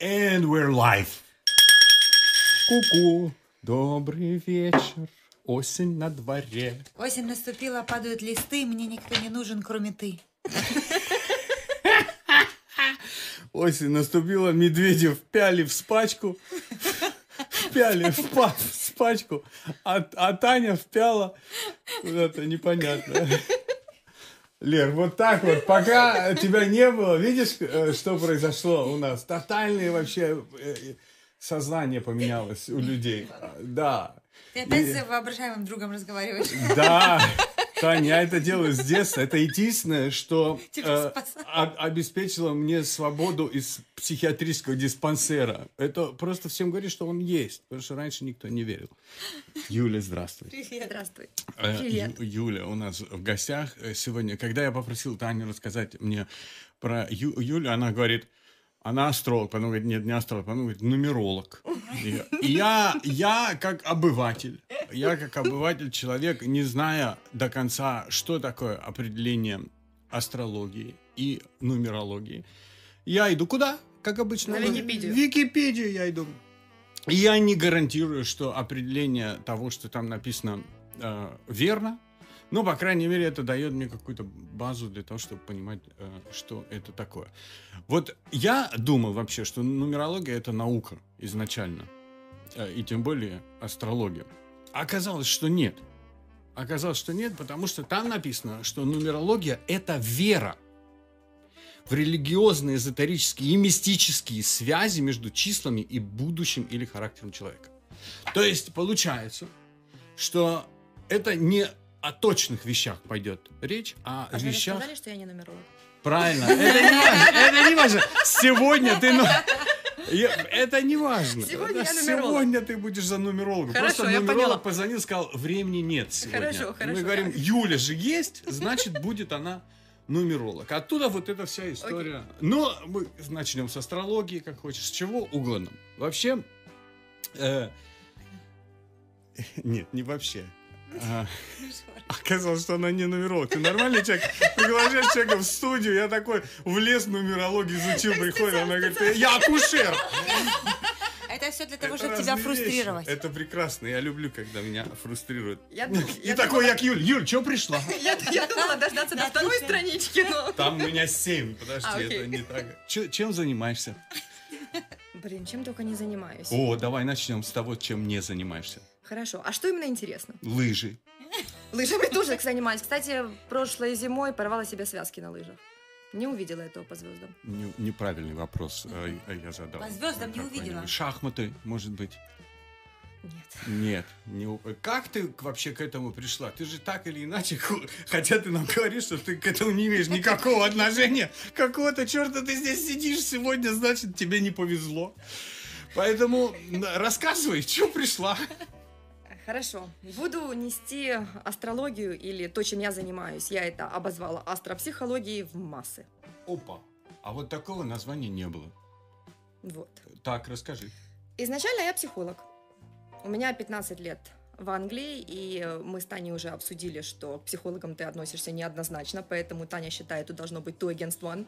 And we're live. Ку-ку, добрый вечер. Осень на дворе. Осень наступила, падают листы, мне никто не нужен, кроме ты. Осень наступила, медведи впяли в спачку. Впяли в, па- в спачку. А, а Таня впяла куда-то непонятно. Лер, вот так вот, пока тебя не было, видишь, э, что произошло у нас? Тотальное вообще э, сознание поменялось у людей. Да. Ты опять И- с воображаемым другом разговариваешь. Да, Таня, я это делаю с детства. Это единственное, что э, обеспечило мне свободу из психиатрического диспансера. Это просто всем говорит, что он есть, потому что раньше никто не верил. Юля, здравствуй. Привет. Здравствуй. Э, Привет. Ю- Юля у нас в гостях э, сегодня. Когда я попросил Таню рассказать мне про Ю- Юлю, она говорит, она астролог. Потом говорит, нет, не астролог. Потом говорит, нумеролог. И я, я как обыватель, я как обыватель, человек, не зная до конца, что такое определение астрологии и нумерологии, я иду куда? Как обычно. На Википедию. В Википедию я иду. И Я не гарантирую, что определение того, что там написано, э, верно. Но, по крайней мере, это дает мне какую-то базу для того, чтобы понимать, э, что это такое. Вот я думал вообще, что нумерология это наука изначально. Э, и тем более астрология. Оказалось, что нет. Оказалось, что нет, потому что там написано, что нумерология это вера в религиозные, эзотерические и мистические связи между числами и будущим или характером человека. То есть получается, что это не о точных вещах пойдет речь, а, А о же вещах... сказали, что я не нумеролог. Правильно. Это не важно. Это не важно. Сегодня ты... я- Это не важно. Сегодня Это. Сегодня ты будешь за нумерологом. Хорошо, Просто нумеролог поняла. позвонил, сказал, времени нет сегодня. Хорошо, хорошо, Мы говорим. Юля же есть, значит, будет она нумеролог. Оттуда вот эта вся история. Но мы начнем с астрологии, как хочешь, с чего угодно. Вообще, э, нет, не вообще. А, Оказалось, что она не нумеролог. Ты нормальный человек? Приглашаешь человека в студию, я такой в лес нумерологию изучил, приходит, она говорит, я акушер. Это все для того, чтобы тебя фрустрировать. Это прекрасно, я люблю, когда меня фрустрируют. Я, И я такой, думала- як Юль. Юль, что пришла? я, я думала дождаться до второй странички, но... Там у меня семь, подожди, А, это не так. Чем занимаешься? Блин, чем только не занимаюсь. О, давай начнем с того, чем не занимаешься. Хорошо. А что именно интересно? Лыжи. Лыжами тоже занимаюсь. Кстати, прошлой зимой порвала себе связки на лыжах. Не увидела этого по звездам. Не- неправильный вопрос э, э, я задал. По звездам не увидела. Шахматы, может быть. Нет. Нет. Не... у- Как ты вообще к этому пришла? Ты же так или иначе, хотя ты нам говоришь, что ты к этому не имеешь никакого отношения. Какого-то черта ты здесь сидишь сегодня, значит, тебе не повезло. Поэтому рассказывай, что пришла. Хорошо. Буду нести астрологию или то, чем я занимаюсь. Я это обозвала астропсихологией в массы. Опа. А вот такого названия не было. Вот. Так, расскажи. Изначально я психолог. У меня 15 лет в Англии, и мы с Таней уже обсудили, что к психологам ты относишься неоднозначно, поэтому Таня считает, тут должно быть two against one.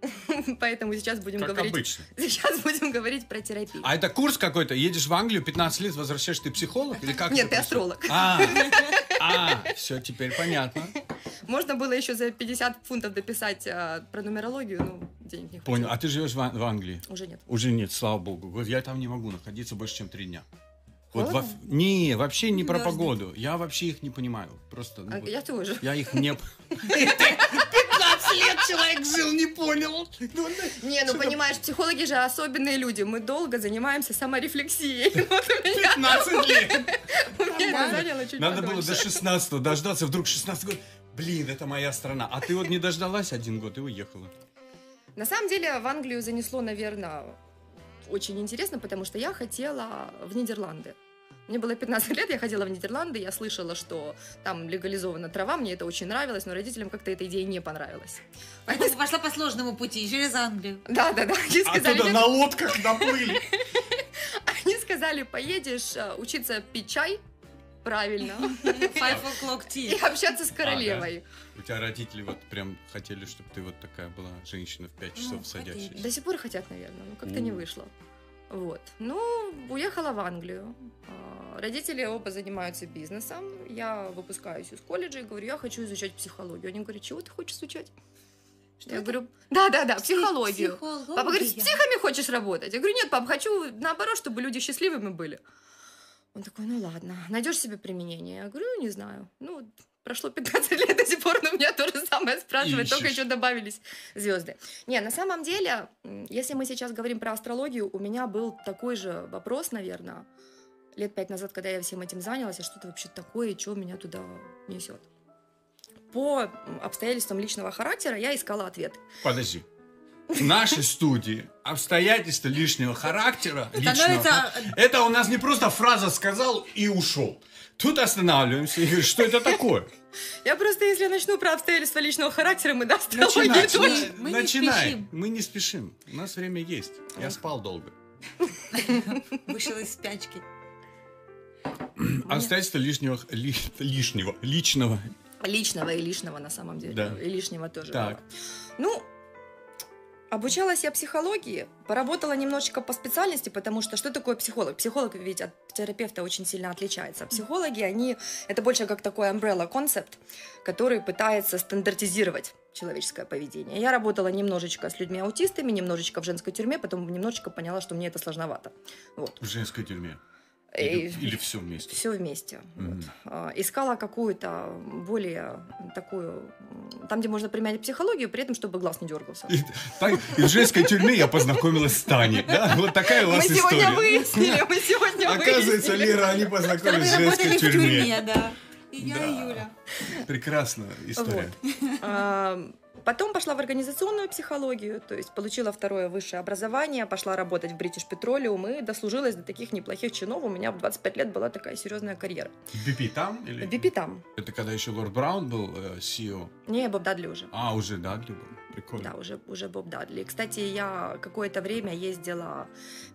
Поэтому сейчас будем Как говорить... обычно. Сейчас будем говорить про терапию. А это курс какой-то? Едешь в Англию, 15 лет, возвращаешься, ты психолог? Или как Нет, ты астролог. А, а, все, теперь понятно. Можно было еще за 50 фунтов дописать а, про нумерологию, но денег не Понял. А ты живешь в, Ан- в Англии? Уже нет. Уже нет, слава богу. Вот я там не могу находиться больше, чем три дня. Вот во- не, вообще не про погоду. Я вообще их не понимаю. Просто. ну, А, вот Я тоже. я их не... 15 лет человек жил, не понял. Не, ну понимаешь, психологи же особенные люди. Мы долго занимаемся саморефлексией. Вот у меня 15 лет. у меня это заняло чуть Надо было до 16 дождаться, вдруг 16 год. Блин, это моя страна. А ты вот не дождалась один год и уехала. На самом деле в Англию занесло, наверное, очень интересно, потому что я хотела в Нидерланды. Мне было 15 лет, я ходила в Нидерланды, я слышала, что там легализована трава, мне это очень нравилось, но родителям как-то эта идея не понравилась. Поэтому пошла по сложному пути через Англию. Да, да, да. Они сказали, Оттуда на лодках доплыли. они сказали, поедешь э, учиться пить чай, правильно. Five o'clock И tea. общаться с королевой. У тебя родители вот прям хотели, чтобы ты вот такая была женщина в 5 Ну, часов хотели. садящаяся. До сих пор хотят, наверное, но как-то не вышло. Вот. Ну, уехала в Англию. А, Родители оба занимаются бизнесом. Я выпускаюсь из колледжа и говорю, я хочу изучать психологию. Они говорят, чего ты хочешь изучать? Что я это? говорю, да-да-да, психологию. Психология. Папа говорит, с психами хочешь работать? Я говорю, нет, пап, хочу наоборот, чтобы люди счастливыми были. Он такой, ну ладно, найдешь себе применение? Я говорю, «Ну, не знаю. Ну, прошло 15 лет до сих пор, но меня то же самое спрашивают, только еще добавились звезды. Не, на самом деле, если мы сейчас говорим про астрологию, у меня был такой же вопрос, наверное, лет пять назад, когда я всем этим занялась, а что это вообще такое, и что меня туда несет. По обстоятельствам личного характера я искала ответ. Подожди. В нашей студии обстоятельства лишнего характера, личного это у нас не просто фраза сказал и ушел. Тут останавливаемся и говорим, что это такое? Я просто, если я начну про обстоятельства личного характера, мы до Начинай, точно. Мы- мы не начинай. спешим. Мы не спешим. У нас время есть. Я спал долго. Вышел из спячки. Обстоятельства лишнего, ли- лишнего, личного. Личного и лишнего на самом деле. Да. И лишнего тоже. Так. было. Ну, обучалась я психологии, поработала немножечко по специальности, потому что что такое психолог? Психолог ведь от терапевта очень сильно отличается. Психологи, они, это больше как такой umbrella концепт, который пытается стандартизировать человеческое поведение. Я работала немножечко с людьми-аутистами, немножечко в женской тюрьме, потом немножечко поняла, что мне это сложновато. Вот. В женской тюрьме. Или, или все вместе. Все вместе. Мгм. Вот. А, Искала какую-то более такую, там, где можно применять психологию, при этом, чтобы глаз не дергался. И, так, и в женской тюрьме я познакомилась с Таней. Да? Вот такая у Мы вас сегодня история. выяснили, мы сегодня Оказывается, выяснили. Лера, они Что познакомились в женской в тюрьме. тюрьме, да. И я, Да. и Юля. Прекрасная история. А, Потом пошла в организационную психологию, то есть получила второе высшее образование, пошла работать в British Petroleum и дослужилась до таких неплохих чинов. У меня в 25 лет была такая серьезная карьера. BP там? Или? В BP там. Это когда еще Лорд Браун был э, CEO. Не, Боб Дадли уже. А, уже Дадли был. Прикольно. Да, уже, уже Боб Дадли. Кстати, я какое-то время ездила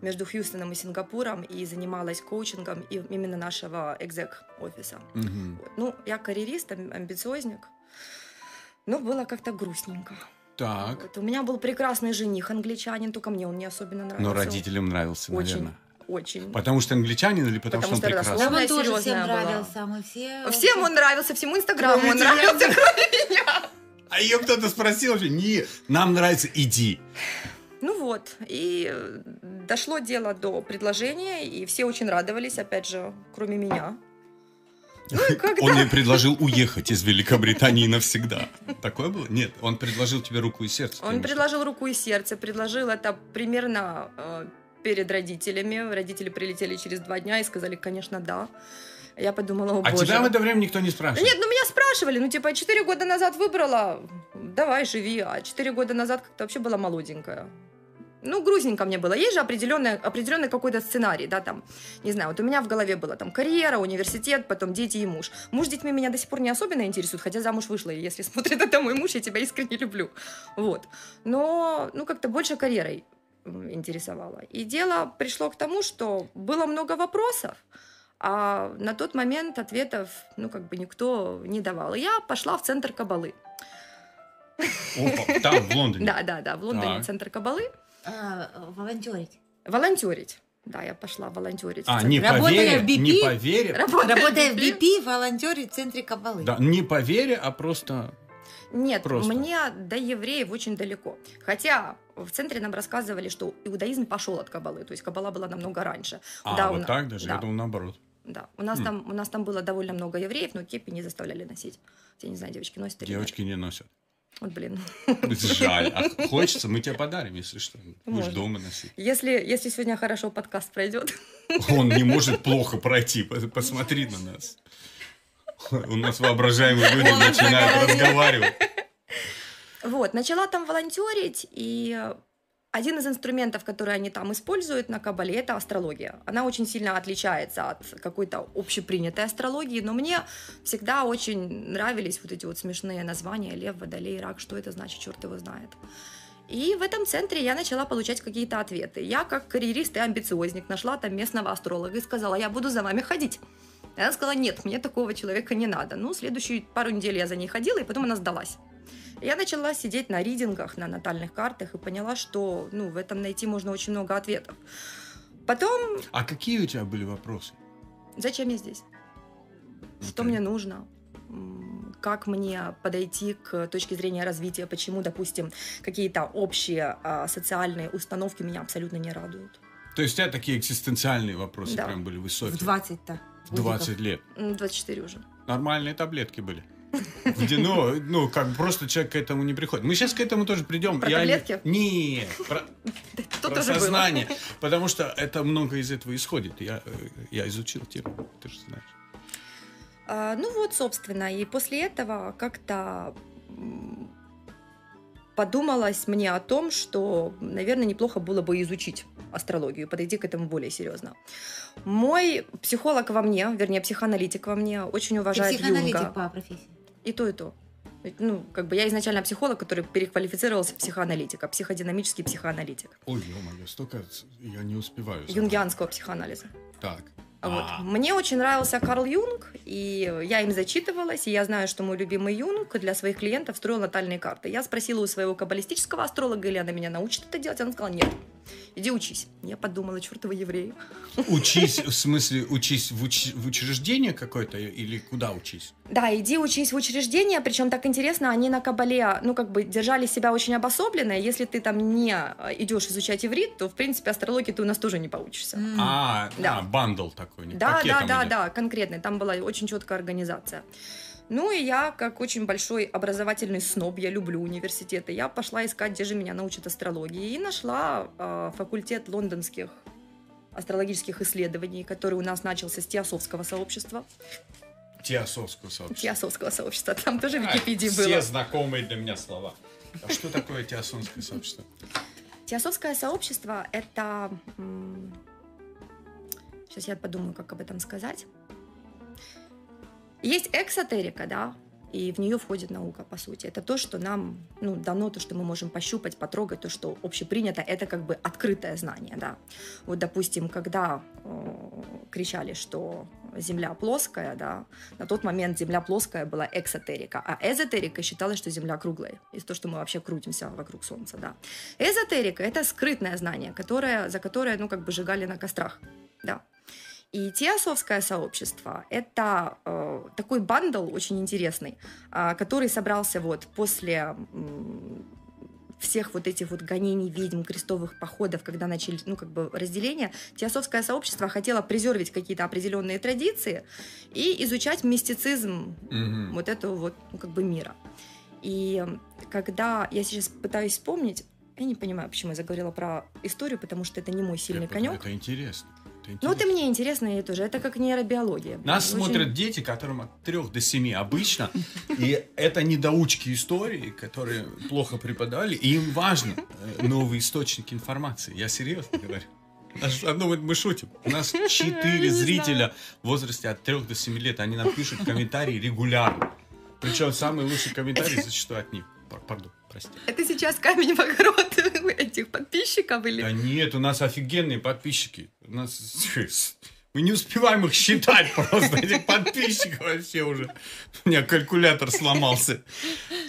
между Хьюстоном и Сингапуром и занималась коучингом именно нашего экзек-офиса. Мгм. Вот. Ну, я карьерист, ам- амбициозник. Но было как-то грустненько. Так. Вот. У меня был прекрасный жених, англичанин, только мне он не особенно нравился. Но родителям нравился, Очень, наверное. очень. Потому что англичанин или потому, Потому что он прекрасный? Нам он тоже всем была. нравился, мы все... Всем он нравился, всему Инстаграму он нравился, кроме меня. А ее кто-то спросил вообще, не, нам нравится, иди. Ну вот, и э, дошло дело до предложения, и все очень радовались, опять же, кроме меня. Ну. Он ей предложил уехать из Великобритании навсегда. Такое было? Нет, он предложил тебе руку и сердце. Он предложил руку и сердце, предложил это примерно э, перед родителями. Родители прилетели через два дня и сказали, конечно, да. Я подумала, о А боже. тебя в это время никто не Да спрашивает? нет, ну меня спрашивали, ну типа, четыре года назад выбрала, давай, живи, а четыре года назад как-то вообще была молоденькая. Ну, грустненько мне было. Есть же определенный, определенный какой-то сценарий, да, там, не знаю, вот у меня в голове было там карьера, университет, потом дети и муж. Муж с детьми меня до сих пор не особенно интересует, хотя замуж вышла, и если смотрит это мой муж, я тебя искренне люблю. Вот. Но, ну, как-то больше карьерой интересовало. И дело пришло к тому, что было много вопросов, а на тот момент ответов, ну, как бы никто не давал. И я пошла в центр Кабалы. Опа, там, в Лондоне. Да, да, да, в Лондоне центр Кабалы. А, волонтерить. Волонтерить. Да, я пошла волонтерить. А, не Работая поверя, в BP? не поверя, Работая Работая в BP? BP, волонтерить в центре Кабалы. да, не поверя, а просто... Нет, Просто. мне до евреев очень далеко. Хотя в центре нам рассказывали, что иудаизм пошел от Кабалы, то есть Кабала была намного раньше. А, Да, вот на- так даже? да. Я думал наоборот. Да, у нас, Хм. там, у нас там было довольно много евреев, но кепи не заставляли носить. Я не знаю, девочки носят или нет. Девочки не носят. Вот, блин. Жаль. А хочется, мы тебе подарим, если что. Будешь дома носить. Если, если сегодня хорошо подкаст пройдет, Он не может плохо пройти. Пос- Посмотри на нас. У нас воображаемые люди начинают разговаривать. Вот, начала там волонтерить, и один из инструментов, который они там используют на Кабале, это астрология. Она очень сильно отличается от какой-то общепринятой астрологии, но мне всегда очень нравились вот эти вот смешные названия Лев, Водолей, Рак, что это значит, черт его знает. И в этом центре я начала получать какие-то ответы. Я, как карьерист и амбициозник, нашла там местного астролога и сказала, я буду за вами ходить. Она сказала, нет, мне такого человека не надо. Ну, следующую пару недель я за ней ходила, и потом она сдалась. Я начала сидеть на ридингах, на натальных картах и поняла, что ну, в этом найти можно очень много ответов. Потом, А какие у тебя были вопросы? зачем я здесь? Что Окей. мне нужно? Как мне подойти к точке зрения развития? Почему, допустим, какие-то общие а, социальные установки меня абсолютно не радуют? То есть у тебя такие экзистенциальные вопросы Да. прям были высокие? В 20-то. В 20 лет. М, 24 уже. Нормальные таблетки были. Где, ну, ну, как бы просто человек к этому не приходит. Мы сейчас к этому тоже придем. Про Я не- таблетки? Нет, про, про тоже было. сознание. Потому что это много из этого исходит. Я, э, я изучил тему, ты же знаешь. А, ну вот, собственно, и после этого как-то подумалось мне о том, что, наверное, неплохо было бы изучить астрологию, подойти к этому более серьезно. Мой психолог во мне, вернее, психоаналитик во мне, очень Ты уважает психоаналитик Юнга. по профессии. И то, и то. Ну, как бы я изначально психолог, который переквалифицировался в психоаналитика, психодинамический психоаналитик, Ой, ё-моё, столько я не успеваю. юнгианского психоанализа. Так. Вот. А, Мне очень нравился Карл Юнг, и я им зачитывалась, и я знаю, что мой любимый Юнг для своих клиентов строил натальные карты. Я спросила у своего каббалистического астролога, или она меня научит это делать, она сказала, нет, иди учись. Я подумала, чертовы евреи. Учись, в смысле, учись в, уч- в учреждение какое-то или куда учись? Да, иди учись в учреждение, причем так интересно, они на кабале, ну, как бы держали себя очень обособленно, и если ты там не э, идешь изучать иврит, то, в принципе, астрологии ты у нас тоже не получишься. М. А, Да. а, бандл такой. не Да, да, да, идет. да, конкретно. Там была очень четкая организация. Ну и я, как очень большой образовательный сноб, я люблю университеты, я пошла искать, где же меня научат астрологии, и нашла э, факультет лондонских астрологических исследований, который у нас начался с теософского сообщества. Теософского сообщества. Теософского сообщества, там тоже в А, Википедии все было. знакомые для меня слова. А что такое теософское сообщество? Теософское сообщество — это... Сейчас я подумаю, как об этом сказать. Есть эксотерика, да, и в нее входит наука, по сути. Это то, что нам ну, дано, то, что мы можем пощупать, потрогать, то, что общепринято, это как бы открытое знание, да. Вот, допустим, когда э, кричали, что Земля плоская, да, на тот момент Земля плоская была эксотерика, а эзотерика считалась, что Земля круглая, из-за того, что мы вообще крутимся вокруг Солнца, да. Эзотерика — это скрытное знание, которое, за которое, ну, как бы сжигали на кострах, да. И теософское сообщество – это э, такой бандл очень интересный, а, который собрался вот после м, всех вот этих вот гонений ведьм, крестовых походов, когда начали, ну, как бы разделение, теософское сообщество хотело презервить какие-то определенные традиции и изучать мистицизм Мгм. вот этого вот, ну, как бы мира. И когда я сейчас пытаюсь вспомнить, я не понимаю, почему я заговорила про историю, потому что это не мой сильный Это- конек. Это интересно. Это Ну, это мне интересно, и тоже. Это как нейробиология. Нас Очень- смотрят дети, которым от 3 до 7 обычно, и это недоучки истории, которые плохо преподали, и им важно э, новые источники информации. Я серьезно говорю. А, Ну, мы шутим. У нас 4 зрителя в возрасте от 3 до 7 лет, они нам пишут комментарии регулярно. Причем самые лучшие комментарии зачастую от них. Пар- Пардон, прости. Это сейчас камень в огород этих подписчиков или... Да нет, у нас офигенные подписчики. У нас... Мы не успеваем их считать просто, этих подписчиков вообще уже. У меня калькулятор сломался.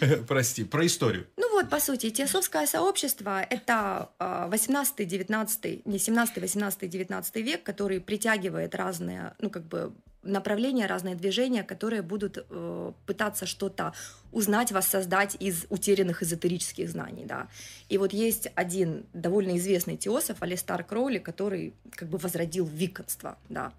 Прости, про историю. Ну вот, по сути, теософское сообщество — это 18-19, не 17-18-19 век, который притягивает разные, ну как бы направления, разные движения, которые будут э, пытаться что-то узнать, воссоздать из утерянных эзотерических знаний, да. И вот есть один довольно известный теософ, Алистар Кроули, который как бы возродил виконство, да.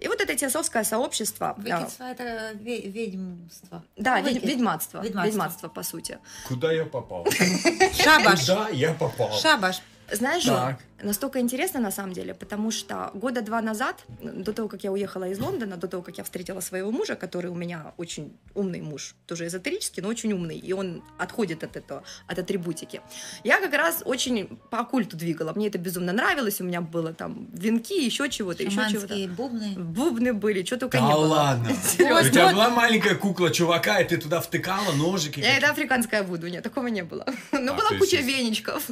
И вот это теософское сообщество... да, Выкидство это ве- ведьмство. Да, ведь- Выкид. ведьматство, Ведьматство. ведьматство, по сути. Куда я попал? Шабаш. Куда я попал? Шабаш. Знаешь, Так. настолько интересно на самом деле, потому что года два назад, до того, как я уехала из Лондона, до того, как я встретила своего мужа, который у меня очень умный муж, тоже эзотерический, но очень умный, и он отходит от этого, от атрибутики. Я как раз очень по оккульту двигала, мне это безумно нравилось, у меня было там венки, еще чего-то, еще чего-то. Бубны. Бубны были, что только Да не было. ладно. Серьезно. У тебя была маленькая кукла чувака, и ты туда втыкала ножики? Я это африканская вуду, нет, такого не было. Но А, была куча веничков.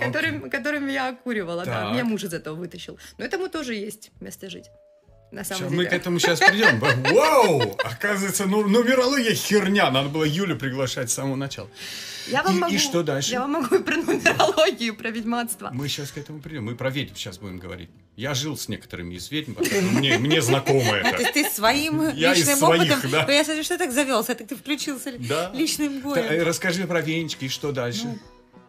И- которым, которыми я окуривала, да. Меня муж из этого вытащил. Но этому тоже есть место жить. На самом Щас деле. мы к этому сейчас придем. Вау! Оказывается, ну, нумерология херня. Надо было Юлю приглашать с самого начала. Я вам И- и могу, что дальше? Я вам могу и про нумерологию, и про ведьматство. Мы сейчас к этому придем. Мы про ведьм сейчас будем говорить. Я жил с некоторыми из ведьм, поэтому мне, мне знакомо А, то это. есть ты своим Я из личным своих, опытом... да. Ну, Я смотрю, что так завелся, так ты включился Да. личным Да, боем. э, Расскажи про венчики, и что дальше? Ну,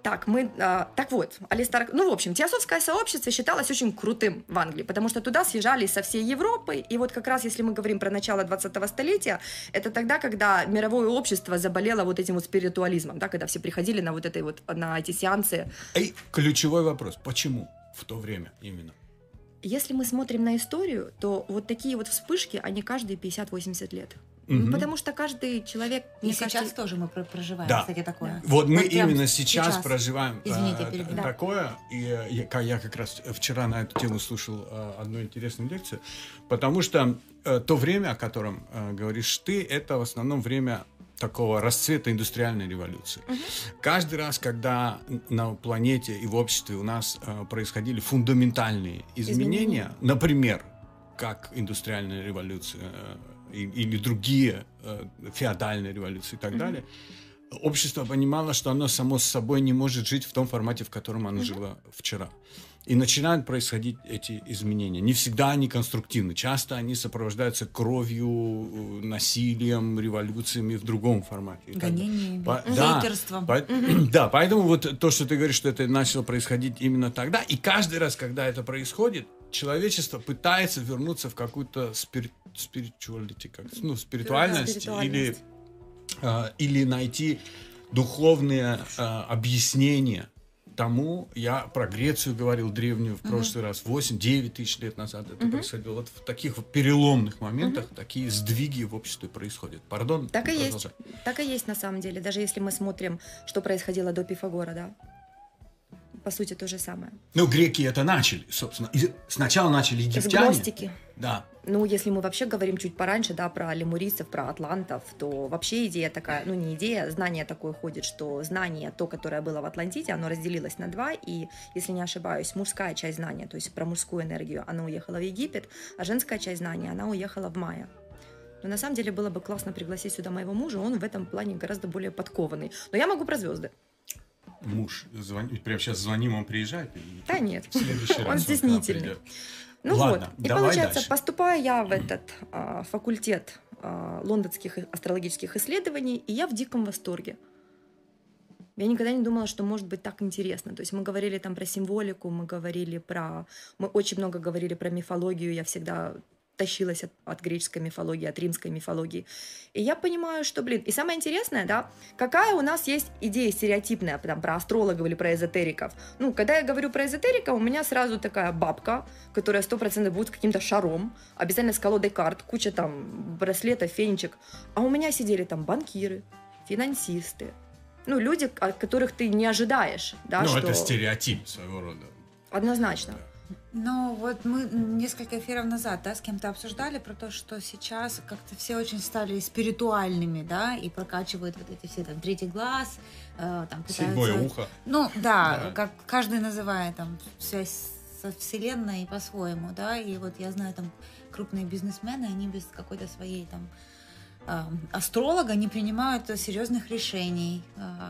Так, мы, а, так вот, Алистар, ну, в общем, теософское сообщество считалось очень крутым в Англии, потому что туда съезжались со всей Европы, и вот как раз, если мы говорим про начало 20-го столетия, это тогда, когда мировое общество заболело вот этим вот спиритуализмом, да, когда все приходили на вот этой вот, на эти сеансы. Эй, ключевой вопрос. Почему в то время именно? Если мы смотрим на историю, то вот такие вот вспышки, они каждые 50-80 лет. Мгм. Потому что каждый человек, И мне сейчас кажется, тоже мы про- проживаем, Да. кстати, такое. Вот мы прям именно сейчас, проживаем Извините, э, т- такое. И э, я, я как раз вчера на эту тему слушал э, одну интересную лекцию, потому что э, то время, о котором э, говоришь ты, это в основном время такого расцвета индустриальной революции. Каждый раз, когда на планете и в обществе у нас э, происходили фундаментальные изменения, Изменения. например, как индустриальная революция э, или другие э, феодальные революции и так Мгм. далее, общество понимало, что оно само с собой не может жить в том формате, в котором оно жило вчера. И начинают происходить эти изменения. Не всегда они конструктивны. Часто они сопровождаются кровью, э, насилием, революциями в другом формате. Гонениями, По- да, по- Да, поэтому вот то, что ты говоришь, что это начало происходить именно тогда, и каждый раз, когда это происходит, человечество пытается вернуться в какую-то спирит, spirituality, как, ну, спиритуальность, или, спиритуальность. а, или найти духовные а, объяснения тому, я про Грецию говорил древнюю в прошлый раз, 8-9 тысяч лет назад это происходило. Вот в таких переломных моментах такие сдвиги в обществе происходят. Пардон, Так и есть. продолжай. Так и есть на самом деле. Даже если мы смотрим, что происходило до Пифагора, да. По сути, то же самое. Ну, греки это начали, собственно. И сначала начали египтяне. Да. Ну, если мы вообще говорим чуть пораньше, да, про лемурийцев, про атлантов, то вообще идея такая, ну не идея, знание такое ходит, что знание, то, которое было в Атлантиде, оно разделилось на два, и, если не ошибаюсь, мужская часть знания, то есть про мужскую энергию, она уехала в Египет, а женская часть знания, она уехала в Майя. Но на самом деле было бы классно пригласить сюда моего мужа, он в этом плане гораздо более подкованный. Но я могу про звезды. Муж звонит, прямо сейчас звоним, он приезжает? Да нет. Он стеснительный. Ну Ладно, вот, и получается, дальше. поступаю я в этот а, факультет а, лондонских астрологических исследований, и я в диком восторге. Я никогда не думала, что может быть так интересно. То есть мы говорили там про символику, мы говорили про... Мы очень много говорили про мифологию, я всегда тащилась от, от греческой мифологии, от римской мифологии. И я понимаю, что, блин, и самое интересное, да, какая у нас есть идея стереотипная там, про астрологов или про эзотериков. Ну, когда я говорю про эзотерика, у меня сразу такая бабка, которая сто процентов будет с каким-то шаром, обязательно с колодой карт, куча там браслетов, фенечек. А у меня сидели там банкиры, финансисты, ну, люди, от которых ты не ожидаешь, да, ну, что... это стереотип своего рода. Однозначно. Ну, вот мы несколько эфиров назад, да, с кем-то обсуждали про то, что сейчас как-то все очень стали спиритуальными, да, и прокачивают вот эти все там третий глаз, э, там пытаются... Седьмое ухо. Ну, да, Да. как каждый называет там связь со Вселенной по-своему, да, и вот я знаю там крупные бизнесмены, они без какой-то своей там а, астролога не принимают серьезных решений,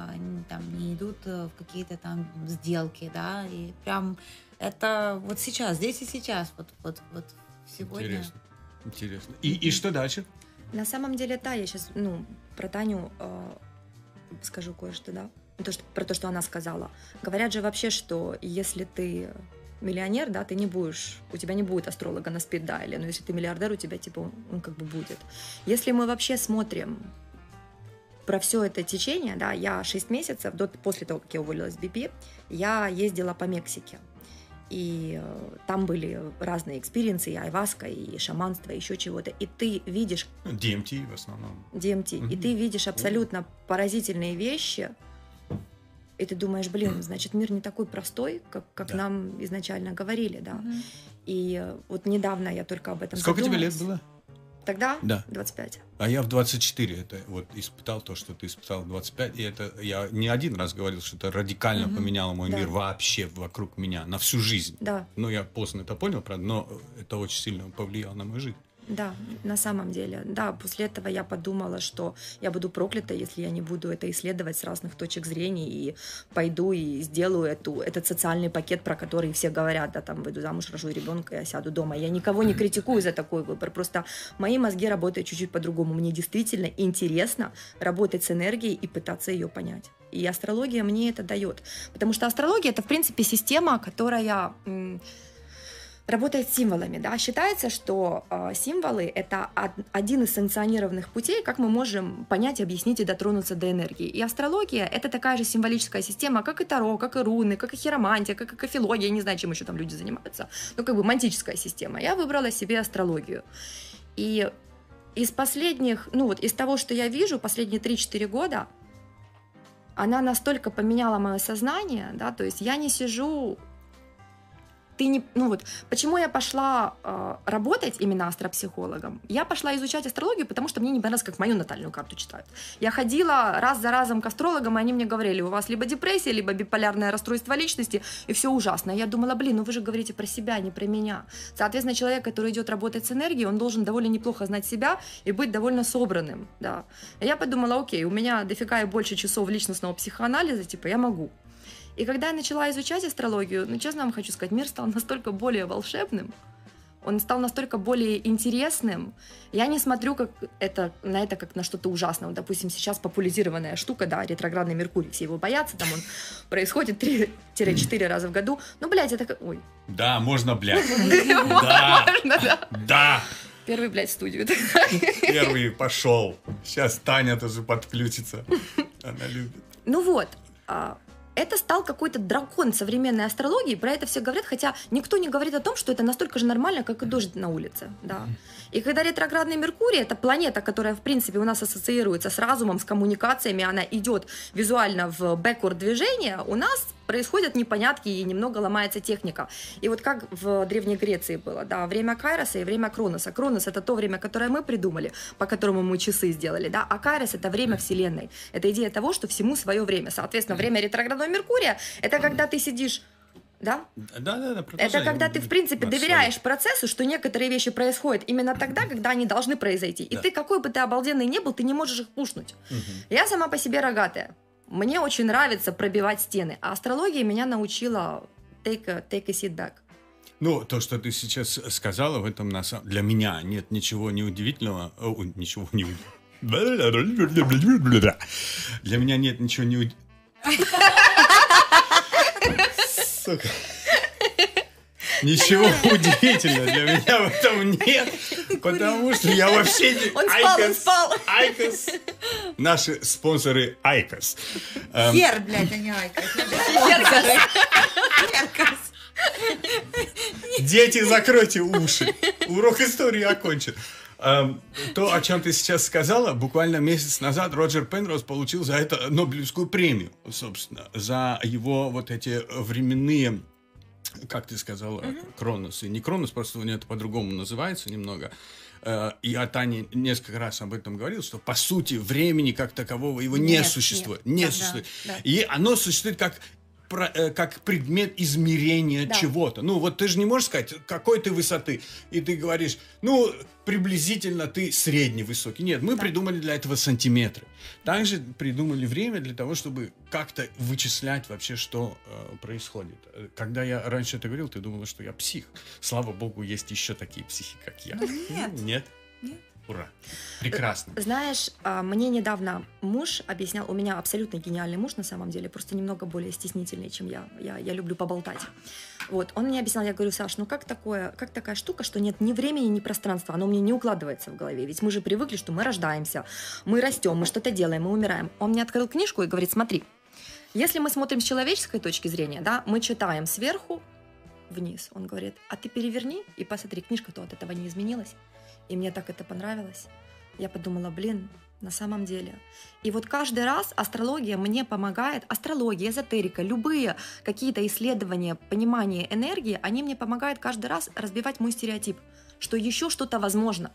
они там не идут э, в какие-то там сделки, да, и прям это вот сейчас, здесь и сейчас, вот, вот, вот сегодня. Интересно. Интересно. И, и что дальше? На самом деле, да, я сейчас, ну, про Таню э, скажу кое-что, да, то, что, про то, что она сказала. Говорят же вообще, что если ты миллионер, да, ты не будешь, у тебя не будет астролога на speed dial е, но если ты миллиардер, у тебя, типа, он, он как бы будет. Если мы вообще смотрим про все это течение, да, я 6 месяцев, до, после того, как я уволилась с BP, я ездила по Мексике. И э, там были разные experience ы, и айваска, и шаманство, и еще чего-то. И ты видишь DMT в основном. DMT, и Мгм. ты видишь абсолютно поразительные вещи, и ты думаешь, блин, значит, мир не такой простой, как, как Да. нам изначально говорили, да. Мгм. И э, вот недавно я только об этом Сколько тебе лет было? Тогда Да. 25. А я в 24 это вот испытал то, что ты испытал в 25. И это я не один раз говорил, что это радикально Мгм. поменяло мой Да. мир вообще вокруг меня на всю жизнь. Да, Ну, я поздно это понял, правда, но это очень сильно повлияло на мою жизнь. Да, на самом деле. Да, после этого я подумала, что я буду проклята, если я не буду это исследовать с разных точек зрения и пойду и сделаю эту, этот социальный пакет, про который все говорят, да, там, выйду замуж, рожу ребенка, я сяду дома. Я никого не критикую за такой выбор, просто мои мозги работают чуть-чуть по-другому. Мне действительно интересно работать с энергией и пытаться ее понять. И астрология мне это дает. Потому что астрология это, в принципе, система, которая работает с символами. Да? Считается, что э, символы это од- один из санкционированных путей, как мы можем понять, объяснить и дотронуться до энергии. И астрология это такая же символическая система, как и Таро, как и руны, как и хиромантия, как и кофилогия. Не знаю, чем еще там люди занимаются. Ну, как бы мантическая система. Я выбрала себе астрологию. И из последних, ну вот из того, что я вижу, последние 3-4 года, она настолько поменяла мое сознание, да, то есть я не сижу ты не, ну вот, почему я пошла э, работать именно астропсихологом? Я пошла изучать астрологию, потому что мне не понравилось, как мою натальную карту читают. Я ходила раз за разом к астрологам, и они мне говорили, у вас либо депрессия, либо биполярное расстройство личности, и все ужасно. Я думала, блин, ну вы же говорите про себя, не про меня. Соответственно, человек, который идет работать с энергией, он должен довольно неплохо знать себя и быть довольно собранным, да. Я подумала, окей, у меня дофига и больше часов личностного психоанализа, типа, я могу. И когда я начала изучать астрологию, ну, честно вам хочу сказать, мир стал настолько более волшебным, он стал настолько более интересным. Я не смотрю как это, на это как на что-то ужасное. Вот, допустим, сейчас популяризированная штука, да, ретроградный Меркурий, все его боятся, там он происходит 3-4 раза в году. Ну, блядь, это... как- Ой. Да, можно, блядь. Да, Можно, да. да. Первый, блядь, в студию. Первый пошел. Сейчас Таня тоже подключится. Она любит. Ну вот, а, это стал какой-то дракон современной астрологии, про это все говорят, хотя никто не говорит о том, что это настолько же нормально, как и дождь на улице, да. И когда ретроградный Меркурий, это планета, которая, в принципе, у нас ассоциируется с разумом, с коммуникациями, она идет визуально в бэкворд движение, у нас происходят непонятки и немного ломается техника. И вот как в Древней Греции было, да, время Кайроса и время Кроноса. Кронос это то время, которое мы придумали, по которому мы часы сделали, да, а Кайрос это время Вселенной. Это идея того, что всему свое время. Соответственно, время ретроградного Меркурия это когда ты сидишь да? Да, да, да. продолжай. Это когда ты, в принципе, Да, доверяешь процессу, что некоторые вещи происходят именно тогда, когда они должны произойти. И Да. ты, какой бы ты обалденный не был, ты не можешь их пушнуть. sorry. Мгм. Я сама по себе рогатая. Мне очень нравится пробивать стены. А астрология меня научила take a, take a seat back. Ну, то, что ты сейчас сказала, в этом на самом... Для меня нет ничего неудивительного. О, ничего не Для меня нет ничего не уд- Сука. Ничего удивительного для меня в этом нет, потому что я вообще не... Он спал, он Айкос, спал. Айкос. Наши спонсоры IQOS. Эм, Хер, блядь, а не IQOS. Херкос. Дети, закройте уши. Урок истории окончен. Эм, То, о чем ты сейчас сказала, буквально месяц назад Роджер Пенроуз получил за это Нобелевскую премию, собственно, за его вот эти временные, как ты сказала, кроносы. Не кронос, просто у него это по-другому называется немного. Э, И Таня несколько раз об этом говорил, что по сути времени как такового его не Нет, существует. нет. Не Да, существует. да. И оно существует как про- э, как предмет измерения Да. чего-то. Ну, вот ты же не можешь сказать, какой ты высоты. И ты говоришь, ну, приблизительно ты средний высокий. Нет, мы Да. придумали для этого сантиметры. Также придумали время для того, чтобы как-то вычислять вообще, что э, происходит. Э, Когда я раньше это говорил, ты думала, что я псих. Слава богу, есть еще такие психи, как я. Ну, нет. Нет? Нет. Ура. Прекрасно. Знаешь, а, мне недавно муж объяснял, у меня абсолютно гениальный муж на самом деле, просто немного более стеснительный, чем я. Я, я люблю поболтать. Вот, он мне объяснял, я говорю, Саш, ну как такое, как такая штука, что нет ни времени, ни пространства, оно мне не укладывается в голове, ведь мы же привыкли, что мы рождаемся, мы растем, мы что-то делаем, мы умираем. Он мне открыл книжку и говорит, смотри, если мы смотрим с человеческой точки зрения, да, мы читаем сверху вниз. Он говорит, а ты переверни и посмотри, книжка-то от этого не изменилась. И мне так это понравилось. Я подумала, блин, на самом деле. И вот каждый раз астрология мне помогает, астрология, эзотерика, любые какие-то исследования, понимание энергии, они мне помогают каждый раз разбивать мой стереотип, что еще что-то возможно.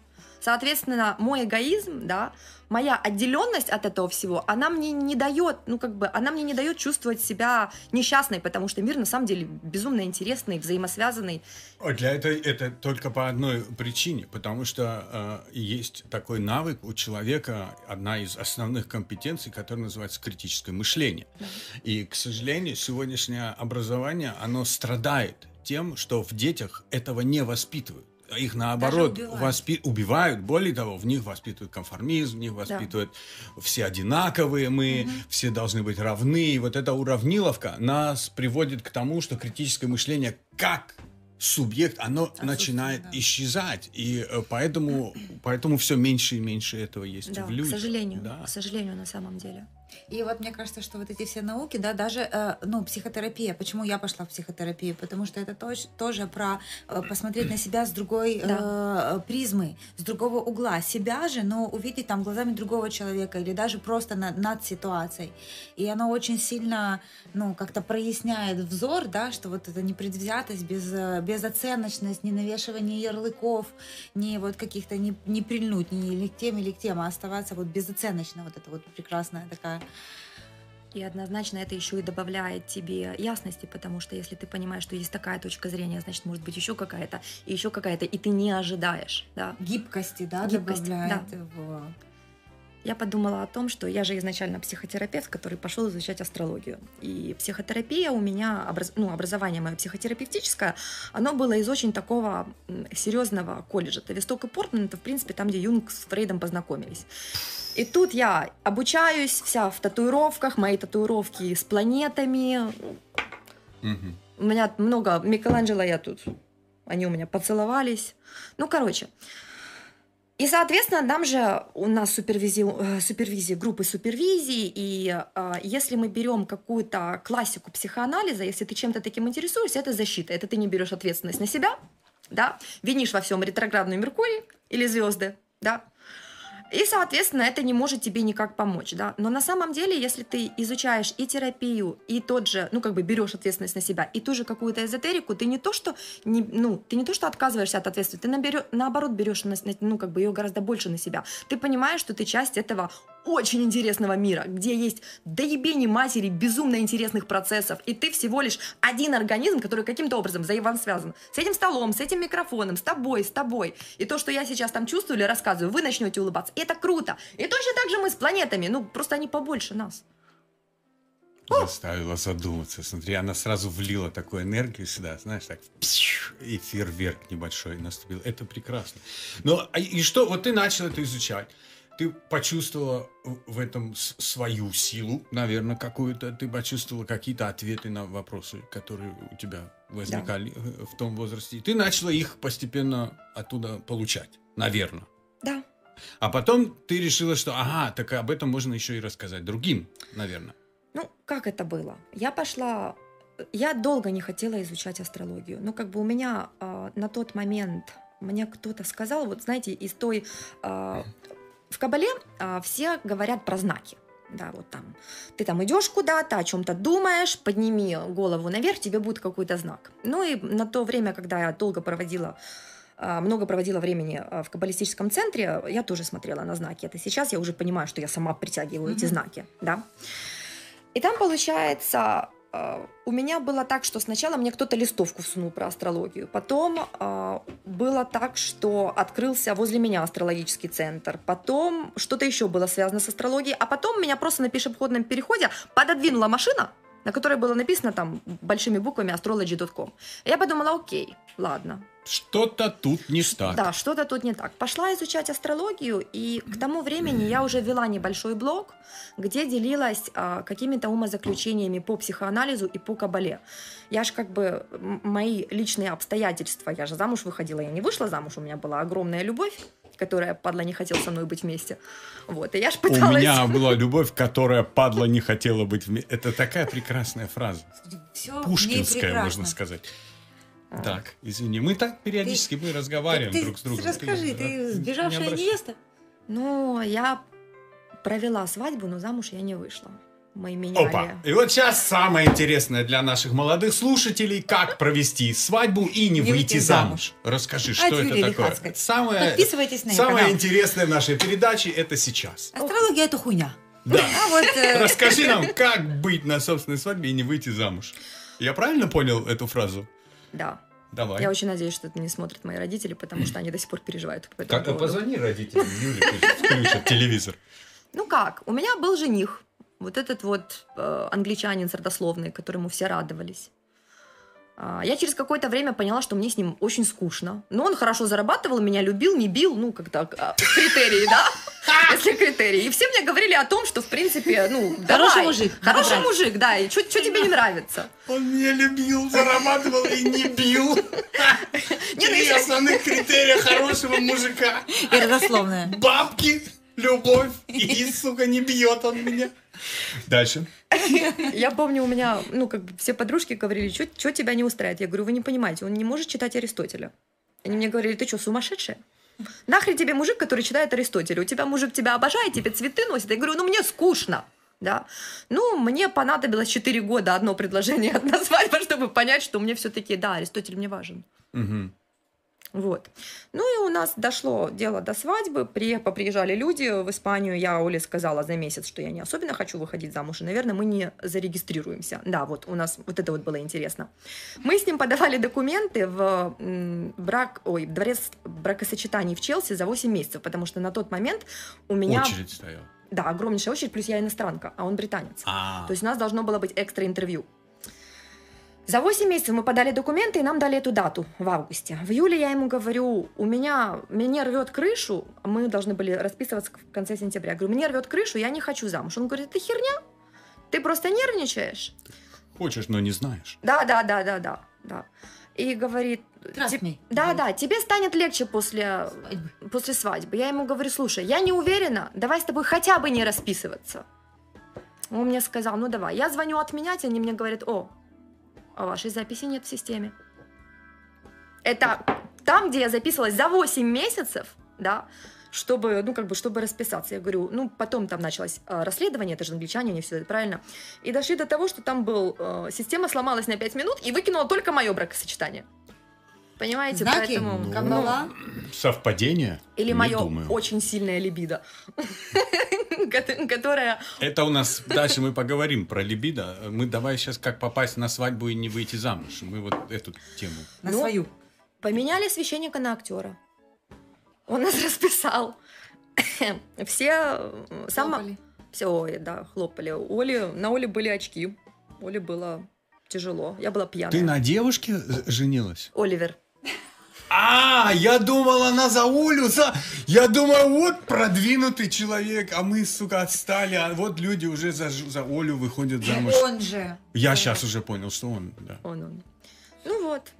Соответственно, мой эгоизм, да, моя отделенность от этого всего, она мне не дает, ну как бы, она мне не дает чувствовать себя несчастной, потому что мир на самом деле безумно интересный, взаимосвязанный. Для этого это только по одной причине, потому что э, есть такой навык у человека, одна из основных компетенций, которая называется критическое мышление. Да. И, к сожалению, сегодняшнее образование, оно страдает тем, что в детях этого не воспитывают их наоборот убивают. Воспи... убивают. Более того, в них воспитывают конформизм, в них воспитывают да. все одинаковые мы, угу. все должны быть равны. И вот эта уравниловка нас приводит к тому, что критическое мышление как субъект, оно начинает да. исчезать. И э, поэтому, поэтому все меньше и меньше этого есть да, в людях. К сожалению, да. к сожалению, на самом деле. И вот мне кажется, что вот эти все науки, да, даже, э, ну, психотерапия. Почему я пошла в психотерапию? Потому что это тоже, тоже про э, посмотреть на себя с другой да. э, призмы, с другого угла. Себя же, но увидеть там глазами другого человека или даже просто на, над ситуацией. И оно очень сильно, ну, как-то проясняет взор, да, что вот это непредвзятость, без, э, безоценочность, не навешивание ярлыков, не вот каких-то, не, не прильнуть ни или к тем, или к тем, а оставаться вот безоценочно, вот это вот прекрасная такая и однозначно это еще и добавляет тебе ясности, потому что если ты понимаешь, что есть такая точка зрения, значит, может быть еще какая-то, и еще какая-то, и ты не ожидаешь. Да. Гибкости, да, Гибкости, добавляет да. его. Я подумала о том, что я же изначально психотерапевт, который пошел изучать астрологию. И психотерапия у меня, образ... ну, образование мое психотерапевтическое, оно было из очень такого серьезного колледжа. Это Восток и Портман, это, в принципе, там, где Юнг с Фрейдом познакомились. И тут я обучаюсь, вся в татуировках, мои татуировки с планетами. Угу. У меня много Микеланджело я тут. Они у меня поцеловались. Ну, короче. И, соответственно, нам же у нас супервизии, э, супервизии группы супервизии, и э, если мы берем какую-то классику психоанализа, если ты чем-то таким интересуешься, это защита, это ты не берешь ответственность на себя, да, винишь во всем ретроградную Меркурий или звезды, да, и, соответственно, это не может тебе никак помочь, да. Но на самом деле, если ты изучаешь и терапию, и тот же, ну, как бы берешь ответственность на себя, и ту же какую-то эзотерику, ты не то, что, не, ну, ты не то, что отказываешься от ответственности, ты наберешь, наоборот берешь, ну, как бы ее гораздо больше на себя. Ты понимаешь, что ты часть этого очень интересного мира, где есть доебени матери безумно интересных процессов, и ты всего лишь один организм, который каким-то образом взаимосвязан с этим столом, с этим микрофоном, с тобой, с тобой. И то, что я сейчас там чувствую или рассказываю, вы начнете улыбаться. И это круто. И точно так же мы с планетами, ну, просто они побольше нас. Заставила задуматься. Смотри, она сразу влила такую энергию сюда, знаешь, так, и фейерверк небольшой наступил. Это прекрасно. Ну, а и что, вот ты начал это изучать ты почувствовала в этом свою силу, наверное, какую-то. Ты почувствовала какие-то ответы на вопросы, которые у тебя возникали да. Э, в том возрасте. И ты начала их постепенно оттуда получать, наверное. Да. А потом ты решила, что, ага, так об этом можно еще и рассказать другим, наверное. Ну, как это было? Я пошла я долго не хотела изучать астрологию. Ну, как бы у меня э, на тот момент мне кто-то сказал, вот знаете, из той э, в Кабале а, все говорят про знаки. Да, вот там. Ты там идешь куда-то, о чем-то думаешь, подними голову наверх, тебе будет какой-то знак. Ну и на то время, когда я долго проводила а, много проводила времени а, в каббалистическом центре, я тоже смотрела на знаки. Это сейчас я уже понимаю, что я сама притягиваю mm-hmm. эти знаки, да. И там получается у меня было так, что сначала мне кто-то листовку всунул про астрологию, потом э, было так, что открылся возле меня астрологический центр, потом что-то еще было связано с астрологией, а потом меня просто на пешеходном переходе пододвинула машина, на которой было написано там большими буквами astrology.com. Я подумала, окей, ладно, что-то тут не так. Да, что-то тут не так. Пошла изучать астрологию, и к тому времени я уже вела небольшой блог, где делилась а, какими-то умозаключениями по психоанализу и по кабале. Я же как бы мои личные обстоятельства, я же замуж выходила, я не вышла замуж, у меня была огромная любовь, которая падла не хотела со мной быть вместе. Вот, и я ж пыталась... У меня была любовь, которая падла не хотела быть вместе. Это такая прекрасная фраза. Все Пушкинская, можно сказать. А. Так, извини, мы так периодически ты, мы разговариваем ты, друг с другом. Расскажи, ты, ты сбежавшая невеста? Ну, я провела свадьбу, но замуж я не вышла. Мы меняли. Опа. И вот сейчас самое интересное для наших молодых слушателей, как провести свадьбу и не, Не выйти выйти замуж. Расскажи, что От это Юлии такое? Лихацкой. Самое, Подписывайтесь на ее самое канал. интересное в нашей передаче это сейчас. Астрология это хуйня. Да. А вот э, Расскажи нам, как быть на собственной свадьбе и не выйти замуж. Я правильно понял эту фразу? Да. Давай. Я очень надеюсь, что это не смотрят мои родители, потому что они до сих пор переживают по этому Как поводу. позвони родителям Юли, пусть включат телевизор. Ну как, у меня был жених, вот этот вот э, англичанин с родословной, которому все радовались. А, Я через какое-то время поняла, что мне с ним очень скучно. Но он хорошо зарабатывал, меня любил, не бил, ну, как-то а, критерии, да? Если критерии. И все мне говорили о том, что, в принципе, ну, Хороший мужик, Хороший мужик, да, и что тебе не нравится? Он меня любил, зарабатывал и не бил. Не, ну, Три основных критерия хорошего мужика. и родословная. Бабки, любовь и, сука, не бьет он меня. Дальше. Я помню, у меня, ну, как бы все подружки говорили, что тебя не устраивает? Я говорю, вы не понимаете, он не может читать Аристотеля. Они мне говорили, ты что, сумасшедшая? Нахрен тебе мужик, который читает Аристотеля? У тебя мужик тебя обожает, тебе цветы носит. Я говорю, ну мне скучно. Да. Ну, мне понадобилось 4 года одно предложение одна свадьба, чтобы понять, что мне все-таки, да, Аристотель мне важен. Мгм. Вот. Ну и у нас дошло дело до свадьбы. При, поприезжали люди в Испанию. Я Оле сказала за месяц, что я не особенно хочу выходить замуж. И, наверное, мы не зарегистрируемся. Да, вот у нас вот это вот было интересно. Мы с ним подавали документы в брак, ой, дворец бракосочетаний в Челси за 8 месяцев, потому что на тот момент у меня... Очередь стояла. Да, огромнейшая очередь, плюс я иностранка, а он британец. А, То есть у нас должно было быть экстра интервью. За 8 месяцев мы подали документы, и нам дали эту дату в августе. В июле я ему говорю, у меня, мне рвет крышу, мы должны были расписываться в конце сентября. Я говорю, мне рвет крышу, я не хочу замуж. Он говорит, это херня, ты просто нервничаешь. хочешь, но не знаешь. Да, да, да, да, да, да. И говорит, Trust «Тип- me. да, да, тебе станет легче после, Свадьбы. после свадьбы. Я ему говорю, слушай, я не уверена, давай с тобой хотя бы не расписываться. Он мне сказал, ну давай. Я звоню отменять, они мне говорят, о, а вашей записи нет в системе. Это там, где я записывалась за 8 месяцев, да, чтобы, ну, как бы, чтобы расписаться. Я говорю, ну, потом там началось э, расследование, это же англичане, они все это правильно. И дошли до того, что там был, э, система сломалась на 5 минут и выкинула только мое бракосочетание. Понимаете? Знаки, Поэтому, Ну, кабала. Совпадение? или Не мое думаю. очень сильное либидо, кото- которое... Это у нас дальше мы поговорим про либидо. Мы давай сейчас как попасть на свадьбу и не выйти замуж. Мы вот эту тему. На Ну, свою. Поменяли священника на актера. Он нас расписал. Все... э, Сама... Хлопали. Все, ой, да, хлопали. У Оли, на Оле были очки. Оле было тяжело. Я была пьяная. Ты на девушке женилась? Оливер. А, я думал, она за Олю, за... Я думаю, вот продвинутый человек, а мы, сука, отстали, а вот люди уже за, за Олю выходят замуж. Он же. Я сейчас уже понял, что он, да. Он, он. Ну вот.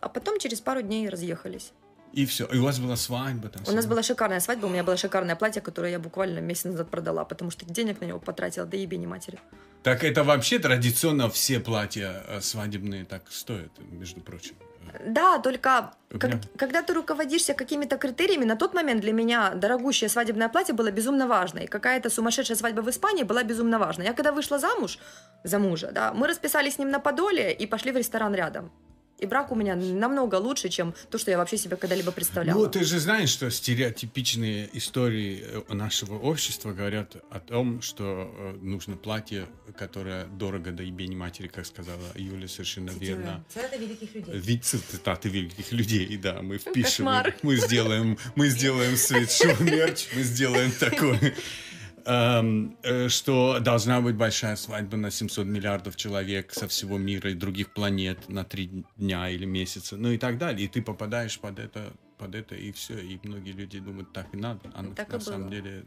А потом через пару дней разъехались. И все. И у вас была свадьба там. У нас была шикарная свадьба, у меня было шикарное платье, которое я буквально месяц назад продала, потому что денег на него потратила, да ебени матери. Так это вообще традиционно все платья э, свадебные так стоят, между прочим. Да, только как- когда ты руководишься какими-то критериями, на тот момент для меня дорогущее свадебное платье было безумно важно, и какая-то сумасшедшая свадьба в Испании была безумно важна. Я когда вышла замуж, за мужа, да, мы расписались с ним на Подоле и пошли в ресторан рядом. И брак у меня намного лучше, чем то, что я вообще себе когда-либо представляла. Ну, ты же знаешь, что стереотипичные истории э, нашего общества говорят о том, что э, нужно платье, которое дорого до ебени матери, как сказала Юля, совершенно верно. Цитата великих людей. Вид цитаты великих людей, да, мы впишем, Кошмар. мы сделаем, мы сделаем свитшоу мерч, мы сделаем такой, э, что должна быть большая свадьба на 700 миллиардов человек со всего мира и других планет на три дня или месяца, ну и так далее, и ты попадаешь под это, под это и все, и многие люди думают, так и надо, а на, Так и на самом деле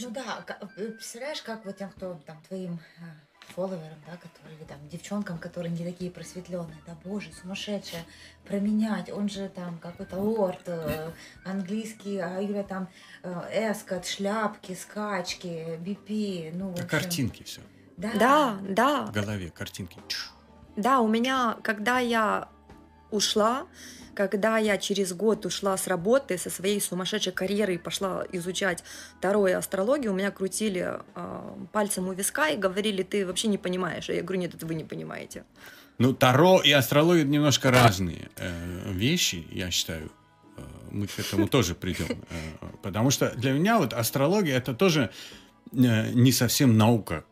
Ну да, э, представляешь, как вот тем, кто там твоим э, фолловерам, да, которые там девчонкам, которые не такие просветленные, да, боже, сумасшедшая, променять, он же там какой-то лорд, э, английский, а Юля там э, эскот, шляпки, скачки, бипи, ну, общем, картинки все Да, Да, да, в голове, картинки. Да, у меня, когда я ушла, когда я через год ушла с работы, со своей сумасшедшей карьеры и пошла изучать Таро и астрологию, у меня крутили а, пальцем у виска и говорили, ты вообще не понимаешь. А я говорю, нет, это вы не понимаете. Ну, Таро и астрология немножко разные э, вещи, я считаю. Э, мы к этому тоже придем. Э, потому что для меня вот астрология это тоже э, не совсем наука.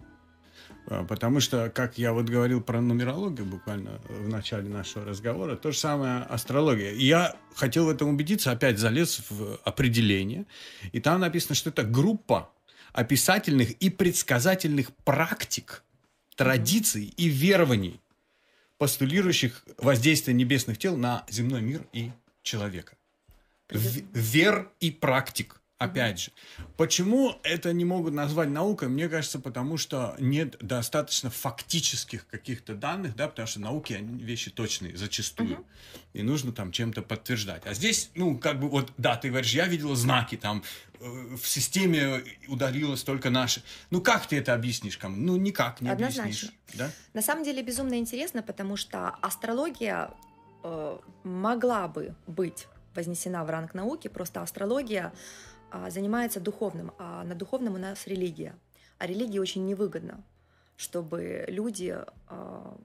Э, потому что, как я вот говорил про нумерологию буквально в начале нашего разговора, то же самое астрология. И я хотел в этом убедиться, опять залез в определение, и там написано, что это группа описательных и предсказательных практик, традиций и верований, постулирующих воздействие небесных тел на земной мир и человека. Вер и практик. Опять же, почему это не могут назвать наукой? Мне кажется, потому что нет достаточно фактических каких-то данных, да, потому что науки они вещи точные зачастую, и нужно там чем-то подтверждать. А здесь, ну, как бы вот, да, ты говоришь, я видела знаки там э, в системе ударилось только наши. Ну как ты это объяснишь кому? Ну никак не Однозначно. объяснишь, да? На самом деле безумно интересно, потому что астрология э, могла бы быть вознесена в ранг науки, просто астрология занимается духовным, а на духовном у нас религия. А религии очень невыгодно, чтобы люди а,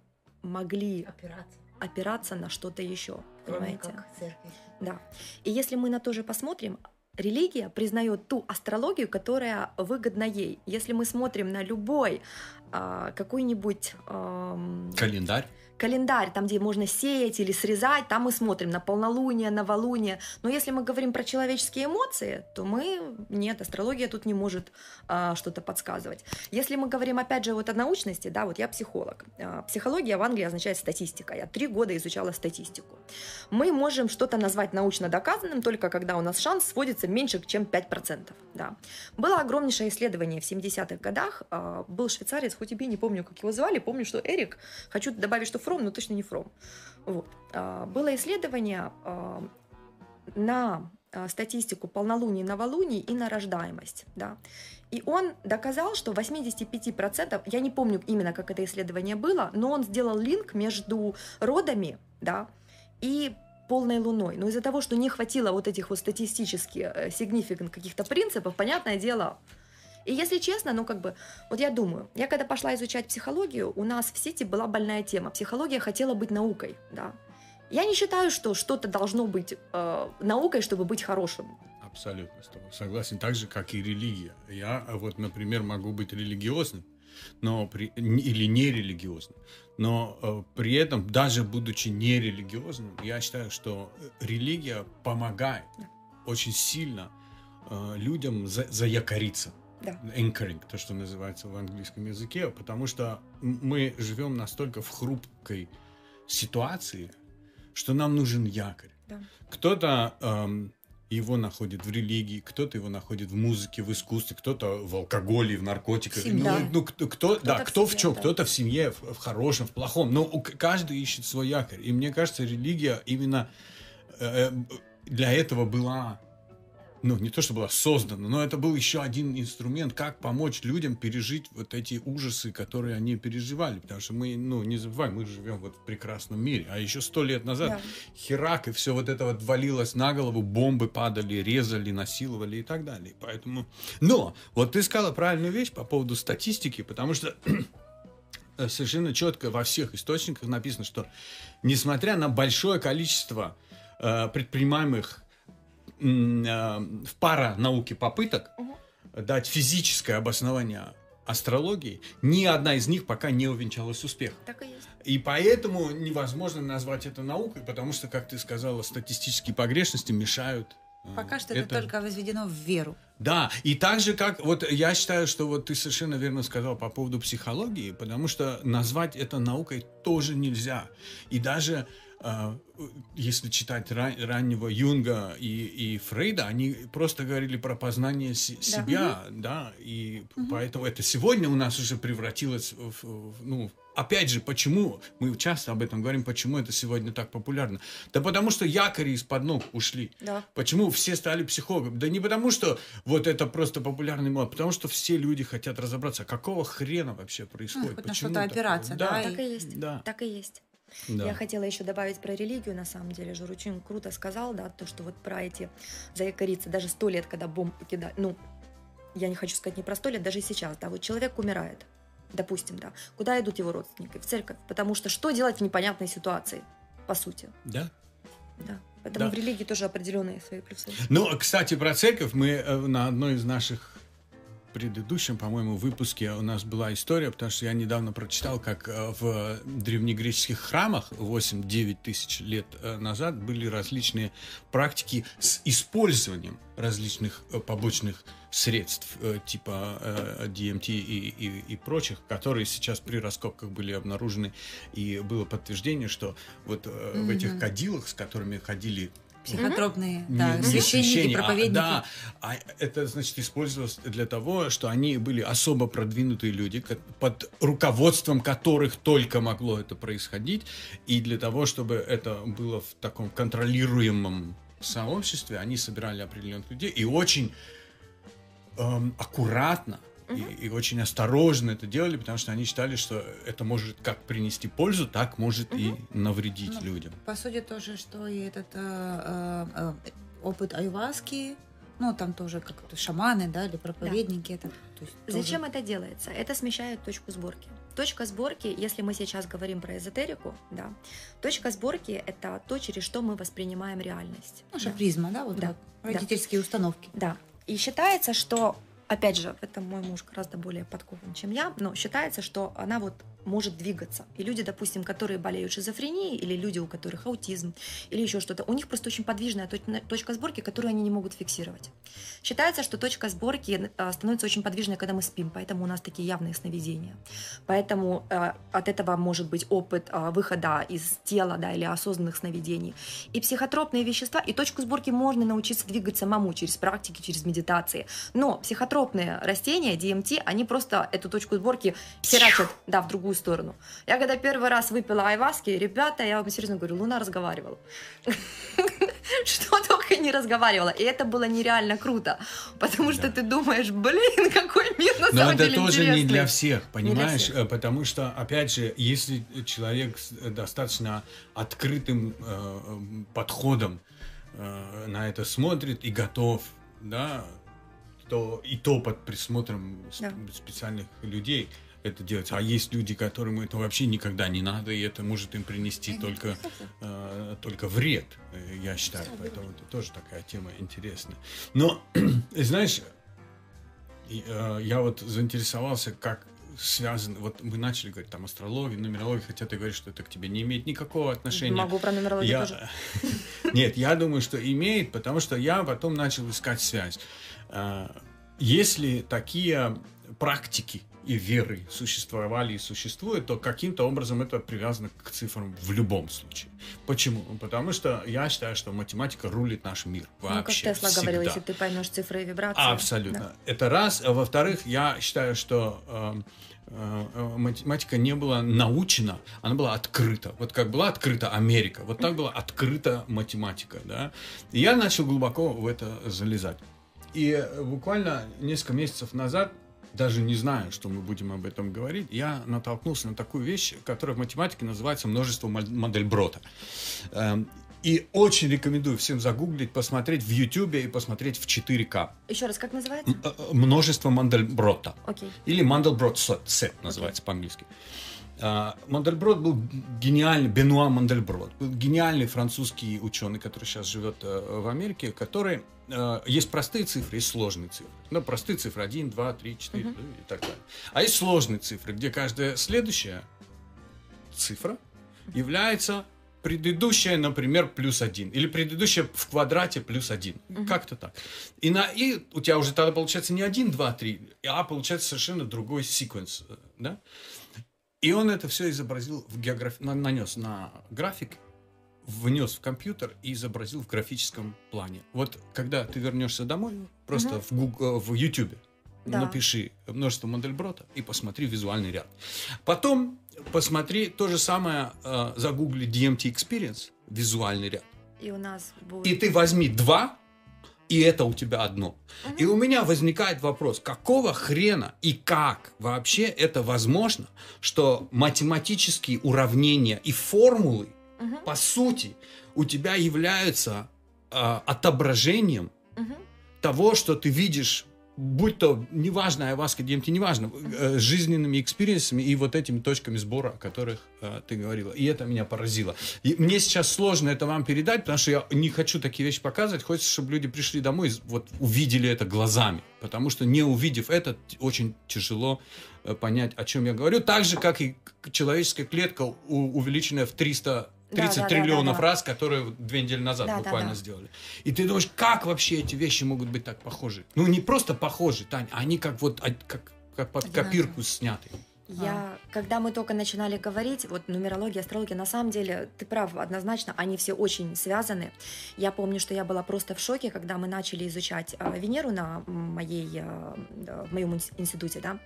могли Операция. опираться на что-то еще, Кроме понимаете? как церковь. Да. И если мы на то же посмотрим, религия признает ту астрологию, которая выгодна ей. Если мы смотрим на любой а, какой-нибудь Календарь. Календарь, там, где можно сеять или срезать, там мы смотрим на полнолуние, новолуние. Но если мы говорим про человеческие эмоции, то мы... Нет, астрология тут не может а, что-то подсказывать. Если мы говорим, опять же, вот о научности, да, вот я психолог. А, психология в Англии означает статистика. Я три года изучала статистику. Мы можем что-то назвать научно доказанным только когда у нас шанс сводится меньше, чем 5%. Да. Было огромнейшее исследование в 70-х годах. А, Был швейцарец, хоть и не помню, как его звали, помню, что Эрик. Хочу добавить, что Фром, но точно не Фром. Вот. А, Было исследование а, на а, статистику полнолуний, новолуний и на рождаемость. Да. И он доказал, что 85%, я не помню именно, как это исследование было, но он сделал линк между родами да, и полной луной. Но из-за того, что не хватило вот этих вот статистически э, significant каких-то принципов, понятное дело. И если честно, ну как бы, вот я думаю, я когда пошла изучать психологию, у нас в сети была больная тема. Психология хотела быть наукой, да. Я не считаю, что что-то должно быть э, наукой, чтобы быть хорошим. Абсолютно с тобой согласен. Так же, как и религия. Я вот, например, могу быть религиозным, но при, или нерелигиозным. Но э, при этом, даже будучи нерелигиозным, я считаю, что э, религия помогает Да. очень сильно э, людям за, заякориться. Да. Anchoring, то, что называется в английском языке, потому что мы живем настолько в хрупкой ситуации, что нам нужен якорь. Да. Кто-то эм, его находит в религии, кто-то его находит в музыке, в искусстве, кто-то в алкоголе, в наркотиках. семье. Ну, ну, кто, кто- Кто-то да, в кто в семье, чем, да. кто-то в семье, в, в хорошем, в плохом. Но каждый ищет свой якорь. И мне кажется, религия именно э, э, для этого была, ну, не то, что была создана, но это был еще один инструмент, как помочь людям пережить вот эти ужасы, которые они переживали. Потому что мы, ну, не забываем, мы живем вот в прекрасном мире. А еще сто лет назад Да. Херак, и все вот это вот валилось на голову, бомбы падали, резали, насиловали и так далее. Поэтому... Но, вот ты сказала правильную вещь по поводу статистики, потому что совершенно четко во всех источниках написано, что несмотря на большое количество э, предпринимаемых э, в паранауке попыток Мгм. дать физическое обоснование астрологии, ни одна из них пока не увенчалась успехом. Так и есть. И поэтому невозможно назвать это наукой, потому что, как ты сказала, статистические погрешности мешают. э, Пока что это, только возведено в веру. Да, и так же, как... Вот я считаю, что вот ты совершенно верно сказал по поводу психологии, потому что назвать это наукой тоже нельзя. И даже если читать ра- раннего Юнга и, и Фрейда, они просто говорили про познание се- себя, да, и поэтому это сегодня у нас уже превратилось в, в- ну, опять же, почему, мы часто об этом говорим, почему это сегодня так популярно? Да потому что якори из-под ног ушли. Да. Почему все стали психологами? Да не потому, что вот это просто популярный мод, потому что все люди хотят разобраться, какого хрена вообще происходит. хоть на Почему что-то опираться, да, Так и есть. Да. Так и есть. Да. Я хотела еще добавить про религию, на самом деле. Жур очень круто сказал, да, то, что вот про эти заякориться, даже сто лет, когда бомбу кидали, ну, я не хочу сказать непростой лет, даже сейчас, да, вот человек умирает, допустим, да, куда идут его родственники? В церковь, потому что что делать в непонятной ситуации, по сути? Да. Да. Поэтому Да. в религии тоже определенные свои плюсы. Ну, кстати, про церковь мы э, на одной из наших предыдущем, по-моему, выпуске у нас была история, потому что я недавно прочитал, как э, в древнегреческих храмах 8-9 тысяч лет э, назад были различные практики с использованием различных э, побочных средств, типа DMT и, и, и прочих, которые сейчас при раскопках были обнаружены, и было подтверждение, что вот э, в этих кадилах, с которыми ходили Психотропные, не- да, священники, священники, а- проповедники. да, а это, значит, использовалось для того, что они были особо продвинутые люди, под руководством которых только могло это происходить, и для того, чтобы это было в таком контролируемом сообществе, они собирали определенных людей и очень эм, аккуратно и, и очень осторожно это делали, потому что они считали, что это может как принести пользу, так может и навредить Ну, людям. По сути, тоже, что и этот э, э, э, опыт айваски, ну, там тоже как-то шаманы, да, или проповедники. Это, то есть Зачем тоже- это делается? Это смещает точку сборки. Точка сборки, если мы сейчас говорим про эзотерику, да, точка сборки это то, через что мы воспринимаем реальность. Наша Да. призма, да, вот Да, так, родительские установки. Да. И считается, что, опять же, это мой муж гораздо более подкован, чем я, но считается, что она вот может двигаться. И люди, допустим, которые болеют шизофренией, или люди, у которых аутизм, или еще что-то, у них просто очень подвижная точ- точка сборки, которую они не могут фиксировать. Считается, что точка сборки э, становится очень подвижной, когда мы спим, поэтому у нас такие явные сновидения. Поэтому э, от этого может быть опыт э, выхода из тела да, или осознанных сновидений. И психотропные вещества, и точку сборки можно научиться двигать самому через практики, через медитации. Но психотропные растения, DMT, они просто эту точку сборки херачат да, в другую сторону. Я когда первый раз выпила айваски, ребята, я вам серьезно говорю, Луна разговаривала. Что только не разговаривала. И это было нереально круто. Потому что ты думаешь, блин, какой мир на Но самом это деле тоже не для всех, понимаешь? Потому что, опять же, если человек с э, достаточно открытым э, подходом э, на это смотрит и готов, да, то и то под присмотром Да. специальных людей это делать. А есть люди, которым это вообще никогда не надо, и это может им принести только, э, только вред, э, я считаю. Поэтому это тоже такая тема интересная. Но, знаешь, э, я вот заинтересовался, как связан, вот мы начали говорить там астрология, нумерология, хотя ты говоришь, что это к тебе не имеет никакого отношения. Могу про нумерологию Я- тоже. Нет, я думаю, что имеет, потому что я потом начал искать связь. А, Если такие практики и веры существовали и существуют, то каким-то образом это привязано к цифрам в любом случае. Почему? Потому что я считаю, что математика рулит наш мир Ну, как вообще Тесла говорил, если ты поймешь цифры и вибрации. Абсолютно. Да. Это раз. А во-вторых, я считаю, что э, э, математика не была научена, она была открыта. Вот как была открыта Америка, вот так была открыта математика. Да? И я начал глубоко в это залезать. И буквально несколько месяцев назад, даже не знаю, что мы будем об этом говорить, я натолкнулся на такую вещь, которая в математике называется множество Мандельброта. Эм, И очень рекомендую всем загуглить, посмотреть в YouTube и посмотреть в 4К. Еще раз, как называется? Э, э, Множество Мандельброта. Окей. Или Мандельброт сет, называется по-английски. А, Мандельброт был гениальный, Бенуа Мандельброт, был гениальный французский ученый, который сейчас живет э, в Америке, который... э, Есть простые цифры, есть сложные цифры. Ну, простые цифры 1, 2, 3, 4 Мгм. ну, и так далее. А есть сложные цифры, где каждая следующая цифра является предыдущая, например, плюс один. Или предыдущая в квадрате плюс один. Мгм. Как-то так. И, на, и у тебя уже тогда получается не один, два, три, а получается совершенно другой секвенс. э, Да? И он это все изобразил в географ... на- нанес на график, внес в компьютер и изобразил в графическом плане. Вот когда ты вернешься домой, просто Мгм. в, Гуг- в YouTube Да. напиши множество Мандельброта и посмотри визуальный ряд. Потом посмотри то же самое, э, загугли DMT Experience, визуальный ряд. И у нас будет... И ты возьми два, и это у тебя одно. Мгм. И у меня возникает вопрос, какого хрена и как вообще это возможно, что математические уравнения и формулы, Мгм, по сути, у тебя являются э, отображением мгм. того, что ты видишь будь то, неважно, айваска, DMT, неважно, э, жизненными experience ами и вот этими точками сбора, о которых э, ты говорила. И это меня поразило. И мне сейчас сложно это вам передать, потому что я не хочу такие вещи показывать. Хочется, чтобы люди пришли домой и вот увидели это глазами. Потому что не увидев это, очень тяжело э, понять, о чем я говорю. Так же, как и человеческая клетка, увеличенная в 300 30 да, да, триллионов да, да, раз, которые две недели назад да, буквально да, да. сделали. И ты думаешь, как вообще эти вещи могут быть так похожи? Ну, не просто похожи, Таня, они как вот как, как под копирку сняты. Я, а. когда мы только начинали говорить, вот нумерология, астрология, на самом деле, ты прав, однозначно, они все очень связаны. Я помню, что я была просто в шоке, когда мы начали изучать э, Венеру на моей, э, в моем институте, да,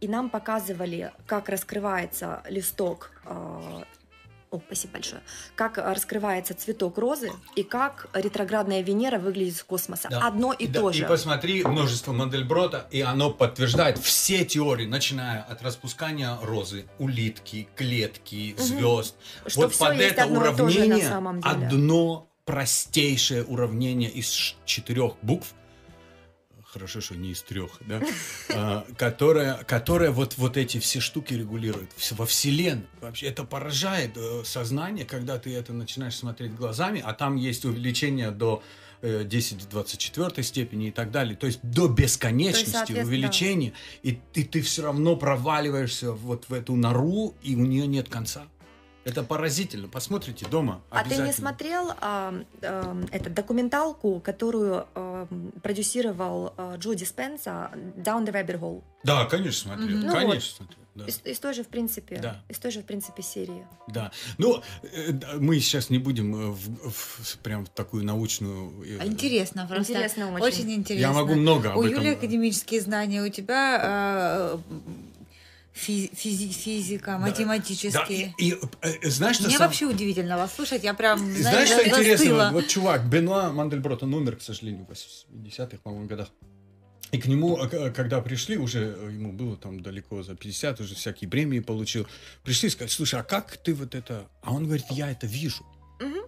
и нам показывали, как раскрывается листок э, о, спасибо большое. Как раскрывается цветок розы и как ретроградная Венера выглядит с космоса. Да. Одно и да. то же. И посмотри множество Мандельброта, и оно подтверждает все теории, начиная от распускания розы, улитки, клетки, угу. звезд. Что вот под это уравнение одно простейшее уравнение из четырех букв – хорошо, что не из трех, да, а, которая, которая вот, вот эти все штуки регулирует. Во Вселенной вообще это поражает э, сознание, когда ты это начинаешь смотреть глазами, а там есть увеличение до 10 в 24 степени и так далее. То есть до бесконечности есть, увеличения. И, и ты все равно проваливаешься вот в эту нору, и у нее нет конца. Это поразительно. Посмотрите дома. А ты не смотрел а, а, эту документалку, которую а, продюсировал а, Джо Диспенса «Down the Rabbit Hole»? Да, конечно, смотрел. Mm-hmm. конечно, вот. смотрел. Да. Из, из той же, в принципе, да. из той же, в принципе, серии. Да. Ну, э, мы сейчас не будем э, в, в, прям в такую научную... Э, а интересно, просто. Интересно очень. Очень интересно. Я могу много об у этом... Юли академические знания, у тебя физи физика, математические. Да, и, и э, знаешь, что Мне сам... вообще удивительно вас слушать, я прям, знаешь, знаешь что интересно? Вот, вот чувак, Бенуа Мандельброт, он умер, к сожалению, в 80-х, по-моему, годах. И к нему, э, когда пришли, уже э, ему было там далеко за 50, уже всякие премии получил, пришли и сказали, слушай, а как ты вот это... А он говорит, я это вижу. Угу.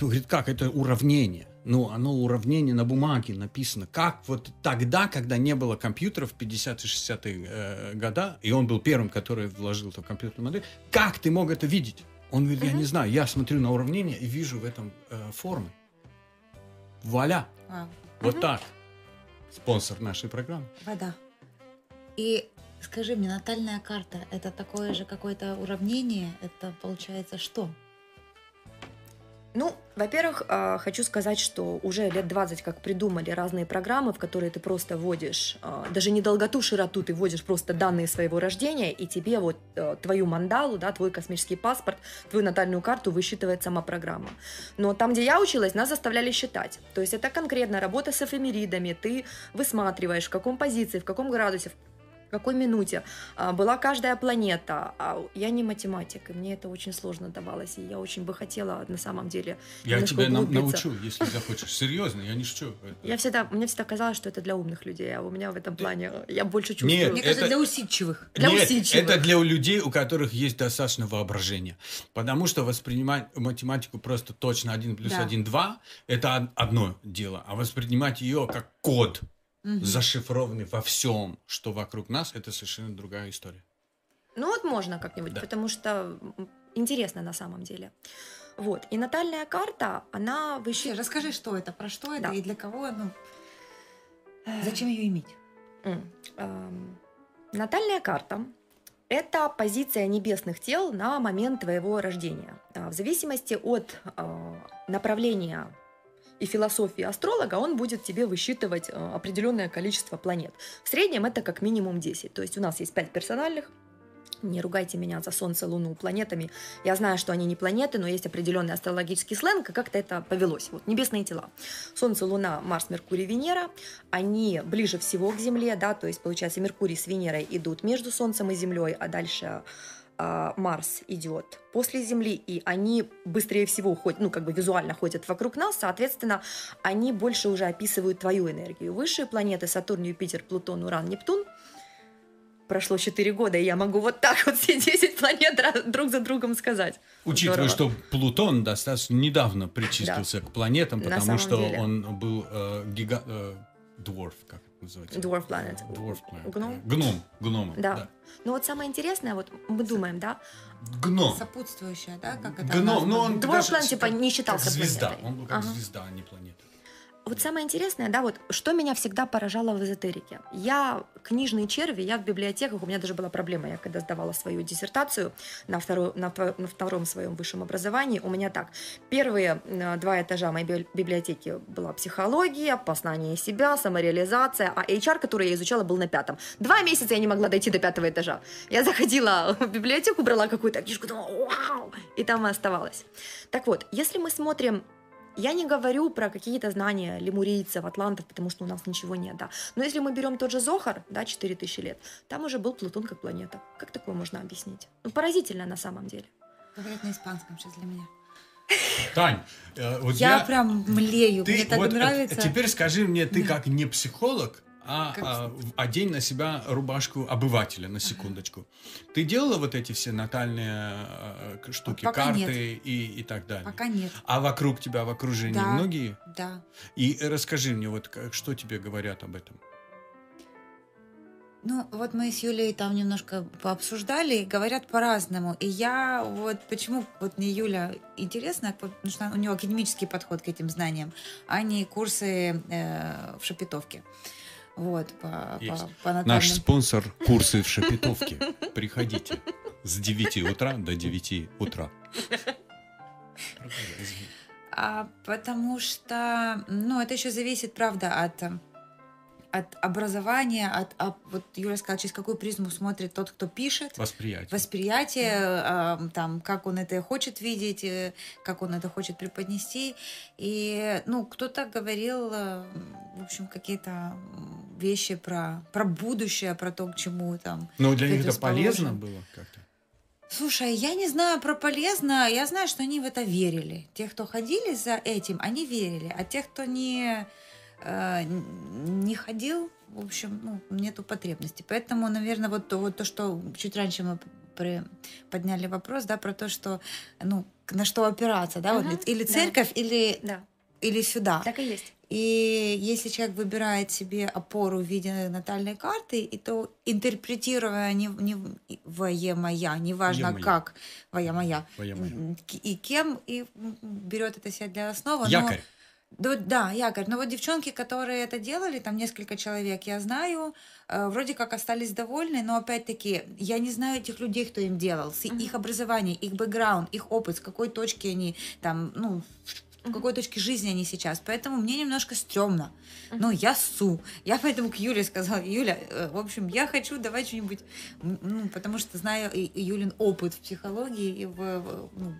Он говорит, как? Это уравнение ну, оно уравнение на бумаге написано. Как вот тогда, когда не было компьютеров в 50-е, 60-е э, года, и он был первым, который вложил это в компьютерную модель, как ты мог это видеть? Он говорит, я не знаю, я смотрю на уравнение и вижу в этом э, формы. Вуаля! А. Вот так. Спонсор нашей программы. Вода. И скажи мне, натальная карта – это такое же какое-то уравнение? Это получается что? Ну, во-первых, а, хочу сказать, что уже лет 20 как придумали разные программы, в которые ты просто вводишь, а, даже не долготу, широту, ты вводишь просто данные своего рождения, и тебе вот а, твою мандалу, да, твой космический паспорт, твою натальную карту высчитывает сама программа. Но там, где я училась, нас заставляли считать. То есть это конкретно работа с эфемеридами, ты высматриваешь, в каком позиции, в каком градусе, какой минуте а, была каждая планета. А я не математик, и мне это очень сложно давалось, и я очень бы хотела на самом деле Я тебя научу, если захочешь. Серьезно, я не шучу. Я всегда, мне всегда казалось, что это для умных людей, а у меня в этом плане я больше чувствую. Нет, мне кажется, для усидчивых. Для Нет, усидчивых. это для людей, у которых есть достаточно воображения. Потому что воспринимать математику просто точно 1 плюс да. 1, 2, это одно дело. А воспринимать ее как код – угу. зашифрованный во всем, что вокруг нас, это совершенно другая история. Ну вот можно как-нибудь, да. потому что интересно на самом деле. Вот. И натальная карта, она выше... Расскажи, что это, про что это да. и для кого, ну, зачем ее иметь? Эм, натальная карта – это позиция небесных тел на момент твоего рождения. В зависимости от э, направления и философии астролога, он будет тебе высчитывать э, определенное количество планет. В среднем это как минимум 10. То есть у нас есть 5 персональных, не ругайте меня за Солнце, Луну планетами. Я знаю, что они не планеты, но есть определенный астрологический сленг, и как-то это повелось. Вот небесные тела. Солнце, Луна, Марс, Меркурий, Венера. Они ближе всего к Земле, да, то есть, получается, Меркурий с Венерой идут между Солнцем и Землей, а дальше а, Марс идет после Земли, и они быстрее всего ходят, ну, как бы визуально ходят вокруг нас, соответственно, они больше уже описывают твою энергию. Высшие планеты Сатурн, Юпитер, Плутон, Уран, Нептун прошло 4 года, и я могу вот так вот все 10 планет друг за другом сказать. Учитывая, Здорово. что Плутон достаточно недавно причислился да. к планетам, потому что деле. он был э, гига... Э, dwarf, как называется? Dwarf Planet. Dwarf Planet. Гном? Гном. Гном. Да. Но вот самое интересное, вот мы думаем, да, Гном. Сопутствующая, да, как это Гном, ну он Dwarf Planet, типа, не считался как звезда. планетой. Он был как Ага. звезда, а не планета. Вот самое интересное, да, вот что меня всегда поражало в эзотерике. Я книжные черви, я в библиотеках, у меня даже была проблема, я когда сдавала свою диссертацию на, второй, на, на втором своем высшем образовании, у меня так, первые э, два этажа моей би- библиотеки была психология, познание себя, самореализация, а HR, который я изучала, был на пятом. Два месяца я не могла дойти до пятого этажа. Я заходила в библиотеку, брала какую-то книжку, думала, вау, и там оставалась. Так вот, если мы смотрим я не говорю про какие-то знания лемурийцев, атлантов, потому что у нас ничего нет, да. Но если мы берем тот же Зохар, да, 4000 лет, там уже был Плутон как планета. Как такое можно объяснить? Ну, поразительно на самом деле. Говорят на испанском сейчас для меня. Тань, э, вот Я, я... прям млею, Ты мне так вот, э, нравится. Теперь скажи мне, ты как не психолог, а, Как а, одень на себя рубашку обывателя на секундочку. Ты делала вот эти все натальные э, штуки, Пока карты и, и так далее? Пока нет. А вокруг тебя, в окружении Да. многие? Да. И э, расскажи мне, вот как- что тебе говорят об этом? Ну, вот мы с Юлей там немножко пообсуждали, говорят по-разному. И я вот почему вот мне Юля интересна, потому что у нее академический подход к этим знаниям, а не курсы э, в шапитовке. Вот, по, Есть. по, по натальным. спонсор курсы в Шепетовке. Приходите с 9 утра до 9 утра. А, потому что, ну, это еще зависит, правда, от, э, от образования, от, а, вот Юля сказала, через какую призму смотрит тот, кто пишет. Восприятие. восприятие, а, там, как он это хочет видеть, э, как он это хочет преподнести. И, ну, кто-то говорил, э, в общем, какие-то вещи про, про будущее, про то, к чему там. Но для них это полезно было как-то? Слушай, я не знаю про полезно, я знаю, что они в это верили. Те, кто ходили за этим, они верили, а те, кто не, э, не ходил, в общем, ну, нету потребности. Поэтому, наверное, вот то, вот то, что чуть раньше мы при- подняли вопрос, да, про то, что, ну, на что опираться, да, вот Мгм, или да. церковь, или, Да, или сюда. так и есть. И если человек выбирает себе опору в виде натальной карты, и то интерпретируя не, не вое моя, неважно Е-моя. как вое моя, и кем, и берет это себе для основы. но- Якорь. да, да, якорь. Но вот девчонки, которые это делали, там несколько человек, я знаю, э, вроде как остались довольны, но опять-таки я не знаю этих людей, кто им делал, с их образование, их бэкграунд, их опыт, с какой точки они там, ну, в какой точке жизни они сейчас. Поэтому мне немножко стрёмно. Мгм. Ну, я су. Я поэтому к Юле сказала, Юля, э, в общем, я хочу давать что-нибудь, ну, потому что знаю и, и Юлин опыт в психологии и в, в, ну,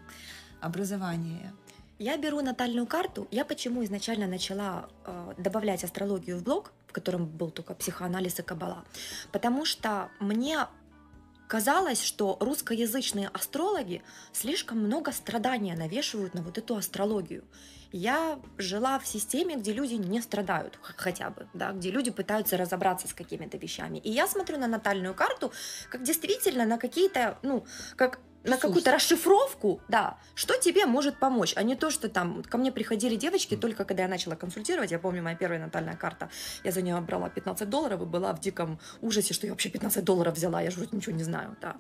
образовании. Я беру натальную карту. Я почему изначально начала э, добавлять астрологию в блог, в котором был только психоанализ и кабала? Потому что мне казалось, что русскоязычные астрологи слишком много страдания навешивают на вот эту астрологию. Я жила в системе, где люди не страдают хотя бы, да, где люди пытаются разобраться с какими-то вещами. И я смотрю на натальную карту как действительно на какие-то, ну, как на какую-то расшифровку, да, что тебе может помочь, а не то, что там ко мне приходили девочки только когда я начала консультировать, я помню, моя первая натальная карта, я за нее брала 15 долларов и была в диком ужасе, что я вообще 15 долларов взяла, я же вроде ничего не знаю, да.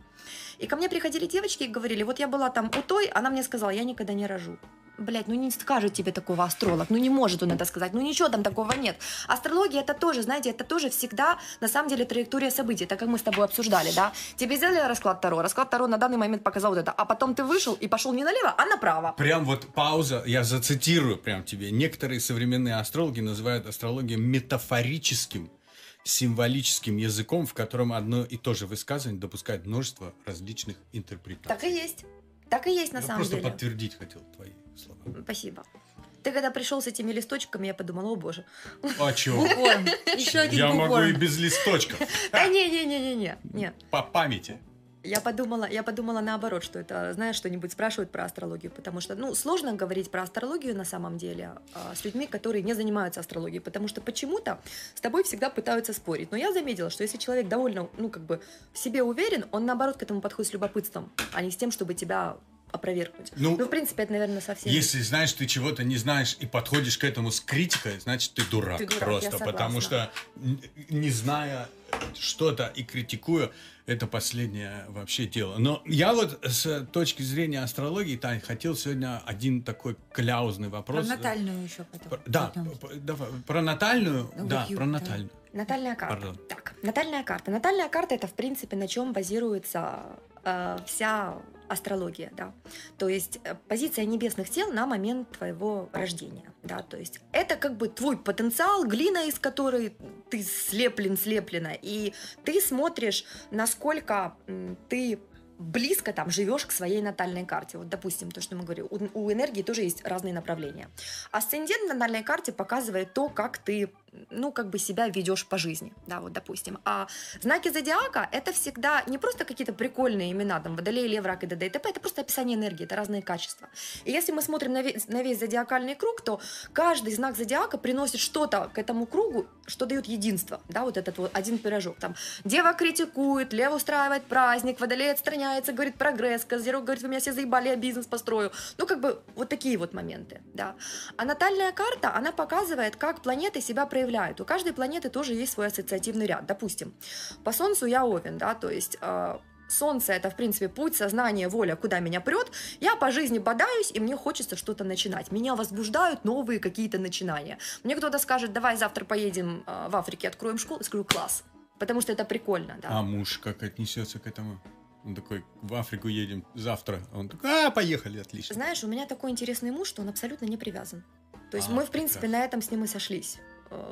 И ко мне приходили девочки и говорили, вот я была там у той, она мне сказала, я никогда не рожу. Блять, ну не скажет тебе такого астролог, ну не может он это сказать, ну ничего там такого нет. Астрология это тоже, знаете, это тоже всегда на самом деле траектория событий, так как мы с тобой обсуждали, да. Тебе сделали расклад Таро, расклад Таро на данный момент показал вот это, а потом ты вышел и пошел не налево, а направо. Прям вот пауза, я зацитирую прям тебе. Некоторые современные астрологи называют астрологию метафорическим, символическим языком, в котором одно и то же высказывание допускает множество различных интерпретаций. Так и есть. Так и есть на я самом просто деле. подтвердить хотел твои слова. Спасибо. Ты когда пришел с этими листочками, я подумала, о боже. А? Букворм. Еще один Я могу и без листочков. Да не-не-не-не-не. По памяти. Я подумала, я подумала наоборот, что это, знаешь, что-нибудь спрашивают про астрологию, потому что, ну, сложно говорить про астрологию на самом деле а, с людьми, которые не занимаются астрологией, потому что почему-то с тобой всегда пытаются спорить. Но я заметила, что если человек довольно, ну, как бы в себе уверен, он наоборот к этому подходит с любопытством, а не с тем, чтобы тебя опровергнуть. Ну, Ну, в принципе, это, наверное, совсем... Если знаешь, ты чего-то не знаешь и подходишь к этому с критикой, значит, ты дурак, Ты дурак, просто. Потому что не зная что-то и критикуя, это последнее вообще дело. Но я вот с точки зрения астрологии, Тань, хотел сегодня один такой кляузный Про вопрос. натальную еще потом. Про- Да, потом. давай, про натальную, Ну, да, про натальную. Натальная карта. Пардон. Так, натальная карта. Натальная карта это, в принципе, на чем базируется вся астрология, да. То есть э, позиция небесных тел на момент твоего рождения, да. То есть это как бы твой потенциал, глина, из которой ты слеплен, слеплена, и ты смотришь, насколько ты близко там живешь к своей натальной карте. Вот, допустим, то, что мы говорим, у, у энергии тоже есть разные направления. Асцендент на натальной карте показывает то, как ты, ну, как бы себя ведешь по жизни, да, вот, допустим. А знаки зодиака — это всегда не просто какие-то прикольные имена, там, Водолей, Лев, Рак и т.д. и т.п., это просто описание энергии, это разные качества. И если мы смотрим на весь, на весь зодиакальный круг, то каждый знак зодиака приносит что-то к этому кругу, что дает единство, да, вот этот вот один пирожок. Там Дева критикует, Лев устраивает праздник, Водолей отстраняется, говорит прогресс, Козерог говорит, вы меня все заебали, я бизнес построю. Ну, как бы вот такие вот моменты, да. А натальная карта, она показывает, как планеты себя проявляют. У каждой планеты тоже есть свой ассоциативный ряд. Допустим, по Солнцу я Овен, да, то есть э, Солнце это, в принципе, путь, сознание, воля, куда меня прет. Я по жизни бодаюсь, и мне хочется что-то начинать. Меня возбуждают новые какие-то начинания. Мне кто-то скажет, давай завтра поедем э, в Африке, откроем школу. Я скажу, класс. Потому что это прикольно, да. А муж как отнесется к этому? Он такой, в Африку едем завтра. Он такой, а, поехали, отлично. Знаешь, у меня такой интересный муж, что он абсолютно не привязан. То есть А, мы, в принципе, прекрасно. на этом с ним и сошлись.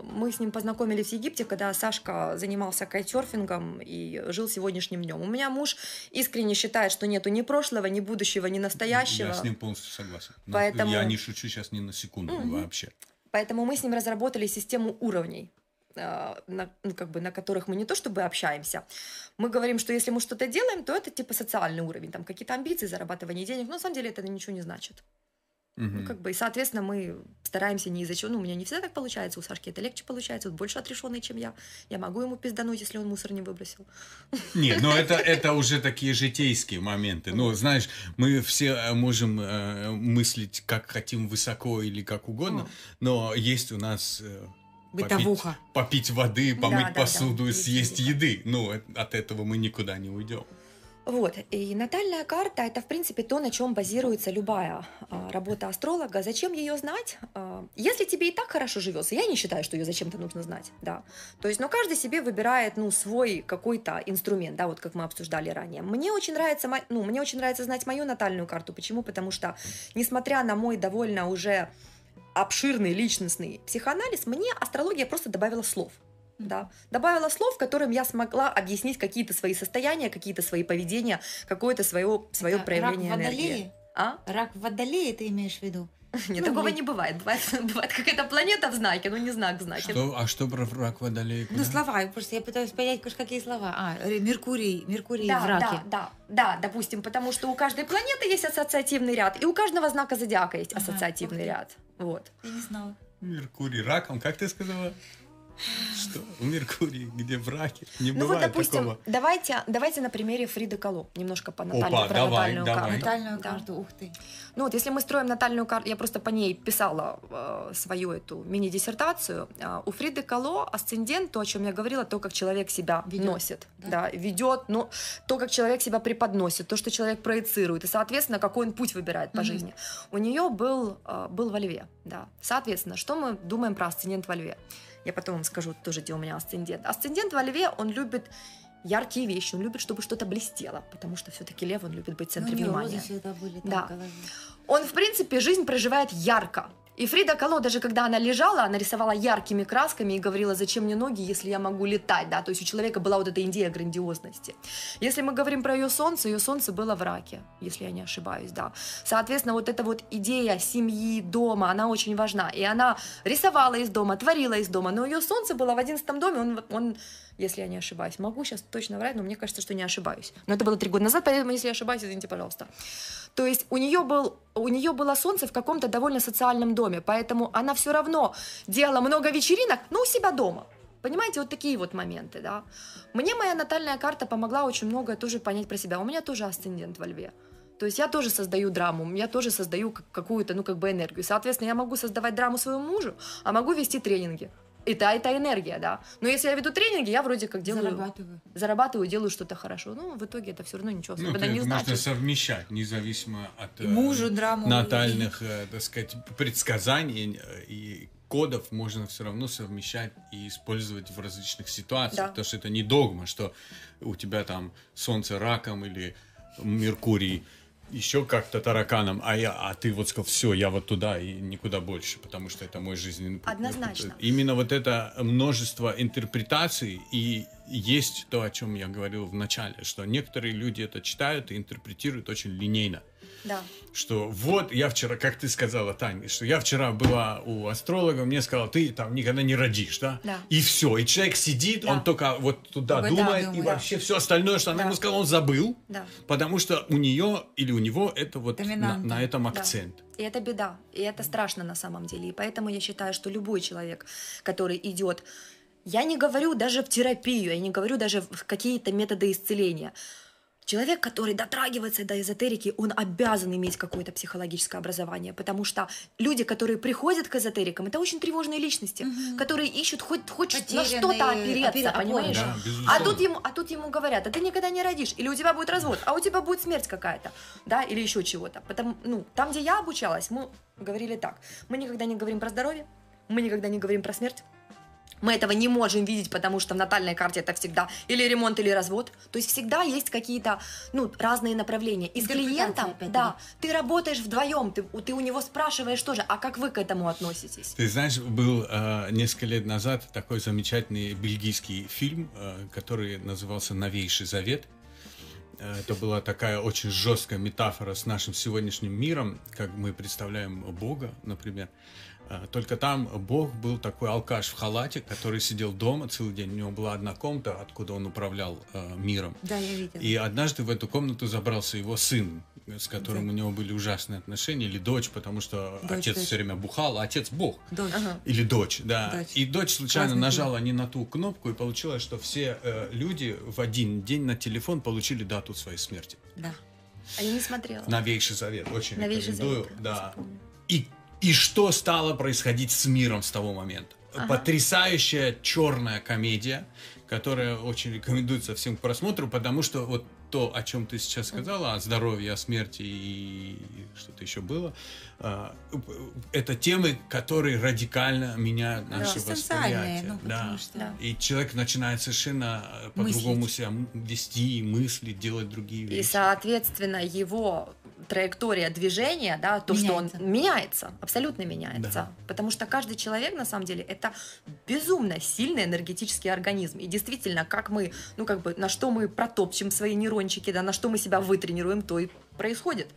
Мы с ним познакомились в Египте, когда Сашка занимался кайтсерфингом и жил сегодняшним днем. У меня муж искренне считает, что нету ни прошлого, ни будущего, ни настоящего. Я с ним полностью согласен. Но Поэтому- Я не шучу сейчас ни на секунду Мгм. вообще. Поэтому мы с ним разработали систему уровней, э, на, ну, как бы, на которых мы не то чтобы общаемся. Мы говорим, что если мы что-то делаем, то это типа социальный уровень, там какие-то амбиции, зарабатывание денег. Но на самом деле это ничего не значит. Мгм. Ну, как бы, и, соответственно, мы стараемся не из-за чего. Ну, у меня не всегда так получается, у Сашки это легче получается, он больше отрешенный, чем я. Я могу ему пиздануть, если он мусор не выбросил. Нет, но это, это уже такие житейские моменты. Ну, знаешь, мы все э, можем э, мыслить, как хотим, высоко или как угодно, но есть у нас э, Бытовуха. попить, попить воды, помыть Да, да, посуду, да, съесть есть еды. Ну, от этого мы никуда не уйдем. Вот, и натальная карта – это, в принципе, то, на чем базируется любая а, работа астролога. Зачем ее знать? А, если тебе и так хорошо живется, я не считаю, что ее зачем-то нужно знать, да. То есть, но каждый себе выбирает, ну, свой какой-то инструмент, да, вот как мы обсуждали ранее. Мне очень нравится, ну, мне очень нравится знать мою натальную карту. Почему? Потому что, несмотря на мой довольно уже обширный личностный психоанализ, мне астрология просто добавила слов. Да, добавила слов, которым я смогла объяснить какие-то свои состояния, какие-то свои поведения, какое-то свое, свое Это проявление рак энергии. Водолее? А? Рак в Водолее ты имеешь в виду? Нет, Ну, такого блин. не бывает. Бывает, бывает какая-то планета в знаке, но не знак в знаке. Что, а что про рак водолей? Ну, слова, просто я пытаюсь понять, какие слова. А, ре- Меркурий, Меркурий Да, в раке. да, да, да, допустим, потому что у каждой планеты есть ассоциативный ряд, и у каждого знака зодиака есть Ага, ассоциативный ух ты. ряд. Вот. Я не знала. Меркурий раком, как ты сказала? Что? У Меркурий, где в раке? Не Ну вот, бывает допустим, такого. давайте, давайте на примере Фриды Кало, немножко по натальной, Опа, про давай, натальную давай. карту. Натальную Да. карту, ух ты. Ну вот, если мы строим натальную карту, я просто по ней писала э, свою эту мини-диссертацию. А, у Фриды Кало асцендент, то, о чем я говорила, то, как человек себя Ведёт, носит, да? да, ведет, но то, как человек себя преподносит, то, что человек проецирует, и, соответственно, какой он путь выбирает по жизни. У нее был, э, был во льве, да. Соответственно, что мы думаем про асцендент во льве? Я потом вам скажу тоже, где у меня асцендент. Асцендент во льве, он любит яркие вещи, он любит, чтобы что-то блестело, потому что все-таки лев, он любит быть в Ну, центре не внимания. розы всегда были Да. Он, в принципе, жизнь проживает ярко. И Фрида Кало, даже когда она лежала, она рисовала яркими красками и говорила, зачем мне ноги, если я могу летать, да, то есть у человека была вот эта идея грандиозности. Если мы говорим про ее солнце, ее солнце было в раке, если я не ошибаюсь, да. Соответственно, вот эта вот идея семьи, дома, она очень важна. И она рисовала из дома, творила из дома, но ее солнце было в одиннадцатом доме, он, он если я не ошибаюсь. Могу сейчас точно врать, но мне кажется, что не ошибаюсь. Но это было три года назад, поэтому, если я ошибаюсь, извините, пожалуйста. То есть у нее, был, у нее было солнце в каком-то довольно социальном доме, поэтому она все равно делала много вечеринок, но у себя дома. Понимаете, вот такие вот моменты, да. Мне моя натальная карта помогла очень многое тоже понять про себя. У меня тоже асцендент во льве. То есть я тоже создаю драму, я тоже создаю как- какую-то, ну, как бы энергию. Соответственно, я могу создавать драму своему мужу, а могу вести тренинги. И та, и та энергия, да. Но если я веду тренинги, я вроде как делаю... Зарабатываю. Зарабатываю, делаю что-то хорошо. Ну, в итоге это все равно ничего Ну, особенно это не можно значит. совмещать, независимо от И э, мужу драму. натальных, э, так сказать, предсказаний э, и кодов можно все равно совмещать и использовать в различных ситуациях, Да. потому что это не догма, что у тебя там солнце раком или Меркурий еще как-то тараканом, а я, а ты вот сказал, все, я вот туда и никуда больше, потому что это мой жизненный путь. Однозначно. Именно вот это множество интерпретаций и есть то, о чем я говорил в начале, что некоторые люди это читают и интерпретируют очень линейно Да. что вот я вчера, как ты сказала, Таня, что я вчера была у астролога, мне сказал, ты там никогда не родишь, да? Да. И все, и человек сидит, Да. он только вот туда Только да, думает, и думает. вообще все остальное, что она Да. ему сказала, он забыл, Да. потому что у нее или у него это вот на, на этом Да. акцент. И это беда, и это страшно на самом деле. И поэтому я считаю, что любой человек, который идет, я не говорю даже в терапию, я не говорю даже в какие-то методы исцеления. Человек, который дотрагивается до эзотерики, он обязан иметь какое-то психологическое образование, потому что люди, которые приходят к эзотерикам, это очень тревожные личности, которые ищут хоть, хоть на что-то опереться, понимаешь? Да, безусловно. А тут, ему, а тут ему говорят, а ты никогда не родишь, или у тебя будет развод, а у тебя будет смерть какая-то, да, или еще чего-то. Потому, ну, там, где я обучалась, мы говорили так, мы никогда не говорим про здоровье, мы никогда не говорим про смерть, мы этого не можем видеть, потому что в натальной карте это всегда или ремонт, или развод. То есть всегда есть какие-то ну, разные направления. И с клиентом, да, ты работаешь вдвоем, ты, ты у него спрашиваешь тоже, а как вы к этому относитесь? Ты знаешь, был э, несколько лет назад такой замечательный бельгийский фильм, э, который назывался «Новейший завет». Э, Это была такая очень жесткая метафора с нашим сегодняшним миром, как мы представляем Бога, например. Э, Только там Бог был такой алкаш в халате, который сидел дома целый день. У него была одна комната, откуда он управлял э, миром. Да, я видела. И однажды в эту комнату забрался его сын, с которым Да. у него были ужасные отношения, или дочь, потому что Дочь, отец дочь. все время бухал, а отец Бог. Дочь. Ага. Или дочь, да. Дочь. И дочь случайно Классный нажала не на ту кнопку, и получилось, что все э, люди в один день на телефон получили дату своей смерти. Да. А я не смотрела. Новейший завет, очень Новейший рекомендую. завет, да. И, и что стало происходить с миром с того момента? Ага. Потрясающая черная комедия, которая очень рекомендуется всем к просмотру, потому что вот то, о чем ты сейчас сказала, о здоровье, о смерти и что-то еще было, а, это темы, которые радикально меняют наше Экзистенциальные, восприятие. ну, да. что... Да. И человек начинает совершенно э, по-другому себя вести, мыслить, делать другие И, вещи. соответственно, его траектория движения, да, то, Меняется. что он меняется, абсолютно меняется. Да. Потому что каждый человек, на самом деле, это безумно сильный энергетический организм. И действительно, как мы, ну, как бы, на что мы протопчем свои нейрончики, да, на что мы себя вытренируем, то и происходит.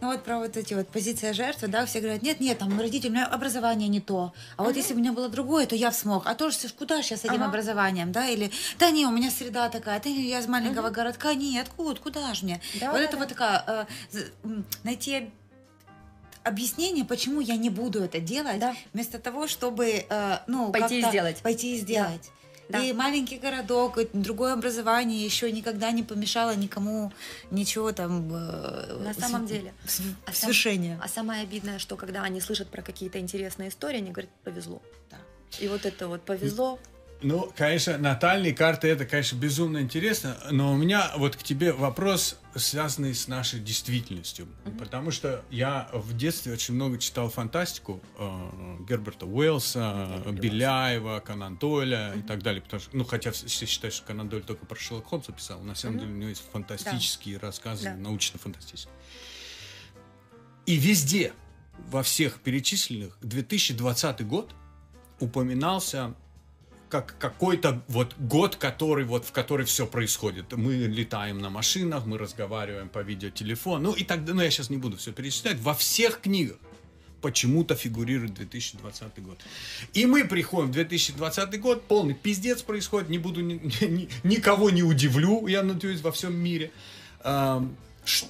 Ну вот про вот эти вот позиция жертвы, да, все говорят, нет, нет, там родители, у меня образование не то. А вот если бы у меня было другое, то я смог. А то ж куда я с этим Ага. образованием, да? Или, да не, у меня среда такая, ты, я из маленького городка, нет, откуда, куда ж мне? Да, вот да, это да. вот такая, э, найти объяснение, почему я не буду это делать, Да. вместо того, чтобы, э, ну, Пойти и сделать. Пойти и сделать. Да. И маленький городок, и другое образование еще никогда не помешало никому ничего там. э, На с- самом деле. с- А сам- свершения. А самое обидное, что когда они слышат про какие-то интересные истории, они говорят, повезло. Да. И вот это вот повезло. Ну, конечно, натальные карты это, конечно, безумно интересно, но у меня вот к тебе вопрос, связанный с нашей действительностью. Потому что я в детстве очень много читал фантастику э, Герберта Уэллса, Герберта Беляева, Конан Дойля и так далее. Потому что, ну, хотя все считают, что Конан Дойль только про Шерлока Холмса писал, на самом Мгм. деле у него есть фантастические рассказы, Да. научно-фантастические. И везде, во всех перечисленных, 2020 год упоминался как какой-то вот год, который вот в который все происходит. Мы летаем на машинах, мы разговариваем по видеотелефону, ну и так далее. Ну я сейчас не буду все перечислять. Во всех книгах почему-то фигурирует 2020 год. И мы приходим в 2020 год, полный пиздец происходит, не буду ни- ни- никого не удивлю, я надеюсь, во всем мире.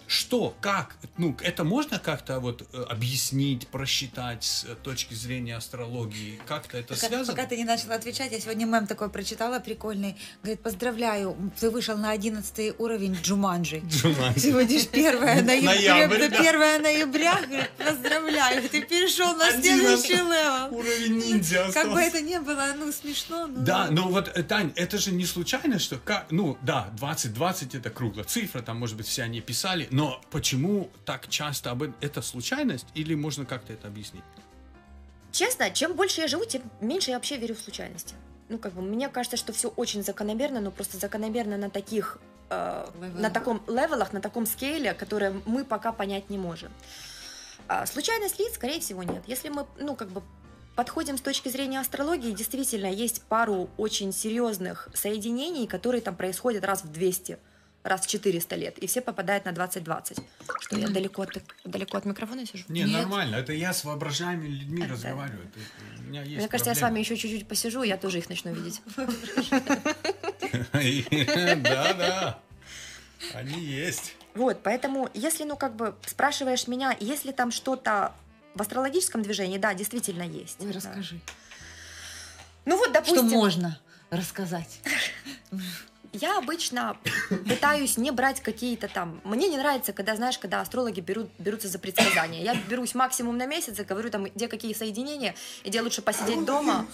Что, как? Ну, это можно как-то вот э, объяснить, просчитать с э, точки зрения астрологии? Как-то это Пока, связано? пока ты не начала отвечать, я сегодня мем такой прочитала прикольный. Говорит, поздравляю, ты вышел на 11 уровень Джуманджи. Джуманджи. Сегодня же 1 ноября, Ноябрь, да. 1 ноября, говорит, поздравляю, ты перешел на следующий level. Уровень ниндзя Как бы это ни было, ну, смешно. ну, Да, но вот, э, Тань, это же не случайно, что, ну, да, 2020 это круглая цифра, там, может быть, все они писали, но почему так часто об этом? Это случайность или можно как-то это объяснить? Честно, чем больше я живу, тем меньше я вообще верю в случайности. Ну, как бы, мне кажется, что все очень закономерно, но просто закономерно на таких, э, на таком левелах, на таком скейле, которые мы пока понять не можем. А, случайность лиц, скорее всего, нет. Если мы, ну, как бы, подходим с точки зрения астрологии, действительно, есть пару очень серьезных соединений, которые там происходят раз в 200, раз в 400 лет, и все попадают на 2020. Что, я далеко от, далеко от микрофона сижу? Не, Нет. нормально, это я с воображаемыми людьми Это- разговариваю. это- у меня есть Мне кажется, я с проблемы. вами еще чуть-чуть посижу, я тоже их начну видеть. Да, да. Они есть. Вот, поэтому, если, ну, как бы, спрашиваешь меня, если там что-то в астрологическом движении, да, действительно есть. Ой, расскажи. Ну вот, Что допустим, можно рассказать? я обычно пытаюсь не брать какие-то там... Мне не нравится, когда, знаешь, когда астрологи берут, берутся за предсказания. Я берусь максимум на месяц и говорю там, где какие соединения, и где лучше посидеть дома,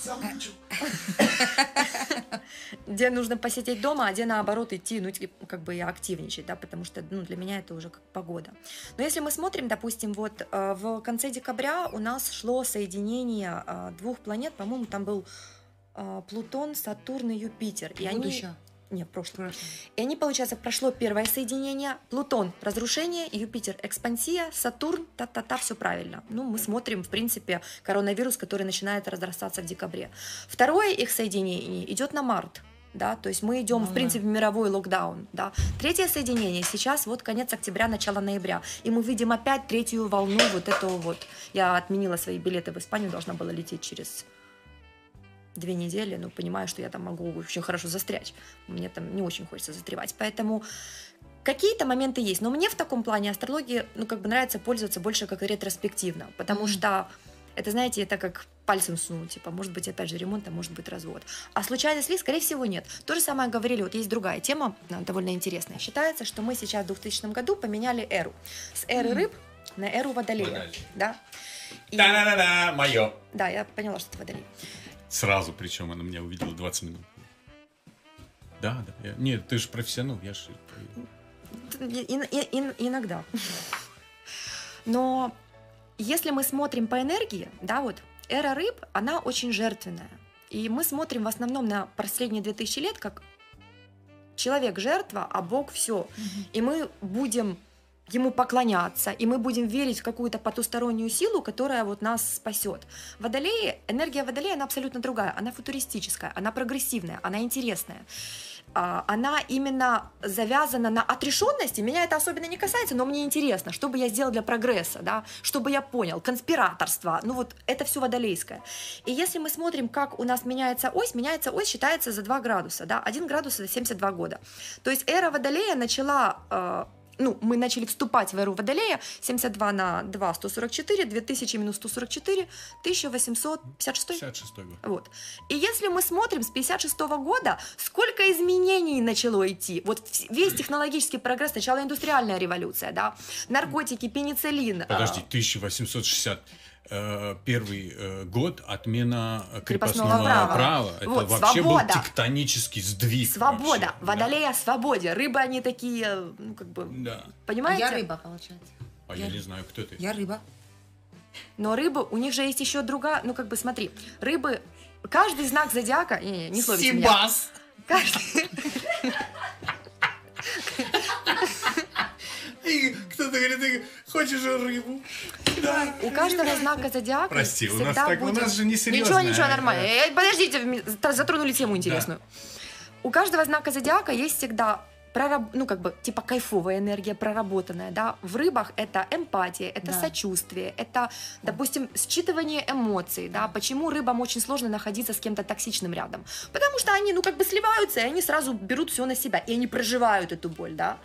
где нужно посидеть дома, а где наоборот идти, ну, типа, как бы и активничать, да, потому что, ну, для меня это уже как погода. Но если мы смотрим, допустим, вот э, в конце декабря у нас шло соединение э, двух планет, по-моему, там был э, Плутон, Сатурн и Юпитер. И они... Будущее. Нет, прошлое. Прошлое. И они, получается, прошло первое соединение. Плутон – разрушение, Юпитер – экспансия, Сатурн – та-та-та, все правильно. Ну, мы смотрим, в принципе, коронавирус, который начинает разрастаться в декабре. Второе их соединение идет на март. Да, то есть мы идем, Ну в принципе, в мировой локдаун. Да. Третье соединение сейчас вот конец октября, начало ноября. И мы видим опять третью волну вот этого вот. Я отменила свои билеты в Испанию, должна была лететь через две недели, но понимаю, что я там могу очень хорошо застрять. Мне там не очень хочется застревать. Поэтому какие-то моменты есть. Но мне в таком плане астрологии, ну, как бы нравится пользоваться больше как ретроспективно. Потому что это, знаете, это как пальцем сунуть, типа, может быть, опять же, ремонт, а может быть, развод. А случайность ли? Скорее всего, нет. То же самое говорили, вот есть другая тема, довольно интересная. Считается, что мы сейчас в 2000 году поменяли эру. С эры рыб на эру водолея. Водолея. Да? И- Да-да-да, мое. да, я поняла, что это водолей. Сразу, причем она меня увидела 20 минут. Да, да. я- Нет, ты же профессионал, я же... И- и- и- иногда. Но если мы смотрим по энергии, да, вот эра рыб, она очень жертвенная. И мы смотрим в основном на последние 2000 лет как человек жертва, а Бог все. И мы будем ему поклоняться, и мы будем верить в какую-то потустороннюю силу, которая вот нас спасет. Водолеи, энергия Водолея, она абсолютно другая, она футуристическая, она прогрессивная, она интересная. А, Она именно завязана на отрешенности. Меня это особенно не касается, но мне интересно, что бы я сделал для прогресса, да, чтобы я понял, конспираторство, ну вот это все водолейское. И если мы смотрим, как у нас меняется ось, меняется ось считается за 2 градуса, да, 1 градус это 72 года. То есть эра водолея начала э, ну, мы начали вступать в эру Водолея, 72 на 2, 144, 2000 минус 144, 1856. 56 год. Вот. И если мы смотрим с 56 года, сколько изменений начало идти. Вот весь технологический прогресс, сначала индустриальная революция, да, наркотики, пенициллин. а, Подожди, 1860 э, первый э, год отмена э, Крепостного крепостного права. права. Это Вот, вообще свобода. был тектонический сдвиг. Свобода, вообще, да. водолея о свободе. Рыбы они такие, ну, как бы, Да. А понимаете? я рыба, получается. А я Я- не знаю, кто ты. Я рыба. Но рыбы, у них же есть еще другая, ну, как бы, смотри, рыбы, каждый знак зодиака, не, не, не словите меня. Каждый, И кто-то говорит, ты хочешь рыбу? Да. У каждого знака зодиака Прости, у нас так- у будет... нас же не Ничего, серьезно. ничего, нормально. Э, Подождите, м- та- затронули тему интересную. У каждого знака зодиака есть всегда прораб- ну, как бы, типа кайфовая энергия, проработанная, да. В рыбах это эмпатия, это Да. сочувствие, это, допустим, считывание эмоций, да. Почему рыбам очень сложно находиться с кем-то токсичным рядом? Потому что они, ну, как бы сливаются, и они сразу берут все на себя, и они проживают эту боль, да.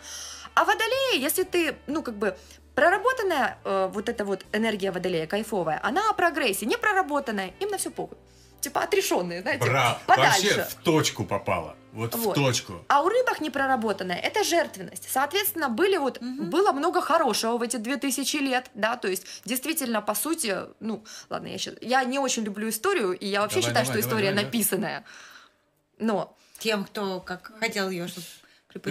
А водолеи, если ты, ну, как бы, проработанная э, вот эта вот энергия водолея, кайфовая, она о прогрессе, не проработанная, им на все похуй. Типа отрешенные, знаете, Браво. подальше. Вообще в точку попала. Вот, Вот. в точку. А у рыбок непроработанная – это жертвенность. Соответственно, были вот, Мгм. было много хорошего в эти 2000 лет, да, то есть действительно, по сути, ну, ладно, я, щас- я не очень люблю историю, и я вообще Давай, считаю, давай, что давай, история давай, да. написанная. Но Тем, кто как хотел ее, чтобы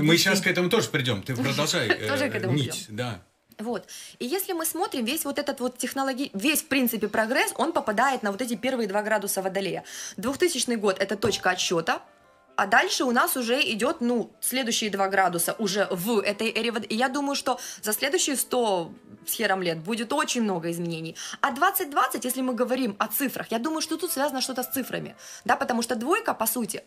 Мы сейчас к этому тоже придем. Ты продолжай. э, Тоже к этому нить, да. Вот. И если мы смотрим, весь вот этот вот технологий, весь, в принципе, прогресс, он попадает на вот эти первые два градуса Водолея. 2000 год – это точка отсчета, а дальше у нас уже идет, ну, следующие два градуса уже в этой эре. И я думаю, что за следующие 100 с хером лет будет очень много изменений. А 2020, если мы говорим о цифрах, я думаю, что тут связано что-то с цифрами, да, потому что двойка, по сути,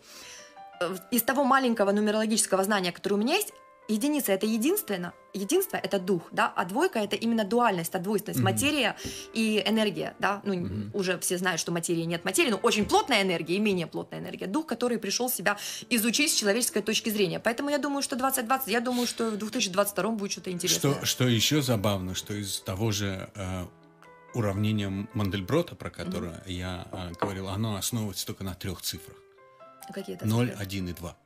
э, из того маленького нумерологического знания, которое у меня есть, единица это единственно, единство это дух, да, а двойка это именно дуальность, а двойственность, Мгм. материя и энергия, да, ну Мгм. уже все знают, что материи нет материи, но очень плотная энергия и менее плотная энергия, дух, который пришел себя изучить с человеческой точки зрения, поэтому я думаю, что 2020, я думаю, что в 2022 будет что-то интересное. Что, что еще забавно, что из того же э, уравнения Мандельброта, про которое я э, говорил, оно основывается только на трех цифрах. Какие это 0, цифры? 1 и 2.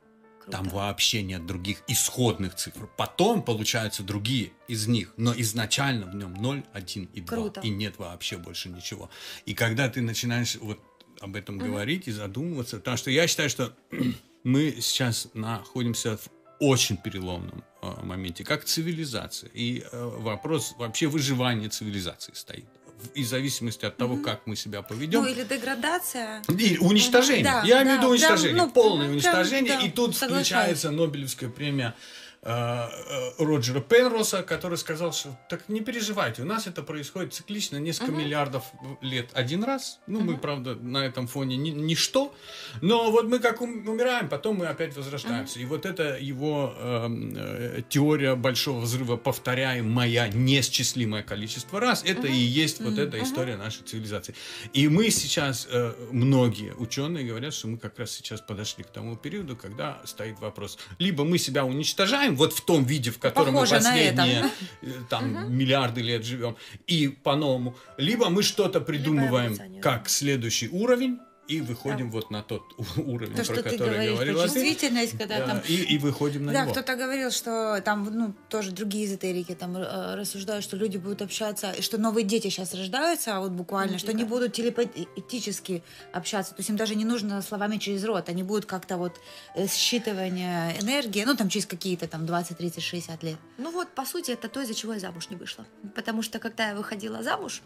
Круто. Там вообще нет других исходных цифр. Потом получаются другие из них, но изначально в нем 0, 1 и 2. Круто. И нет вообще больше ничего. И когда ты начинаешь вот об этом Мгм. говорить и задумываться, потому что я считаю, что мы сейчас находимся в очень переломном э, моменте, как цивилизация. И э, вопрос вообще выживания цивилизации стоит. И в зависимости от того, Мгм. как мы себя поведем, Ну, или деградация. и уничтожение. Да, Я имею в да, виду прям, уничтожение. ну, полное прям, уничтожение. да, и тут соглашаюсь. включается Нобелевская премия Роджера Пенроса, который сказал, что так не переживайте, у нас это происходит циклично несколько Мгм. миллиардов лет один раз. Ну, мы, Мгм. правда, на этом фоне ни- ничто. Но вот мы как ум- умираем, потом мы опять возрождаемся. И вот это его эм, э, теория большого взрыва, повторяем моя несчислимое количество раз, это Мгм. и есть вот Мгм. эта история нашей цивилизации. И мы сейчас, э, многие ученые говорят, что мы как раз сейчас подошли к тому периоду, когда стоит вопрос, либо мы себя уничтожаем, вот в том виде, в котором Похоже мы последние э, там миллиарды лет живем, и по-новому, либо мы что-то придумываем как следующий уровень, и выходим вот на тот уровень, То, про что ты который говоришь, говорила про ты. чувствительность, когда Да, там и, и выходим на Да, него. кто-то говорил, что там, ну, тоже другие эзотерики там э, рассуждают, что люди будут общаться, и что новые дети сейчас рождаются, а вот буквально, Ну, что они да. будут телепатически общаться, то есть им даже не нужно словами через рот, они будут как-то вот э, считывание энергии, ну, там через какие-то там 20, 30, 60 лет. Ну вот, по сути, это то, из-за чего я замуж не вышла. Потому что, когда я выходила замуж,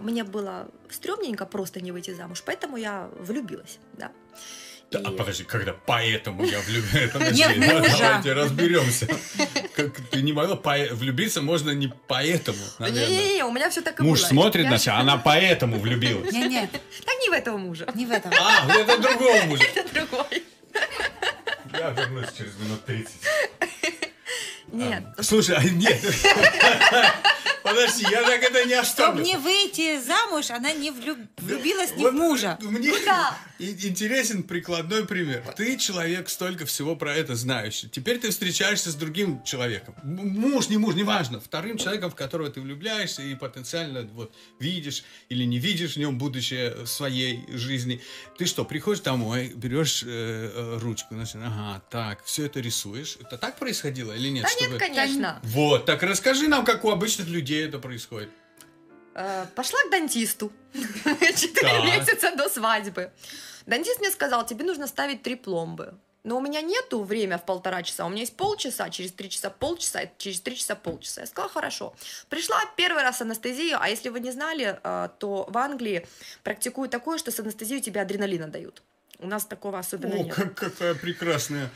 мне было стрёмненько просто не выйти замуж, поэтому я влюбилась, да. Да, И- а подожди, когда поэтому я это Нет давайте разберемся. Как ты не могла по- влюбиться, можно не поэтому, наверное. Не-не-не, у меня все так и Муж было. смотрит на тебя, она поэтому влюбилась. Не-не, Так не в этого мужа, не в этом. А, это другого мужа. это другой. Я вернусь через минут 30. Нет, А, Слушай, а нет. Подожди, я так это не Чтобы оставлю. не выйти замуж, она не влюб- влюбилась не в мужа. Мне Куда? И- интересен прикладной пример. Ты человек столько всего про это знающий. Теперь ты встречаешься с другим человеком. Муж, не муж, неважно. Вторым человеком, в которого ты влюбляешься и потенциально вот видишь или не видишь в нем будущее своей жизни. Ты что, приходишь домой, берешь э, э, ручку, начинаешь, ага, так, все это рисуешь. Это так происходило или нет? да Чтобы- нет, конечно. Вот, так расскажи нам, как у обычных людей это происходит. Э, Пошла к дантисту четыре месяца до свадьбы. Дантист мне сказал, тебе нужно ставить три пломбы. Но у меня нету время в полтора часа, у меня есть полчаса, через три часа полчаса, через три часа полчаса. Я сказала, хорошо. Пришла первый раз анестезию, а если вы не знали, э, то в Англии практикуют такое, что с анестезией тебе адреналина дают. У нас такого особенно О, нет. как, какая прекрасная.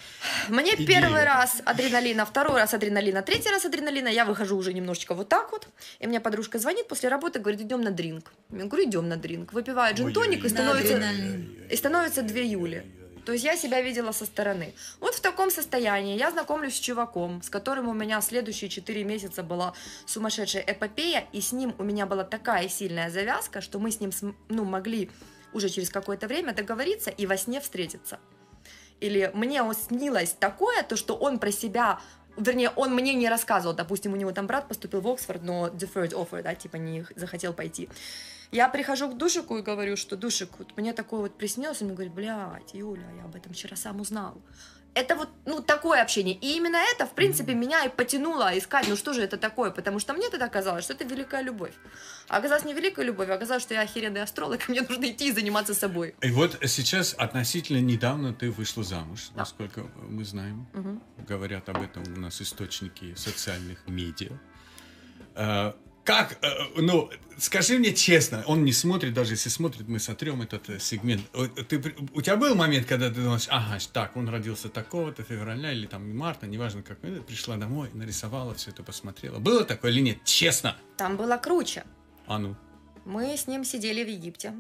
Мне Идея. первый раз адреналина, второй раз адреналина, третий раз адреналина. Я выхожу уже немножечко вот так вот. И мне подружка звонит после работы, говорит, идем на дринк. Я говорю, идем на дринк. Выпиваю джин-тоник и становится, и становится 2 июля. То есть я себя видела со стороны. Вот в таком состоянии я знакомлюсь с чуваком, с которым у меня следующие 4 месяца была сумасшедшая эпопея, и с ним у меня была такая сильная завязка, что мы с ним ну, могли уже через какое-то время договориться и во сне встретиться. Или мне снилось такое, то что он про себя вернее, он мне не рассказывал, допустим, у него там брат поступил в Оксфорд, но deferred offer, да, типа не захотел пойти. Я прихожу к Душику и говорю, что Душик, вот мне такое вот приснилось, он мне говорит, блядь, Юля, я об этом вчера сам узнал. Это вот, ну, такое общение. И именно это, в принципе, меня и потянуло искать, ну, что же это такое, потому что мне тогда казалось, что это великая любовь. А оказалось не великая любовь, а оказалось, что я охеренный астролог, и мне нужно идти и заниматься собой. И вот сейчас относительно недавно ты вышла замуж, Да. насколько мы знаем. Мгм. Говорят об этом у нас источники социальных медиа. Э, Как, э, ну, скажи мне честно, он не смотрит, даже если смотрит, мы сотрем этот э, сегмент. Э, Ты, у тебя был момент, когда ты думаешь, ага, так, он родился такого-то февраля или там марта, неважно как, пришла домой, нарисовала все это, посмотрела. Было такое или нет? Честно. Там было круче. А ну. Мы с ним сидели в Египте.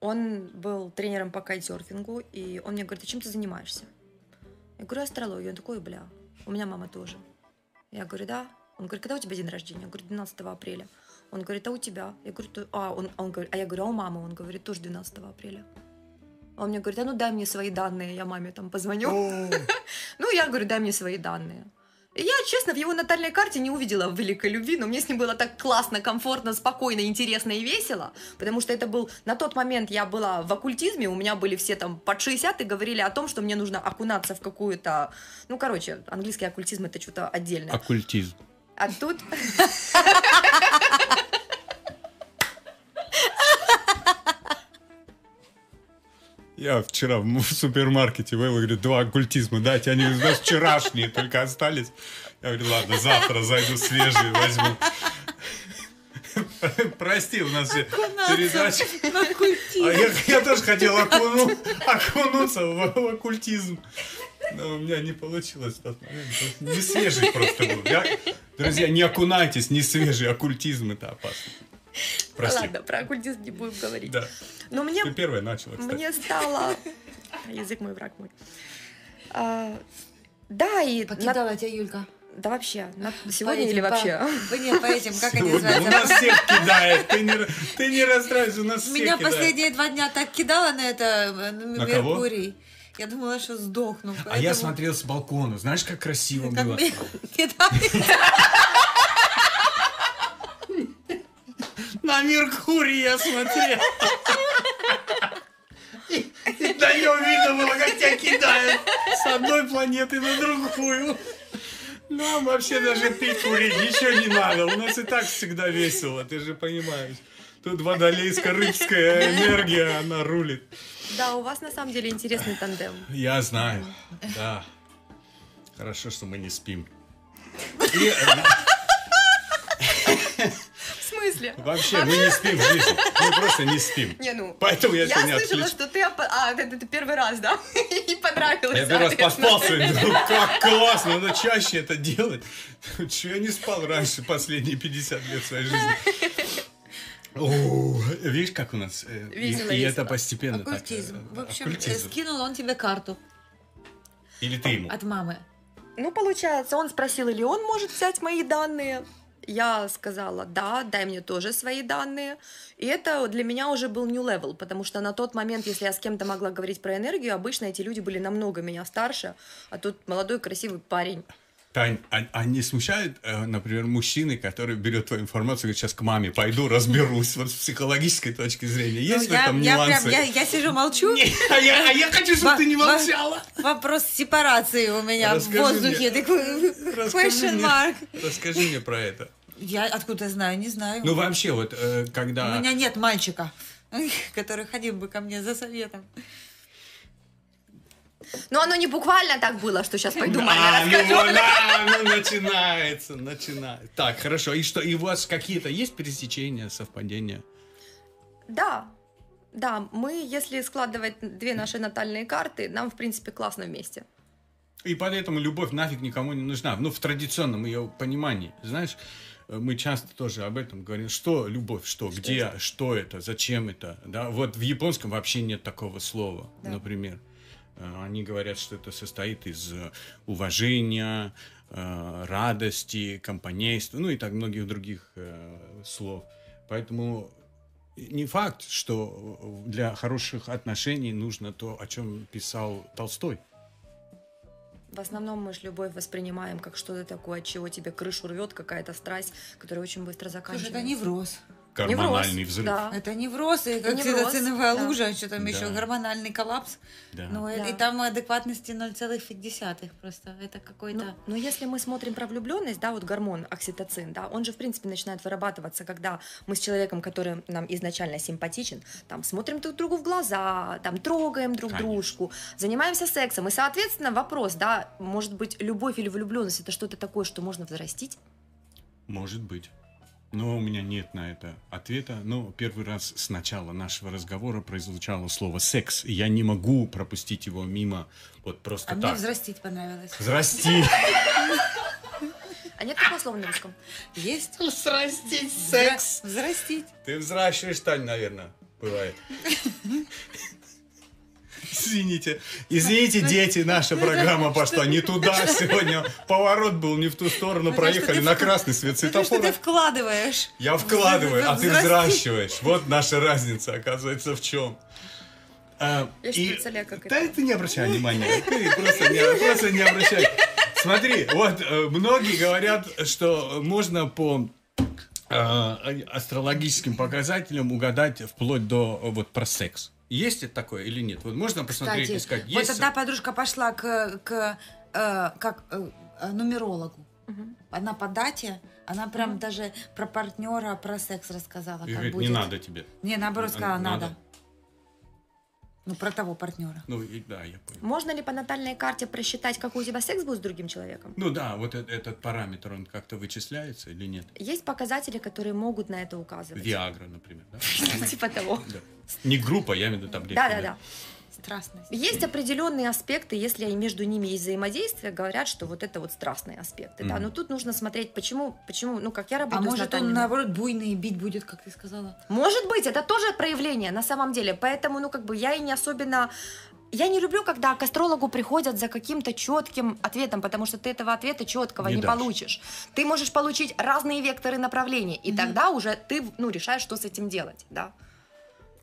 Он был тренером по кайтсерфингу, и он мне говорит, а чем ты занимаешься? Я говорю, астрология. Он такой, бля, у меня мама тоже. Я говорю, да. Он говорит, когда у тебя день рождения? Я говорю, 12 апреля. Он говорит, а у тебя? Я говорю, «То- а, он, он говорит, а я говорю, а у мамы? Он говорит, тоже 12 апреля. А он мне говорит, а ну дай мне свои данные, я маме там позвоню. Ну, я говорю, дай мне свои данные. Я, честно, в его натальной карте не увидела великой любви, но мне с ним было так классно, комфортно, спокойно, интересно и весело, потому что это был, на тот момент я была в оккультизме, у меня были все там под 60 и говорили о том, что мне нужно окунаться в какую-то, ну, короче, английский оккультизм это что-то отдельное. Оккультизм. А тут Я вчера в супермаркете был, говорю, два оккультизма, дайте, они у нас вчерашние только остались. Я говорю, ладно, завтра зайду свежие возьму. Прости, у нас передача. А я, я тоже хотел окуну- окунуться в, в оккультизм. Но у меня не получилось в тот момент. Не свежий просто был. Я- друзья, не окунайтесь, не свежий оккультизм, это опасно. Прости. Ладно, про оккультизм не будем говорить. Да. Но мне Ты первая начала, кстати. Мне стало... Язык мой, враг мой. А, Да, и... на- Покидала тебя Юлька. Да вообще, на- По сегодня этим, или вообще? по- Нет, по этим, как они Сегодня у нас называются? всех кидает. Ты не, ты не расстраивайся, у нас всех Меня кидает. последние два дня так кидало на это э, на кого? Меркурий. Я думала, что сдохну. А я поэтому смотрел с балкона. Знаешь, как красиво как было? кидает. На Меркурий я смотрел. И, и на нем видно было, как тебя кидают с одной планеты на другую. Нам вообще даже пить, курить ничего не надо. У нас и так всегда весело, ты же понимаешь. Тут водолейско-рыбская энергия, она рулит. Да, у вас на самом деле интересный тандем. Я знаю, да. Хорошо, что мы не спим. И, э, смысле? вообще, мы не спим в жизни. Мы просто не спим. Не, ну, Поэтому я я сегодня слышала, отключу. что ты... А, это ты первый раз, да? И понравилось. Я первый раз поспал сегодня, думаю, как классно, надо чаще это делать. Че я не спал раньше последние 50 лет своей жизни. О, видишь, как у нас? э, и- это постепенно так, Оккультизм. э, В общем, э, оккультизм. скинул он тебе карту Или ты ему? от мамы. Ну, получается, он спросил, или он может взять мои данные. Я сказала, да, дай мне тоже свои данные. И это для меня уже был new level, потому что на тот момент, если я с кем-то могла говорить про энергию, обычно эти люди были намного меня старше, а тут молодой красивый парень. Тань, а, а не смущает, э, например, мужчины, который берет твою информацию и говорит, сейчас к маме пойду, разберусь, вот с психологической точки зрения. Есть Ну, в этом я, я нюансы? прям, я, я сижу, молчу. Не, а, я, а я хочу, чтобы ты не молчала. Вопрос сепарации у меня Расскажи в воздухе. мне. Такой question mark. расскажи мне про это. Я откуда знаю, не знаю. Ну, вообще, вот, э, когда... У меня нет мальчика, который ходил бы ко мне за советом. Но оно не буквально так было, что сейчас пойду маме А, ну, расскажу. вот, а, ну, начинается, начинается. Так, хорошо. И что, и у вас какие-то есть пересечения, совпадения? Да, да, мы, если складывать две наши натальные карты, нам, в принципе, классно вместе. И поэтому любовь нафиг никому не нужна. Ну, в традиционном ее понимании. Знаешь, мы часто тоже об этом говорим. Что любовь, что, где, что это, зачем это. Да? Вот в японском вообще нет такого слова, Да. например. Э, Они говорят, что это состоит из э, уважения, э, радости, компанейства, ну и так многих других э, слов. Поэтому не факт, что для хороших отношений нужно то, о чем писал Толстой. В основном мы же любовь воспринимаем как что-то такое, от чего тебе крышу рвет, какая-то страсть, которая очень быстро Слушай, заканчивается. это невроз. Гормональный Невроз, взрыв. да. Это невроз, и как невроз, циновая да. лужа, что там Да. еще, гормональный коллапс. Да. Ну, и- Да. и там адекватности 0,5 просто. Это какой-то... Ну, но если мы смотрим про влюбленность, да, вот гормон окситоцин, да, он же в принципе начинает вырабатываться, когда мы с человеком, который нам изначально симпатичен, там смотрим друг другу в глаза, там трогаем друг Конечно. дружку, занимаемся сексом, и соответственно вопрос, да, может быть любовь или влюбленность это что-то такое, что можно взрастить? Может быть. Но у меня нет на это ответа. Но первый раз с начала нашего разговора прозвучало слово «секс». И я не могу пропустить его мимо вот просто А мне так. взрастить понравилось. Взрасти. А нет такого слова на русском? Есть? Взрастить Взра- Взрастить. Ты взращиваешь, Тань, наверное, бывает. Извините. Извините, дети, наша программа пошла не туда сегодня. Поворот был не в ту сторону, проехали на красный свет что ты светофора. вкладываешь. Я вкладываю, а ты взращиваешь. Вот наша разница, оказывается, в чем. А, Я и- сейчас представляю, как Да, это. ты не обращай внимания. Ты просто не, просто не обращай. Смотри, вот э, многие говорят, что можно по э, астрологическим показателям угадать вплоть до вот про секс. Есть это такое или нет? Вот можно посмотреть и сказать, вот есть одна подружка пошла к, к э, как э, э, нумерологу. Мгм. Она по дате, она прям даже про партнера, про секс рассказала, и как говорит, будет. не надо тебе. Не, наоборот, сказала, надо? надо. Ну, про того партнера. Ну, и- да, я понял. Можно ли по натальной карте просчитать, какой у тебя секс будет с другим человеком? Ну да, вот э- этот параметр, он как-то вычисляется или нет? Есть показатели, которые могут на это указывать. Виагра, например, да? Типа того. Не группа, я имею в виду таблетки. Да, да, да. Страстность. Есть определенные аспекты, если между ними есть взаимодействие, говорят, что вот это вот страстные аспекты, да. Мгм. Но тут нужно смотреть, почему, почему, ну как я А работаю с может, он, натальными. наоборот, буйный и бить будет, как ты сказала? Может быть, это тоже проявление на самом деле. Поэтому, ну, как бы я и не особенно... Я не люблю, когда к астрологу приходят за каким-то четким ответом, потому что ты этого ответа четкого Не не, дашь. получишь. Ты можешь получить разные векторы направлений, и Мгм. тогда уже ты, ну, решаешь, что с этим делать, да.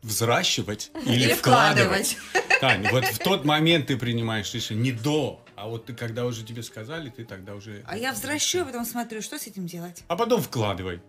Взращивать или, Или вкладывать. Тань, вот в тот момент ты принимаешь решение, не до, а вот ты когда уже тебе сказали, ты тогда уже... А я взращу, а потом смотрю, что с этим делать. А потом вкладывай.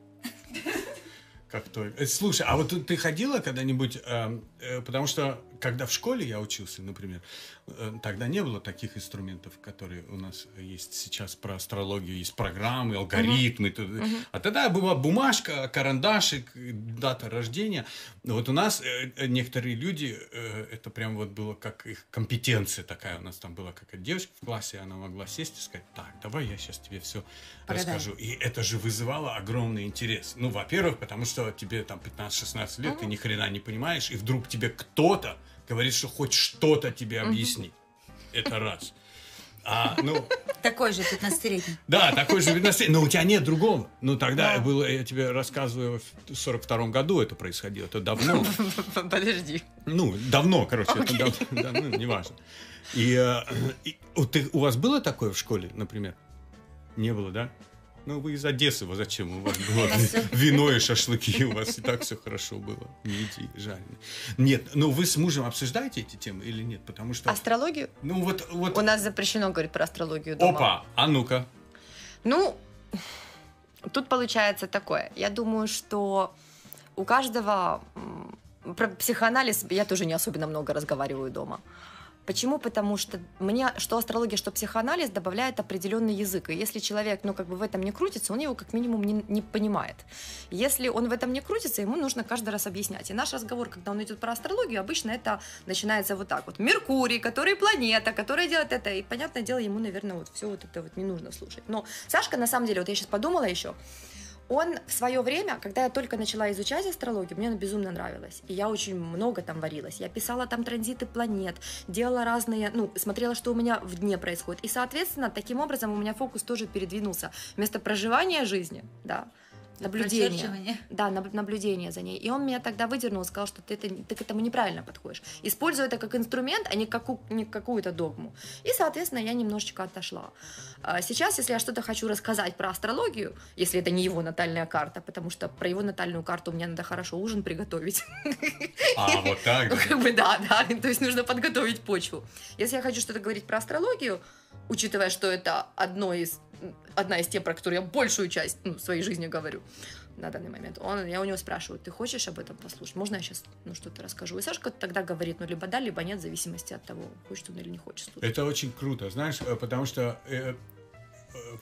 Как то. Э, Слушай, а вот ты- ты ходила когда-нибудь, эм, э, потому что когда в школе я учился, например, э, тогда не было таких инструментов, которые у нас есть сейчас про астрологию, есть программы, алгоритмы, т- а тогда была бумажка, карандашик, дата рождения. Вот у нас э, некоторые люди, э, это прям вот было как их компетенция такая, у нас там была какая-то девочка в классе, она могла сесть и сказать, так, давай я сейчас тебе все Погадай. расскажу. И это же вызывало огромный интерес. Ну, во-первых, потому что тебе там 15-16 лет, ты ни хрена не понимаешь, и вдруг тебе кто-то говорит, что хоть что-то тебе объяснит. Это раз. А, ну, Такой же 15-летний. да, такой же видностей, но у тебя нет другого. Ну, тогда было, я тебе рассказываю, в 42 году это происходило, это давно. Подожди. Ну, давно, короче, это дав- да, ну, неважно. И, э, и у, ты- у вас было такое в школе, например? Не было, да? Ну, вы из Одессы, вот зачем? У вас было вино и шашлыки, у вас и так все хорошо было. Мидии жареные. Нет, ну вы с мужем обсуждаете эти темы или нет? Потому что, Астрологию? ну вот, вот, У нас запрещено говорить про астрологию дома. опа, а ну-ка. Ну, тут получается такое. Я думаю, что у каждого... Про психоанализ я тоже не особенно много разговариваю дома. Почему? Потому что мне что астрология, что психоанализ добавляет определенный язык. И если человек, ну, как бы в этом не крутится, он его как минимум не, не понимает. Если он в этом не крутится, ему нужно каждый раз объяснять. И наш разговор, когда он идет про астрологию, обычно это начинается вот так вот. Меркурий, который планета, которая делает это. И, понятное дело, ему, наверное, вот все вот это вот не нужно слушать. Но Сашка, на самом деле, вот я сейчас подумала еще, он в свое время, когда я только начала изучать астрологию, мне она безумно нравилась. И я очень много там варилась. Я писала там транзиты планет, делала разные, ну, смотрела, что у меня в дне происходит. И, соответственно, таким образом у меня фокус тоже передвинулся. Вместо проживания жизни, да, наблюдение. Да, наб- наблюдение за ней. И он меня тогда выдернул, сказал, что ты, это, ты к этому неправильно подходишь. Используй это как инструмент, а не, каку, не какую-то догму. И, соответственно, я немножечко отошла. А Сейчас, если я что-то хочу рассказать про астрологию, если это не его натальная карта, потому что про его натальную карту мне надо хорошо ужин приготовить. А, вот так. Ну, да. как бы да, да, то есть нужно подготовить почву. Если я хочу что-то говорить про астрологию, учитывая, что это одно из, одна из тем, про которые я большую часть ну, своей жизни говорю на данный момент, он, я у него спрашиваю, ты хочешь об этом послушать? Можно я сейчас ну, что-то расскажу? И Сашка тогда говорит, ну, либо да, либо нет, в зависимости от того, хочет он или не хочет слушать. Это очень круто, знаешь, э, потому что э, э,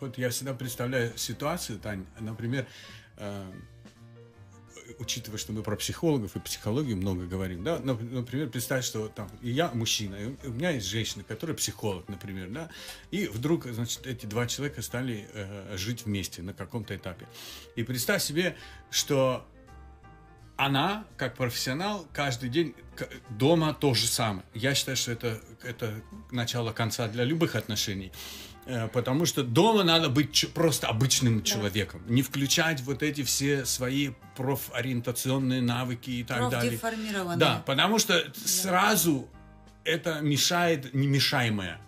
вот я всегда представляю ситуацию, Тань, например, э, учитывая, что мы про психологов и психологию много говорим, да, нап- например, представь, что там я мужчина, и у меня есть женщина, которая психолог, например, да, и вдруг, значит, эти два человека стали э, жить вместе на каком-то этапе. И представь себе, что она, как профессионал, каждый день дома то же самое. Я считаю, что это, это начало конца для любых отношений. Э, Потому что дома надо быть просто обычным человеком. Не включать вот эти все свои профориентационные навыки и так далее. Да, потому что сразу это мешает немешаемое.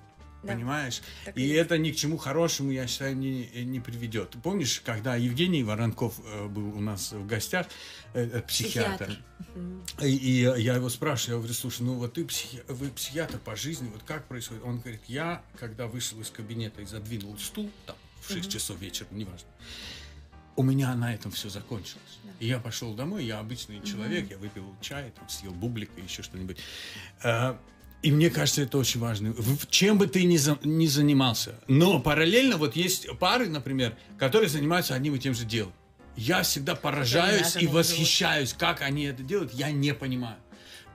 Да. Понимаешь? Так и и это ни к чему хорошему, я считаю, не, не приведет. Помнишь, когда Евгений Воронков э, был у нас в гостях, э, э, психиатр, Психиатр. И, и я его спрашиваю, я говорю, слушай, ну вот ты психи- вы психиатр по жизни, вот как происходит? Он говорит, я, когда вышел из кабинета и задвинул стул, там, в 6 Мгм. часов вечера, неважно, у меня на этом все закончилось. Да. И я пошел домой, я обычный человек, я выпил чай, там, съел бублик и еще что-нибудь. И мне кажется, это очень важно. Чем бы ты ни, за- ни занимался. Но параллельно вот есть пары, например, которые занимаются одним и тем же делом. Я всегда поражаюсь и восхищаюсь, как они это делают. Я не понимаю.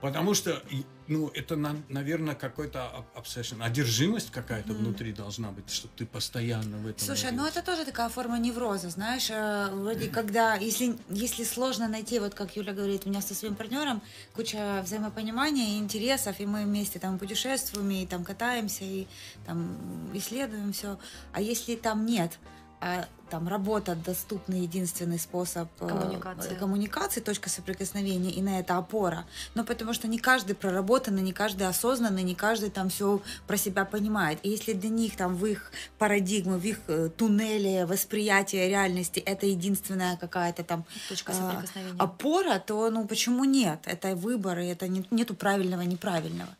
Потому что, ну, это, на- наверное, какой-то obsession, одержимость какая-то внутри должна быть, чтобы ты постоянно в этом Слушай, ну это тоже такая форма невроза, знаешь, э, вроде когда, если, если сложно найти, вот как Юля говорит, у меня со своим партнером куча взаимопонимания и интересов, и мы вместе там путешествуем, и там катаемся, и там исследуем все, а если там нет, а там работа доступный единственный способ э, Коммуникация. коммуникации, точка соприкосновения, и на это опора. Но потому что не каждый проработанный, не каждый осознанный, не каждый там все про себя понимает. И если для них там в их парадигму, в их э, туннеле восприятия реальности это единственная какая-то там Точка а, соприкосновения. опора, то ну почему нет? Это выбор, и это не- нету правильного, неправильного.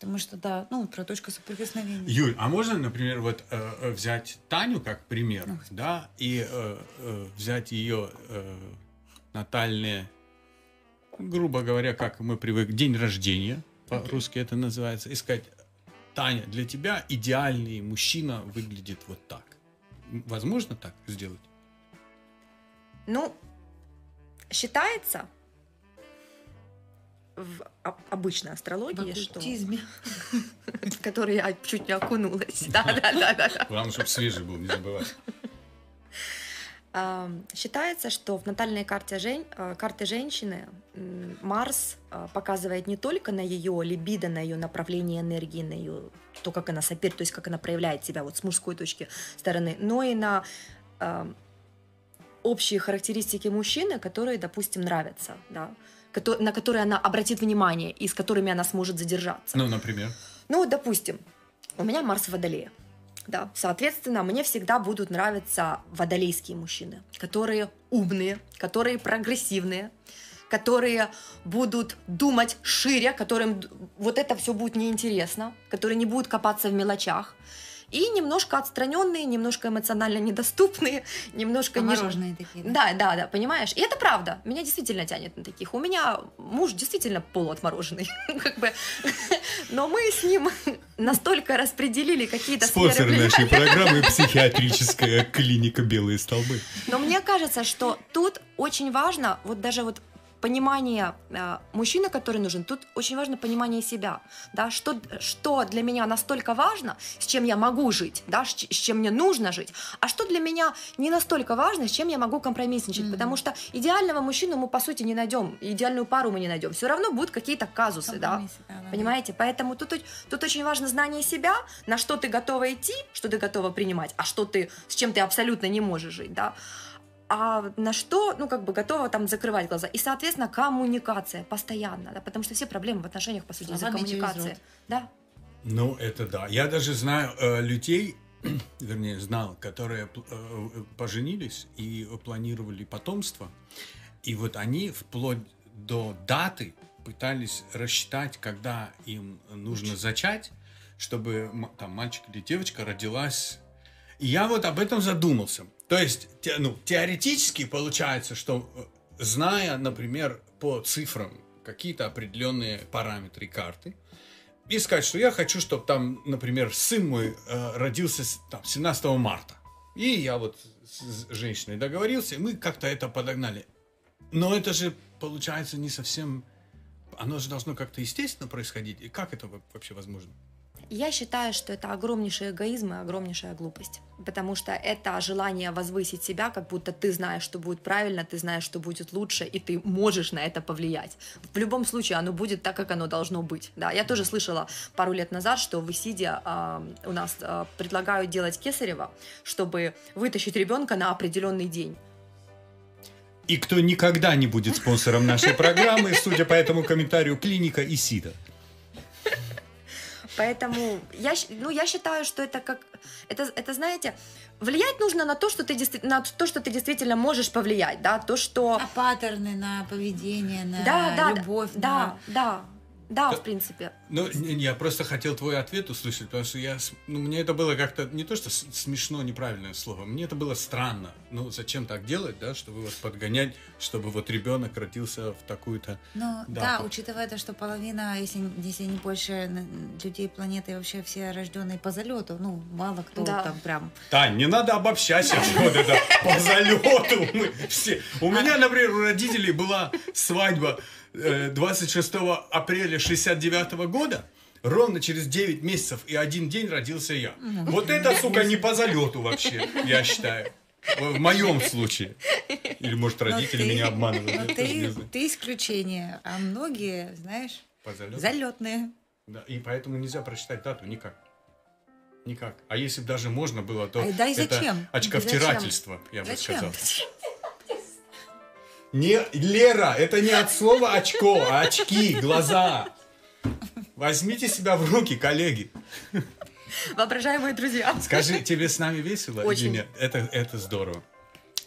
Потому что, да, ну, про точку соприкосновения. Юль, а можно, например, вот э, э, взять Таню как пример, Ну, да, и э, э, взять ее э, натальные, грубо говоря, как мы привыкли, день рождения, по-русски это называется, и сказать, Таня, для тебя идеальный мужчина выглядит вот так. Возможно так сделать? Ну, считается в об- обычной В астрологии, что оккультизме. в которой я чуть не окунулась. Да, да, да, да. Главное, чтобы свежий был, не забывать. Считается, что в натальной карте, жен... э, карты женщины Марс э, показывает не только на ее либидо, на ее направление энергии, на ее то, как она соперит, то есть как она проявляет себя вот с мужской точки стороны, но и на общие характеристики мужчины, которые, допустим, нравятся, да, на которые она обратит внимание и с которыми она сможет задержаться. Ну, например. Ну, вот, допустим, у меня Марс в Водолее. Да, соответственно, мне всегда будут нравиться водолейские мужчины, которые умные, которые прогрессивные, которые будут думать шире, которым вот это все будет неинтересно, которые не будут копаться в мелочах. И немножко отстраненные, немножко эмоционально недоступные, немножко Мороженые такие. да? да, да, да, понимаешь? И это правда. Меня действительно тянет на таких. У меня муж действительно полуотмороженный. как бы. Но мы с ним настолько распределили какие-то Спонсор сферы нашей программы психиатрическая клиника «Белые столбы». Но мне кажется, что тут очень важно, вот даже вот понимание э, мужчины, который нужен, тут очень важно понимание себя, да, что, что для меня настолько важно, с чем я могу жить, да, с, чем мне нужно жить, а что для меня не настолько важно, с чем я могу компромиссничать, Мгм. потому что идеального мужчину мы, по сути, не найдем, идеальную пару мы не найдем, все равно будут какие-то казусы, да, Компромиссы, да, да. Понимаете? Поэтому тут, тут очень важно знание себя, на что ты готова идти, что ты готова принимать, а что ты, с чем ты абсолютно не можешь жить, да. А на что, ну, как бы готова там закрывать глаза. И, соответственно, коммуникация постоянно, да, потому что все проблемы в отношениях, по сути, из-за коммуникации. Да. Ну, это да. Я даже знаю э, людей, вернее, знал, которые э, поженились и планировали потомство. И вот они вплоть до даты пытались рассчитать, когда им нужно зачать, чтобы там мальчик или девочка родилась. И я вот об этом задумался. То есть, те- ну, теоретически получается, что э, зная, например, по цифрам какие-то определенные параметры карты, и сказать, что я хочу, чтобы там, например, сын мой э, родился там, 17 марта. И я вот с женщиной договорился, и мы как-то это подогнали. Но это же, получается, не совсем... Оно же должно как-то естественно происходить. И как это во- вообще возможно? Я считаю, что это огромнейший эгоизм и огромнейшая глупость, потому что это желание возвысить себя, как будто ты знаешь, что будет правильно, ты знаешь, что будет лучше, и ты можешь на это повлиять. В любом случае, оно будет так, как оно должно быть. Да, я тоже слышала пару лет назад, что в Исиде а, у нас а, предлагают делать кесарево, чтобы вытащить ребенка на определенный день. И кто никогда не будет спонсором нашей программы, судя по этому комментарию, клиника Исида. Поэтому я, ну, я считаю, что это как... Это, это, знаете, влиять нужно на то, что ты, на то, что ты действительно можешь повлиять, да, то, что... На паттерны, на поведение, на Да, да, любовь. да, на- да, да, Да. в принципе. Ну, не- не, я просто хотел твой ответ услышать, потому что я, с- ну, мне это было как-то не то, что смешно, неправильное слово, мне это было странно. Ну, зачем так делать, да, чтобы вот подгонять, чтобы вот ребенок родился в такую-то... Ну Да, да, учитывая то, что половина, если, если не больше людей планеты вообще все рожденные по залету, ну мало кто Да. там прям. Тань, не надо обобщать вот это по залету. Мы все. У меня, например, у родителей была свадьба 26 апреля 69 года. Ровно через 9 месяцев и один день родился я. Вот это, сука, не по залету вообще, я считаю. В моем случае. Или, может, родители ты- меня обманывают. ты, ты исключение, а многие, знаешь, залетные. Да, и поэтому нельзя прочитать дату никак. Никак. А если бы даже можно было, то Ай, да и это зачем? очковтирательство, я бы Зачем? сказал. Не, Лера, это не от слова очко, а очки, глаза. Возьмите себя в руки, коллеги. Воображаемые друзья. Скажи, тебе с нами весело Очень. или нет? Это, это здорово.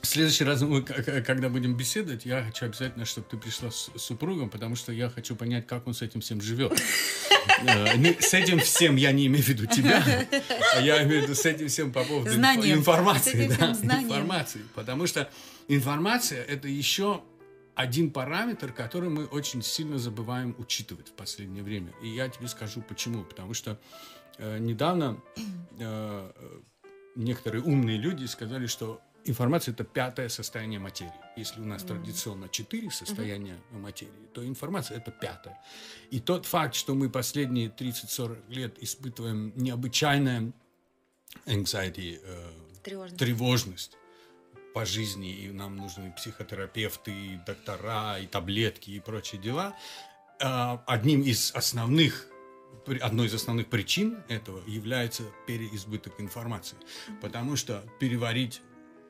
В следующий раз, мы, когда будем беседовать, я хочу обязательно, чтобы ты пришла с супругом, потому что я хочу понять, как он с этим всем живет. Э, С этим всем я не имею в виду тебя, а я имею в виду с этим всем по поводу информации. Информации. Потому что информация – это еще один параметр, который мы очень сильно забываем учитывать в последнее время. И я тебе скажу почему. Потому что э, недавно э, некоторые умные люди сказали, что информация это пятое состояние материи. Если у нас традиционно четыре состояния материи, то информация это пятое. И тот факт, что мы последние 30-40 лет испытываем необычайное anxiety, э, Тревожно. тревожность по жизни, и нам нужны психотерапевты, и доктора, и таблетки, и прочие дела. А, Одним из основных, одной из основных причин этого является переизбыток информации. Потому что переварить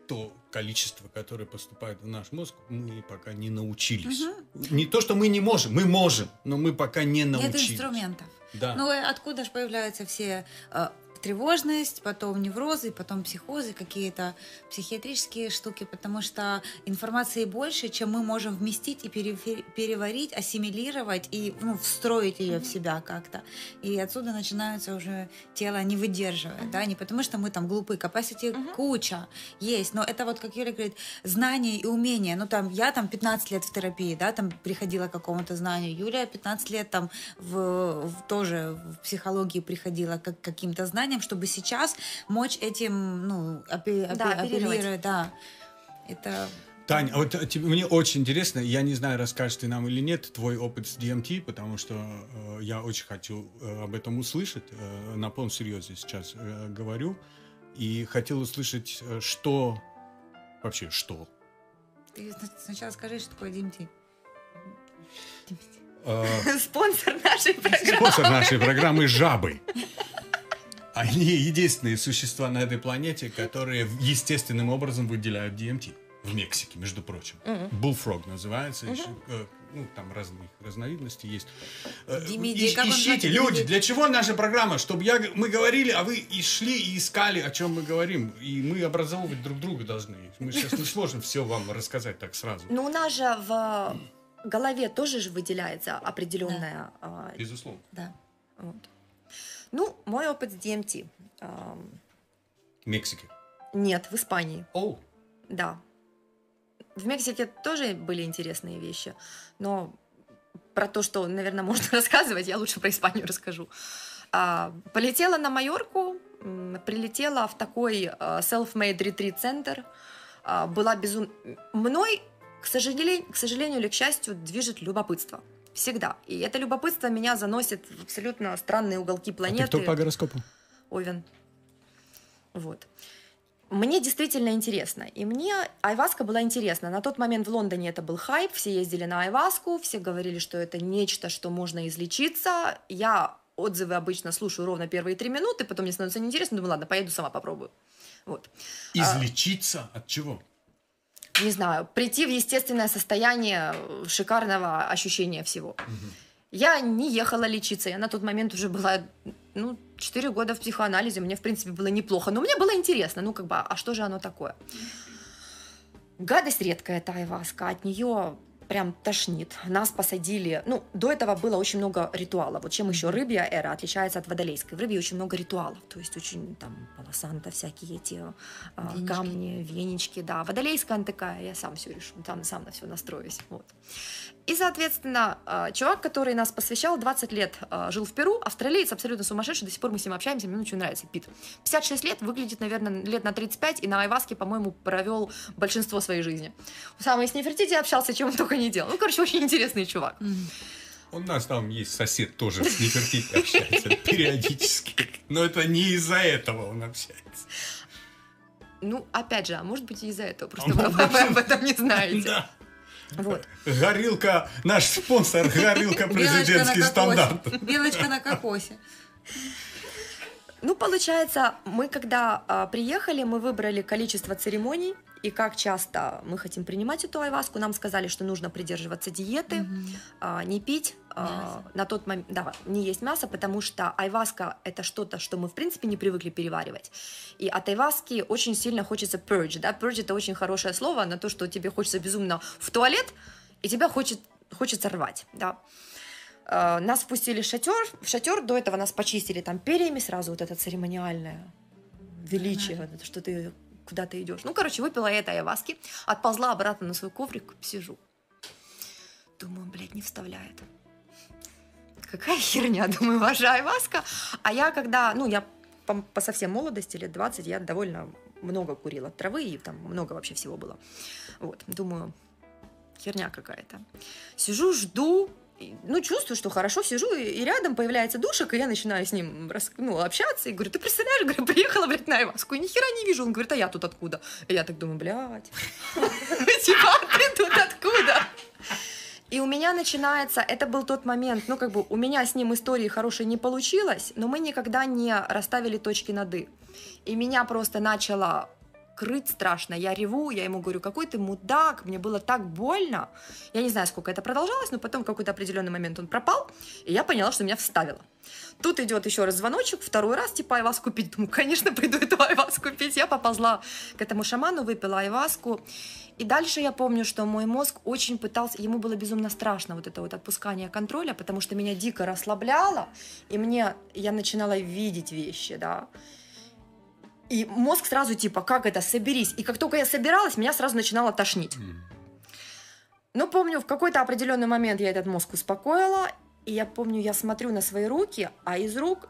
то количество, которое поступает в наш мозг, мы пока не научились. Не то, что мы не можем, мы можем, но мы пока не научились. Нет инструментов. Да. Ну откуда же появляются все э, тревожность, потом неврозы, потом психозы, какие-то психиатрические штуки, потому что информации больше, чем мы можем вместить и переварить, ассимилировать и ну, встроить ее в себя как-то. И отсюда начинаются уже тело не выдерживает, да, не потому что мы там глупые, capacity куча есть, но это вот, как Юля говорит, знания и умения. Ну там, я там 15 лет в терапии, да, там приходила к какому-то знанию, Юля 15 лет там в, в- тоже в психологии приходила к каким-то знаниям, чтобы сейчас мочь этим, ну, апе- апе- Да, апеллировать, да. Это Тань, а вот тебе- мне очень интересно, я не знаю, расскажешь ты нам или нет, твой опыт с DMT, потому что э, я очень хочу э, об этом услышать, э, на полном серьезе сейчас э, говорю, и хотел услышать, э, что вообще, что. ты сна- сначала скажи, что такое DMT. Э, Спонсор нашей программы. Спонсор нашей программы «Жабы». Они единственные существа на этой планете, которые естественным образом выделяют DMT. в Мексике, между прочим. Bullfrog называется. Еще, э, ну, там разные разновидности есть. Э, Димиди, ищ- ищите, люди, для чего наша программа? Чтобы я, мы говорили, а вы и шли и искали, о чем мы говорим. И мы образовывать друг друга должны. Мы сейчас не сможем все вам рассказать так сразу. Ну, у нас же в голове тоже же выделяется определенная... а, Безусловно. Да. вот. Ну, мой опыт с DMT. ам, В Мексике. Нет, в Испании, О, да. В Мексике тоже были интересные вещи, но про то, что, наверное, можно рассказывать, я лучше про Испанию расскажу. А, полетела на Майорку, прилетела в такой а, self-made retreat-центр, а, была безум... Мной, к сожалению, к сожалению или к счастью, движет любопытство. Всегда. И это любопытство меня заносит в абсолютно странные уголки планеты. гороскопу? Овен. Вот. Мне действительно интересно. И мне айваска была интересна. На тот момент в Лондоне это был хайп, все ездили на айваску, все говорили, что это нечто, что можно излечиться. Я отзывы обычно слушаю ровно первые три минуты, потом мне становится неинтересно, думаю, ладно, поеду сама попробую. Вот. Излечиться от чего? Не знаю, прийти в естественное состояние э, шикарного ощущения всего. Я не ехала лечиться, я на тот момент уже была, ну, 4 года в психоанализе, мне, в принципе, было неплохо, но мне было интересно, ну, как бы, а что же оно такое? Гадость редкая, эта айваска, от нее прям тошнит. Нас посадили, ну, до этого было очень много ритуалов. Вот чем еще рыбья эра отличается от водолейской. В рыбье очень много ритуалов, то есть очень там полосанта, всякие эти а, Венички. камни, венички, да. Водолейская она такая, я сам все решу, там сам на все настроюсь, вот. И, соответственно, а, чувак, который нас посвящал, 20 лет а, жил в Перу, австралиец, абсолютно сумасшедший, до сих пор мы с ним общаемся, мне очень нравится, Пит. 56 лет, выглядит, наверное, лет на 35, и на Айваске, по-моему, провел большинство своей жизни. Сам и с Нефертити общался, чем он только не делал. Ну, короче, очень интересный чувак. У нас там есть сосед тоже с Нефертити общается периодически. Но это не из-за этого он общается. Ну, опять же, а может быть и из-за этого, просто А вы, вы об этом не знаете. Да. Вот. Горилка, наш спонсор, горилка президентский Белочка стандарт. Белочка на кокосе. Ну, получается, мы когда а, приехали, мы выбрали количество церемоний и как часто мы хотим принимать эту айваску. Нам сказали, что нужно придерживаться диеты, а, не пить а, на тот момент, да, не есть мясо, потому что айваска это что-то, что мы в принципе не привыкли переваривать. И от айваски очень сильно хочется purge, да, purge это очень хорошее слово на то, что тебе хочется безумно в туалет и тебя хочет, хочется рвать, да. А, Нас впустили в шатер, в шатер, до этого нас почистили там перьями, сразу вот это церемониальное величие, вот это, что ты куда ты идешь. Ну, короче, выпила я этой айваски, отползла обратно на свой коврик, сижу. Думаю, блядь, не вставляет. Какая херня, думаю, ваша айваска. А я когда, ну, я по, по совсем молодости, лет 20, я довольно много курила травы, и там много вообще всего было. Вот, думаю, херня какая-то. Сижу, жду, ну, чувствую, что хорошо сижу, и, рядом появляется душек, и я начинаю с ним рас- ну, общаться, и говорю, ты представляешь, говорю, приехала, блядь, на Айваску, и ни хера не вижу. Он говорит, а я тут откуда? И я так думаю, блядь, типа, «А ты тут откуда? И у меня начинается, это был тот момент, ну, как бы у меня с ним истории хорошей не получилось, но мы никогда не расставили точки над «и». И меня просто начало крыть страшно. Я реву, я ему говорю, какой ты мудак, мне было так больно. Я не знаю, сколько это продолжалось, но потом в какой-то определенный момент он пропал, и я поняла, что меня вставило. Тут идет еще раз звоночек, второй раз, типа, айвас купить. Думаю, конечно, пойду эту айвас купить. Я поползла к этому шаману, выпила айваску. И дальше я помню, что мой мозг очень пытался, ему было безумно страшно вот это вот отпускание контроля, потому что меня дико расслабляло, и мне, я начинала видеть вещи, да. И мозг сразу типа, как это, соберись. И как только я собиралась, меня сразу начинало тошнить. Ну, помню, в какой-то определенный момент я этот мозг успокоила, и я помню, я смотрю на свои руки, а из рук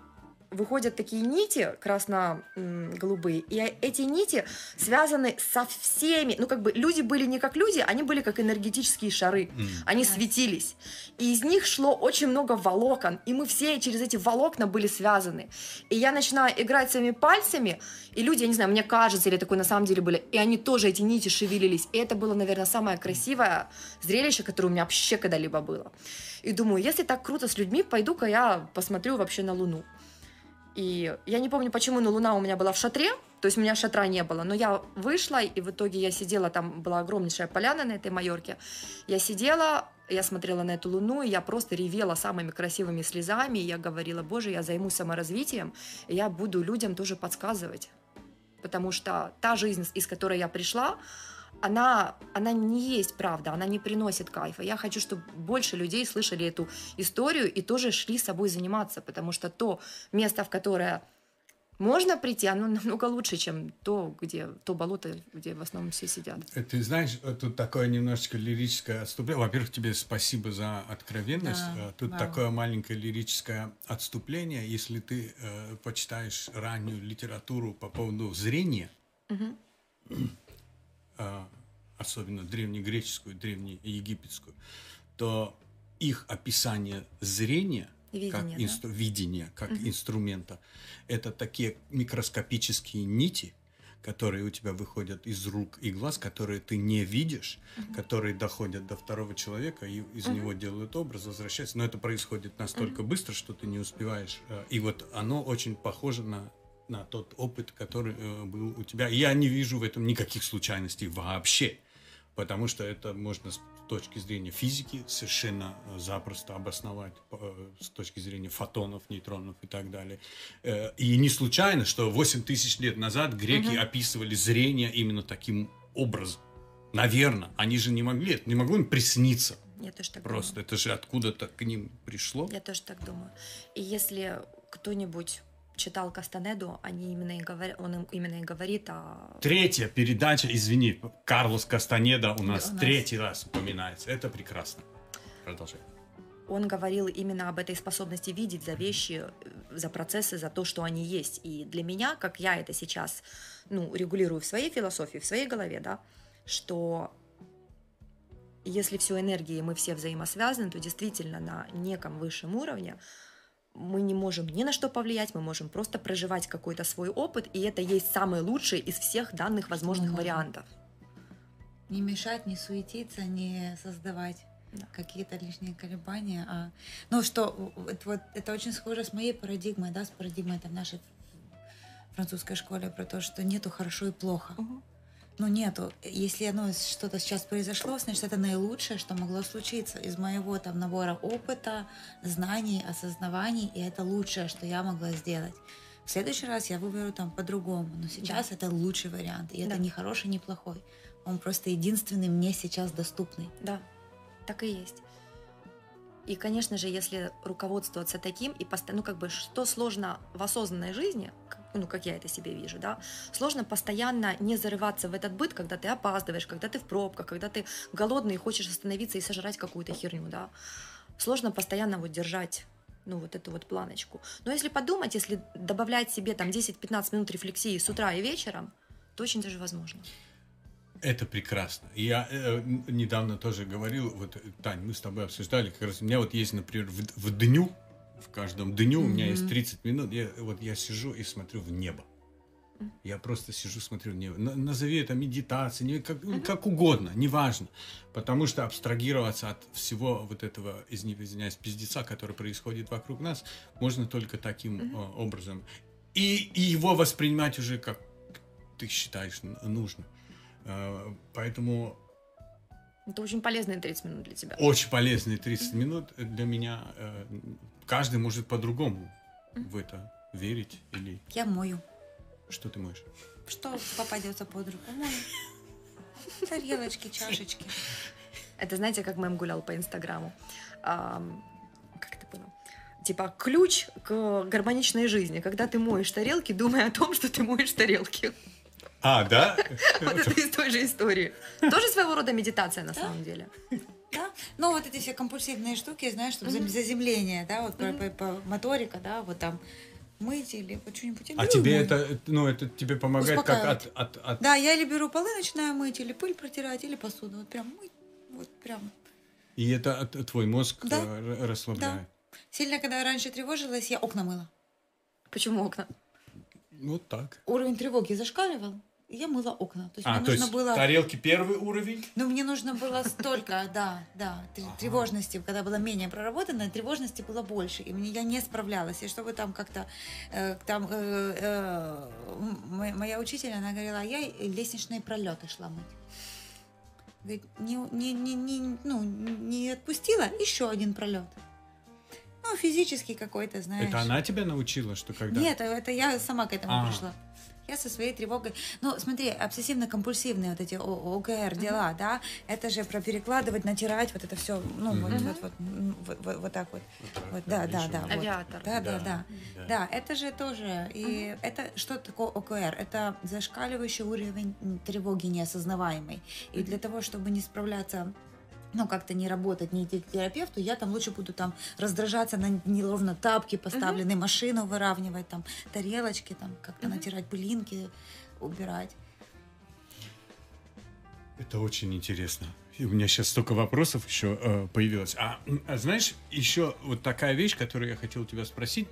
выходят такие нити красно-голубые, и эти нити связаны со всеми, ну, как бы люди были не как люди, они были как энергетические шары, они Да. светились, и из них шло очень много волокон, и мы все через эти волокна были связаны. И я начинаю играть своими пальцами, и люди, я не знаю, мне кажется, или такое на самом деле были, и они тоже, эти нити шевелились. И это было, наверное, самое красивое зрелище, которое у меня вообще когда-либо было. И думаю, если так круто с людьми, пойду-ка я посмотрю вообще на Луну. И я не помню, почему, но луна у меня была в шатре, то есть у меня шатра не было. Но я вышла, и в итоге я сидела, там была огромнейшая поляна на этой Майорке. Я сидела, я смотрела на эту луну, и я просто ревела самыми красивыми слезами. И я говорила, боже, я займусь саморазвитием, и я буду людям тоже подсказывать. Потому что та жизнь, из которой я пришла, она, она не есть правда, она не приносит кайфа. Я хочу, чтобы больше людей слышали эту историю и тоже шли с собой заниматься, потому что то место, в которое можно прийти, оно намного лучше, чем то, где то болото, где в основном все сидят. Э, ты знаешь, э, тут такое немножечко лирическое отступление. Во-первых, тебе спасибо за откровенность. Да, э, тут вау. такое маленькое лирическое отступление. Если ты э, почитаешь раннюю литературу по поводу зрения, угу. Э, особенно древнегреческую, древнеегипетскую, то их описание зрения – Видение, как, да? инстру, видение, как угу. инструмента. Это такие микроскопические нити, которые у тебя выходят из рук и глаз, которые ты не видишь, угу. которые доходят до второго человека и из угу. него делают образ, возвращаются. Но это происходит настолько угу. быстро, что ты не успеваешь. Э, и вот оно очень похоже на на тот опыт, который э, был у тебя. Я не вижу в этом никаких случайностей вообще, потому что это можно точки зрения физики совершенно э, запросто обосновать э, с точки зрения фотонов, нейтронов и так далее. И не случайно, что 8 тысяч лет назад греки угу. описывали зрение именно таким образом. Наверное, они же не могли, не могло им присниться. Я тоже так Просто думаю. это же откуда-то к ним пришло. Я тоже так думаю. И если кто-нибудь читал Кастанеду, они именно и говорят, он именно и говорит о... Третья передача, извини, Карлос Кастанеда у нас, у нас третий раз упоминается. Это прекрасно. Продолжай. Он говорил именно об этой способности видеть за вещи, за процессы, за то, что они есть. И для меня, как я это сейчас ну, регулирую в своей философии, в своей голове, да, что если все энергии мы все взаимосвязаны, то действительно на неком высшем уровне мы не можем ни на что повлиять, мы можем просто проживать какой-то свой опыт, и это есть самый лучший из всех данных возможных ну, вариантов. Не мешать, не суетиться, не создавать да. какие-то лишние колебания. А... Ну что, это, вот, это очень схоже с моей парадигмой, да, с парадигмой там, нашей французской школе про то, что нету хорошо и плохо. Угу ну, нету. Если оно что-то сейчас произошло, значит, это наилучшее, что могло случиться из моего там набора опыта, знаний, осознаваний, и это лучшее, что я могла сделать. В следующий раз я выберу там по-другому, но сейчас да. это лучший вариант, и да. это не хороший, не плохой. Он просто единственный мне сейчас доступный. Да, так и есть. И, конечно же, если руководствоваться таким и постоянно, ну, как бы, что сложно в осознанной жизни, ну, как я это себе вижу, да, сложно постоянно не зарываться в этот быт, когда ты опаздываешь, когда ты в пробках, когда ты голодный и хочешь остановиться и сожрать какую-то херню, да. Сложно постоянно вот держать ну, вот эту вот планочку. Но если подумать, если добавлять себе там 10-15 минут рефлексии с утра и вечером, то очень даже возможно. Это прекрасно. Я э, недавно тоже говорил, вот, Тань, мы с тобой обсуждали, как раз у меня вот есть, например, в, в дню в каждом дню mm-hmm. у меня есть 30 минут. Я, вот я сижу и смотрю в небо. Я просто сижу, смотрю в небо. Назови это медитацией, как, mm-hmm. как угодно, неважно. Потому что абстрагироваться от всего вот этого, из извиняюсь, пиздеца, который происходит вокруг нас, можно только таким mm-hmm. образом. И, и его воспринимать уже как ты считаешь нужно. А, поэтому это очень полезные 30 минут для тебя. Очень полезные 30 минут для меня. Э, каждый может по-другому в это верить или... Я мою. Что ты моешь? Что попадется под руку? Мою. Тарелочки, чашечки. Это знаете, как мем гулял по Инстаграму? как это было? Типа ключ к гармоничной жизни, когда ты моешь тарелки, думая о том, что ты моешь тарелки. А, да? Вот это из той же истории. Тоже своего рода медитация на самом деле. Да, ну вот эти все компульсивные штуки, знаешь, чтобы заземление, да, вот по моторика, да, вот там мыть или вот что-нибудь. А тебе это, ну, это тебе помогает как от, от, от... Да, я или беру полы, начинаю мыть, или пыль протирать, или посуду. Вот прям мыть, вот прям. И это твой мозг да? Э, расслабляет? Да. Сильно, когда я раньше тревожилась, я окна мыла. Почему окна? Вот так. Уровень тревоги зашкаливал. Я мыла окна. То есть А, мне то нужно есть было... тарелки первый уровень? Ну, мне нужно было столько, да, да, Ага. тревожности, когда было менее проработано, тревожности было больше, и мне я не справлялась. И чтобы там как-то, э, там, э, э, моя учитель, она говорила, а я лестничные пролеты шла мыть. Говорит, не, не, не, не, ну, не отпустила, еще один пролет. Ну, физический какой-то, знаешь. Это она тебя научила, что когда... Нет, это я сама к этому А. пришла. Я со своей тревогой. Ну, смотри, обсессивно-компульсивные вот эти О- ОКР дела, да, это же про перекладывать, натирать, вот это все, ну, вот, Мгм. вот, вот, вот, вот, вот так вот. Вот Вот, да, да, да. решено. вот. Авиатор. Да, да, да. да. Да, это же тоже. И это что такое ОКР? Это зашкаливающий уровень тревоги неосознаваемой. И для того, чтобы не справляться ну, как-то не работать, не идти к терапевту, я там лучше буду там раздражаться на неровно тапки поставленные, машину выравнивать, там, тарелочки, там, как-то Мгм. натирать пылинки, убирать. Это очень интересно. И у меня сейчас столько вопросов еще э, появилось. А, а знаешь, еще вот такая вещь, которую я хотел у тебя спросить.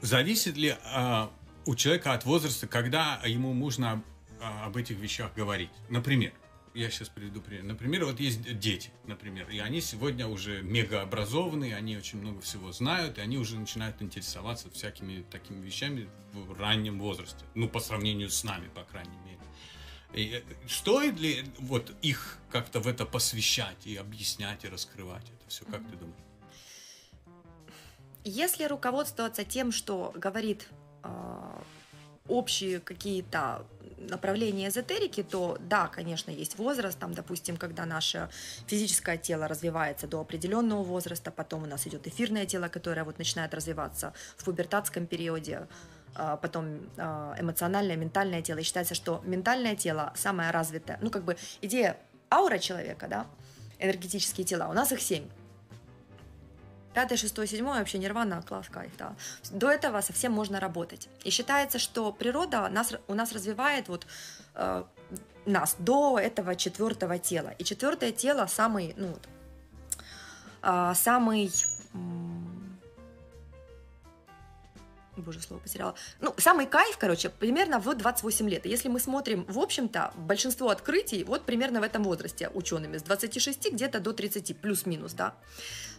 Зависит ли а, у человека от возраста, когда ему можно а, об этих вещах говорить? Например, я сейчас приведу пример. Например, вот есть дети, например, и они сегодня уже мегаобразованные, они очень много всего знают, и они уже начинают интересоваться всякими такими вещами в раннем возрасте. Ну, по сравнению с нами, по крайней мере. И, э, стоит ли вот их как-то в это посвящать и объяснять и раскрывать это все? Как ты думаешь? Если руководствоваться тем, что говорит а, общие какие-то направления эзотерики, то да, конечно, есть возраст, там, допустим, когда наше физическое тело развивается до определенного возраста, потом у нас идет эфирное тело, которое вот начинает развиваться в пубертатском периоде, а, потом а, эмоциональное, ментальное тело. И считается, что ментальное тело самое развитое. Ну, как бы идея аура человека, да, энергетические тела, у нас их семь. Пятое, шестое, седьмое вообще нирвана, класс, кайф, да. До этого совсем можно работать. И считается, что природа нас, у нас развивает вот э, нас до этого четвертого тела. И четвертое тело самый, ну, вот, а, самый Боже, слово потеряла. Ну, самый кайф, короче, примерно в 28 лет. Если мы смотрим, в общем-то, большинство открытий вот примерно в этом возрасте учеными, с 26 где-то до 30, плюс-минус, да.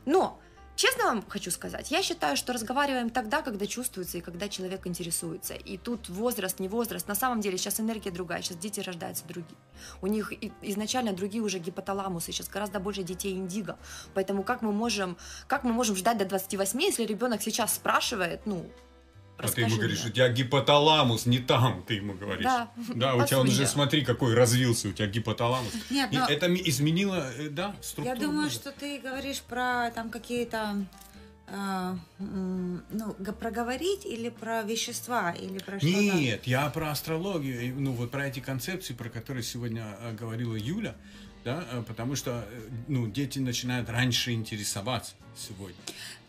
Но Честно вам хочу сказать, я считаю, что разговариваем тогда, когда чувствуется и когда человек интересуется. И тут возраст, не возраст. На самом деле сейчас энергия другая, сейчас дети рождаются другие. У них изначально другие уже гипоталамусы, сейчас гораздо больше детей индиго. Поэтому как мы можем, как мы можем ждать до 28, если ребенок сейчас спрашивает, ну, А ты ему расскажи говоришь, мне. у тебя гипоталамус не там, ты ему говоришь. Да, Да, у тебя он уже, смотри, какой развился, у тебя гипоталамус. Нет, но это изменило, э, да, структуру. я думаю, мозга. что ты говоришь про там какие-то а, ну, проговорить или про вещества, или про что-то. Нет, я про астрологию, ну вот про эти концепции, про которые сегодня э, говорила Юля, да, э, потому что, э, ну, дети начинают раньше интересоваться сегодня.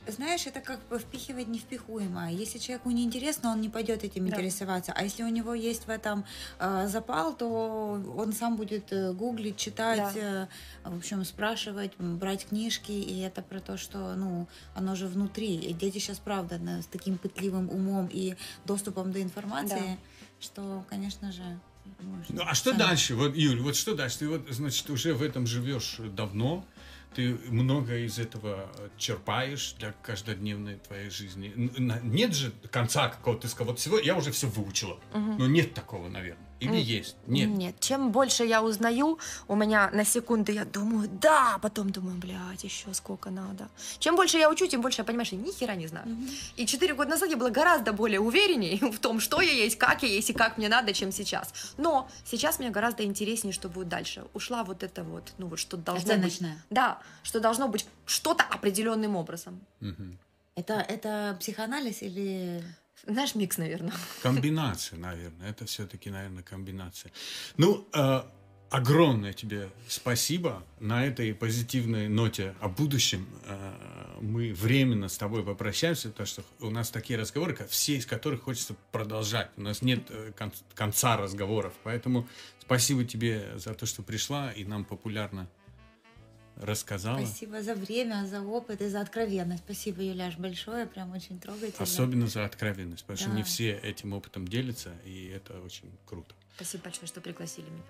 Знаешь, это как бы впихивать невпихуемое. Если человеку не интересно, он не пойдет этим Да. интересоваться. А если у него есть в этом э, запал, то он сам будет э, гуглить, читать, э, в общем, спрашивать, брать книжки. И это про то, что, ну, оно же внутри. И дети сейчас, правда, на- с таким пытливым умом и доступом до информации, что, конечно же... ну, Ну, а что сами- дальше? Вот, Юль, вот что дальше? Ты вот, значит, уже в этом живешь давно, ты много из этого черпаешь для каждодневной твоей жизни. Нет же конца какого-то, ты сказал, вот сегодня я уже все выучила. Мгм. Но нет такого, наверное. Или есть? Нет. Нет, чем больше я узнаю, у меня на секунды я думаю, да, потом думаю, блядь, еще сколько надо. Чем больше я учу, тем больше я понимаю, что я ни хера не знаю. Мгм. И четыре года назад я была гораздо более уверенней в том, что я есть, как я есть и как мне надо, чем сейчас. Но сейчас мне гораздо интереснее, что будет дальше. Ушла вот это вот, ну вот что должно быть. Оценочная. Да, что должно быть что-то определенным образом. Мгм. Это, это психоанализ или... Знаешь, микс, наверное. Комбинация, наверное. Это все-таки, наверное, комбинация. Ну, э, огромное тебе спасибо. На этой позитивной ноте о будущем э, мы временно с тобой попрощаемся, потому что у нас такие разговоры, все из которых хочется продолжать. У нас нет э, кон- конца разговоров. Поэтому спасибо тебе за то, что пришла и нам популярно рассказала. Спасибо за время, за опыт и за откровенность. Спасибо, Юляш, большое. Прям очень трогательно. Особенно за откровенность, потому что Да. не все этим опытом делятся, и это очень круто. Спасибо большое, что пригласили меня.